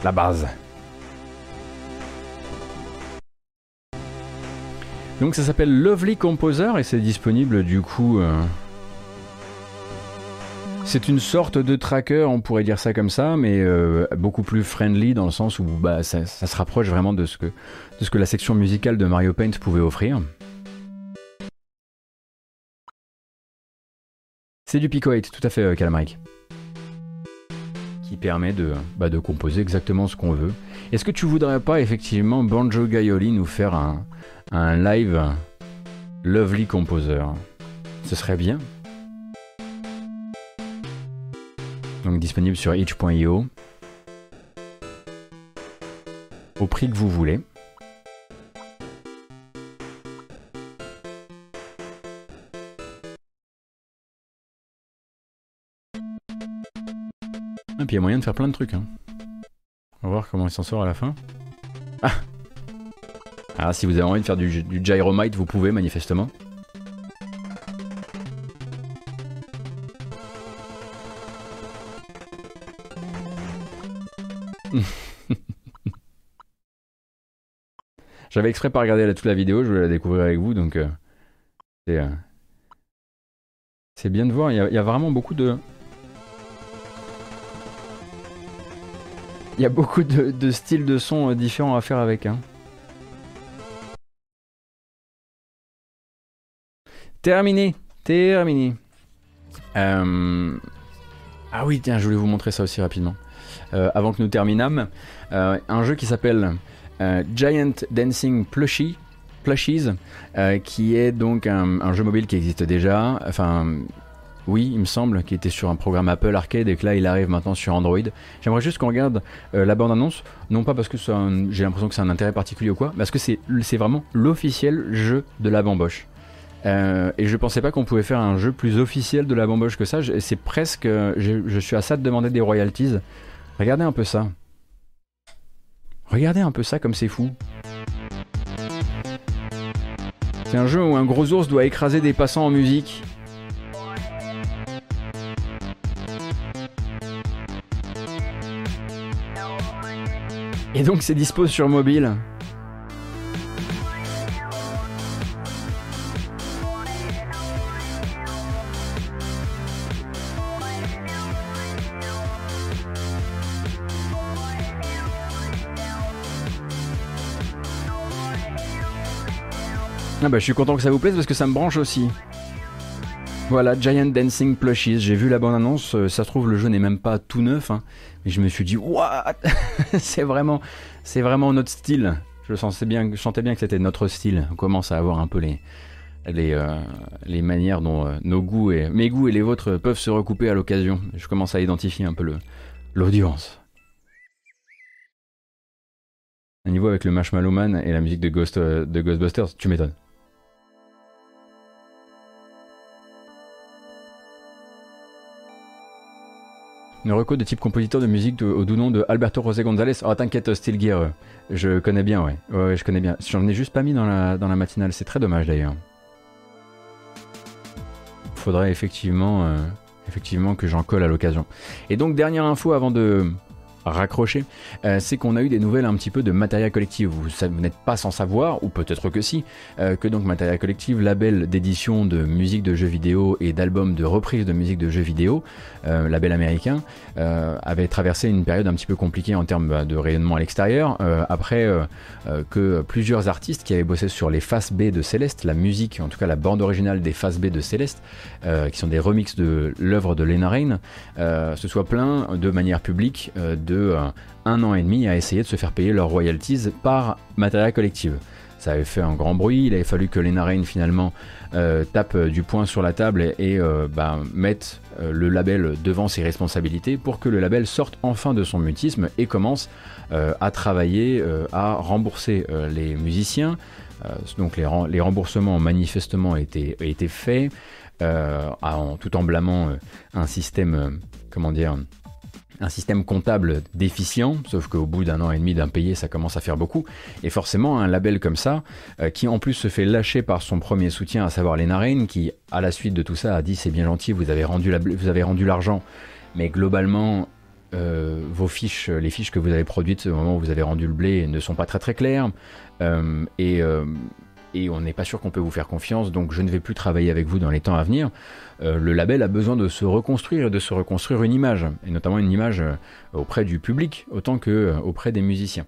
La base. Donc ça s'appelle Lovely Composer et c'est disponible du coup. euh, C'est une sorte de tracker, on pourrait dire ça comme ça, mais euh, beaucoup plus friendly dans le sens où bah, ça, se rapproche vraiment de ce, que, la section musicale de Mario Paint pouvait offrir. C'est du Pico 8, tout à fait, euh. Qui permet de, bah, de composer exactement ce qu'on veut. Est-ce que tu voudrais pas effectivement Banjo Gaioli nous faire un, un live Lovely Composer? Ce serait bien. Donc disponible sur itch.io. Au prix que vous voulez. Il y a moyen de faire plein de trucs. hein. On va voir comment il s'en sort à la fin. Ah Ah, si vous avez envie de faire du, gyromite, vous pouvez manifestement. <laughs> J'avais exprès pas regardé la- toute la vidéo, je voulais la découvrir avec vous, donc euh, c'est euh, c'est bien de voir. Il il y a vraiment beaucoup de il y a beaucoup de, styles de son euh, différents à faire avec. Hein. Terminé, terminé. Euh, Ah oui, tiens, je voulais vous montrer ça aussi rapidement. Euh, avant que nous terminâmes, un jeu qui s'appelle Giant Dancing Plushie, Plushies, qui est donc un, un jeu mobile qui existe déjà. Enfin, oui, il me semble, qui était sur un programme Apple Arcade et que là il arrive maintenant sur Android. J'aimerais juste qu'on regarde euh, la bande-annonce, non pas parce que j'ai l'impression que c'est un intérêt particulier ou quoi, parce que c'est vraiment l'officiel jeu de la bamboche. Euh, et je pensais pas qu'on pouvait faire un jeu plus officiel de la bamboche que ça. C'est presque. euh, Je, je suis à ça de demander des royalties. Regardez un peu ça. Regardez un peu ça comme c'est fou. C'est un jeu où un gros ours doit écraser des passants en musique. Et donc c'est dispo sur mobile. Ah bah je suis content que ça vous plaise parce que ça me branche aussi. Voilà, Giant Dancing Plushies. J'ai vu la bande-annonce, euh, ça se trouve le jeu n'est même pas tout neuf, hein, mais je me suis dit, what? <laughs> C'est vraiment, c'est vraiment notre style. Je sentais bien, je bien que c'était notre style. On commence à avoir un peu les, les, euh, les manières dont euh, nos goûts et mes goûts et les vôtres peuvent se recouper à l'occasion. Je commence à identifier un peu le l'audience. Un niveau avec le Marshmallow Man et la musique de, Ghost, de Ghostbusters, tu m'étonnes. Une reco de type compositeur de musique au doux nom de Alberto José González. Oh, t'inquiète, Steel Gear, je connais bien, ouais. Ouais, je connais bien. J'en ai juste pas mis dans la, dans la matinale, c'est très dommage d'ailleurs. Faudrait effectivement, euh, effectivement que j'en colle à l'occasion. Et donc, dernière info avant de, raccroché, euh, c'est qu'on a eu des nouvelles un petit peu de Materia Collective. Vous, n'êtes pas sans savoir, ou peut-être que si, euh, que donc Materia Collective, label d'édition de musique de jeux vidéo et d'albums de reprise de musique de jeux vidéo, euh, label américain, avait traversé une période un petit peu compliquée en termes bah, de rayonnement à l'extérieur, après que plusieurs artistes qui avaient bossé sur les faces B de Céleste, la musique, en tout cas la bande originale des faces B de Céleste, qui sont des remixes de l'œuvre de Lena Rain, se soient plaints de manière publique de euh, un an et demi à essayer de se faire payer leurs royalties par Material Collective. Ça avait fait un grand bruit, il avait fallu que Lena Rain finalement euh, tape du poing sur la table et, euh, bah, mette le label devant ses responsabilités pour que le label sorte enfin de son mutisme et commence à travailler à rembourser les musiciens. donc les, les, remboursements manifestement été faits tout en blâmant un système, comment dire, un système comptable déficient, sauf qu'au bout d'un an et demi d'impayé, ça commence à faire beaucoup. Et forcément, un label comme ça, euh, qui en plus se fait lâcher par son premier soutien, à savoir les Rain, qui, à la suite de tout ça, a dit c'est bien gentil, vous avez rendu, rendu l'argent, mais globalement, euh, vos fiches, les fiches que vous avez produites au moment où vous avez rendu le blé ne sont pas très très claires. Euh, et on n'est pas sûr qu'on peut vous faire confiance, donc je ne vais plus travailler avec vous dans les temps à venir. Euh, le label a besoin de se reconstruire et de se reconstruire une image, et notamment une image euh, auprès du public autant que euh, auprès des musiciens.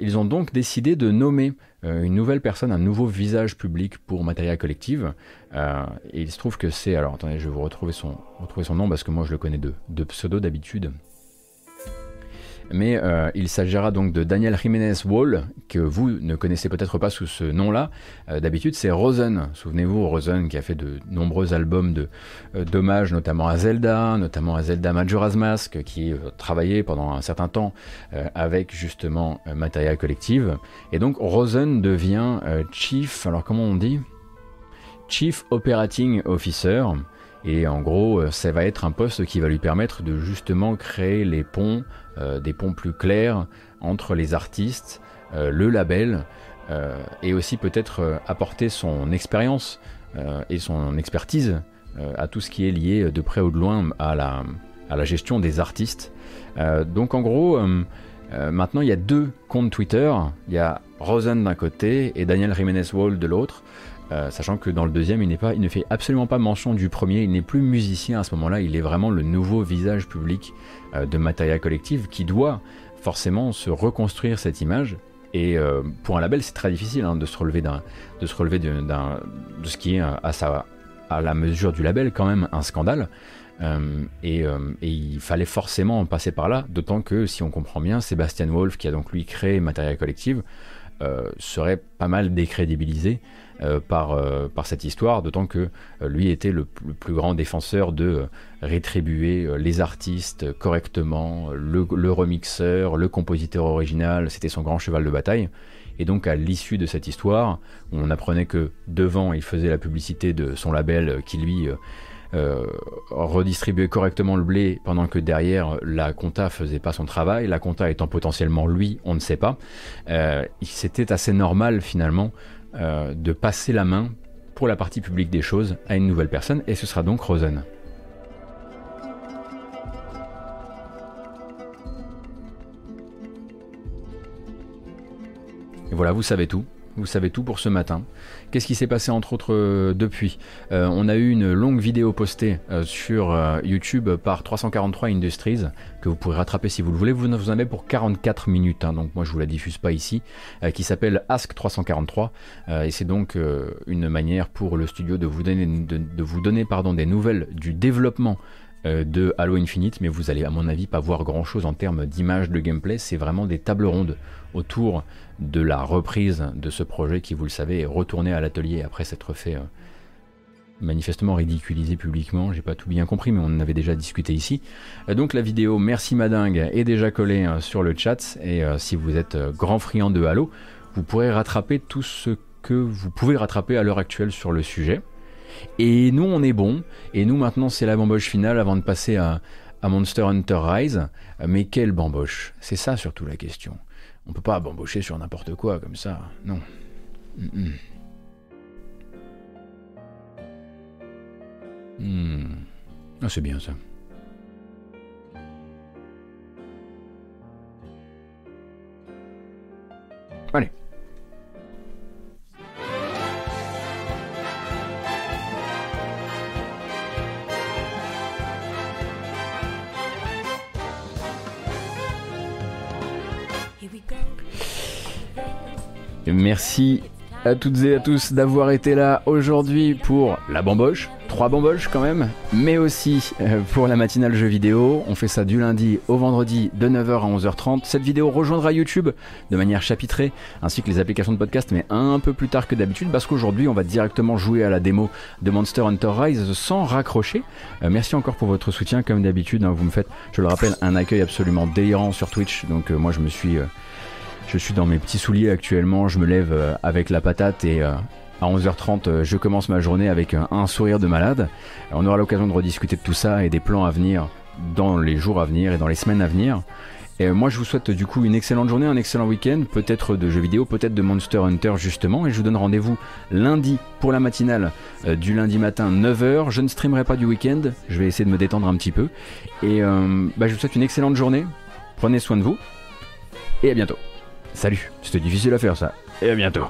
ils ont donc décidé de nommer une nouvelle personne, un nouveau visage public pour Materia Collective. et il se trouve que c'est, alors attendez, je vais vous retrouver son, retrouver son nom parce que moi je le connais de, de pseudo d'habitude mais euh, il s'agira donc de Daniel Jiménez Wall, que vous ne connaissez peut-être pas sous ce nom-là. Euh, d'habitude, c'est Rosen. Souvenez-vous, Rosen qui a fait de nombreux albums de euh, notamment à Zelda, notamment à Zelda Majora's Mask, qui travaillait pendant un certain temps avec justement Material Collective. Et donc Rosen devient Chief, alors comment on dit? Chief Operating Officer. Et en gros, ça va être un poste qui va lui permettre de justement créer les ponts des ponts plus clairs entre les artistes, euh, le label, euh, et aussi peut-être apporter son expérience et son expertise à tout ce qui est lié de près ou de loin à la, à la gestion des artistes. donc en gros, maintenant il y a deux comptes Twitter, il y a Rosen d'un côté et Daniel Jiménez Wall de l'autre. Sachant que dans le deuxième, il, pas, il ne fait absolument pas mention du premier, il n'est plus musicien à ce moment-là, il est vraiment le nouveau visage public euh, de matériel collectif qui doit forcément se reconstruire cette image. Et euh, pour un label, c'est très difficile hein, de se relever, de, ce qui est à, à la mesure du label quand même un scandale. Euh, et, il fallait forcément passer par là, d'autant que si on comprend bien, Sébastien Wolf, qui a donc lui créé Matériel Collective, serait pas mal décrédibilisé euh, par, euh, par cette histoire, d'autant que euh, lui était le, plus grand défenseur de rétribuer les artistes correctement, le, remixeur, le compositeur original, c'était son grand cheval de bataille. Et donc à l'issue de cette histoire, on apprenait que devant il faisait la publicité de son label qui lui redistribuait correctement le blé pendant que derrière la compta faisait pas son travail, la compta étant potentiellement lui, on ne sait pas. C'était assez normal finalement euh, de passer la main pour la partie publique des choses à une nouvelle personne, et ce sera donc Rosen. Voilà, vous savez tout. Vous savez tout pour ce matin. Qu'est-ce qui s'est passé entre autres euh, depuis. Euh, On a eu une longue vidéo postée euh, sur YouTube par 343 Industries que vous pourrez rattraper si vous le voulez. Vous en avez pour 44 minutes, hein, donc moi je vous la diffuse pas ici, qui s'appelle Ask 343 et c'est donc une manière pour le studio de vous donner, de, vous donner des nouvelles du développement de Halo Infinite, mais vous allez à mon avis pas voir grand chose en termes d'image de gameplay, c'est vraiment des tables rondes autour de la reprise de ce projet qui, vous le savez, est retourné à l'atelier après s'être fait euh, manifestement ridiculisé publiquement. J'ai pas tout bien compris, mais on en avait déjà discuté ici. Euh, donc la vidéo Merci Madingue est déjà collée euh, sur le chat et si vous êtes grand friand de Halo, vous pourrez rattraper tout ce que vous pouvez rattraper à l'heure actuelle sur le sujet. Et nous, on est bon. Et nous, maintenant, c'est la bamboche finale avant de passer à, à Monster Hunter Rise, mais quelle bamboche C'est ça surtout la question. On peut pas bambocher sur n'importe quoi comme ça, non. Mm. Ah, c'est bien ça. Allez. Merci à toutes et à tous d'avoir été là aujourd'hui pour la bamboche, trois bamboches quand même, mais aussi euh, pour la matinale jeu vidéo. On fait ça du lundi au vendredi de 9h à 11h30. Cette vidéo rejoindra YouTube de manière chapitrée, ainsi que les applications de podcast, mais un peu plus tard que d'habitude, parce qu'aujourd'hui on va directement jouer à la démo de Monster Hunter Rise sans raccrocher. Euh, merci encore pour votre soutien, comme d'habitude. Hein. vous me faites, je le rappelle, un accueil absolument délirant sur Twitch. Donc euh, moi je me suis je suis dans mes petits souliers actuellement, je me lève euh, avec la patate et euh, à 11h30 euh, je commence ma journée avec un sourire de malade. On aura l'occasion de rediscuter de tout ça et des plans à venir dans les jours à venir et dans les semaines à venir. Et moi je vous souhaite du coup une excellente journée, un excellent week-end, peut-être de jeux vidéo, peut-être de Monster Hunter justement, et je vous donne rendez-vous lundi pour la matinale du lundi matin 9h. Je ne streamerai pas du week-end, je vais essayer de me détendre un petit peu. Et bah, je vous souhaite une excellente journée, prenez soin de vous, et à bientôt. Salut, c'était difficile à faire ça. Et à bientôt.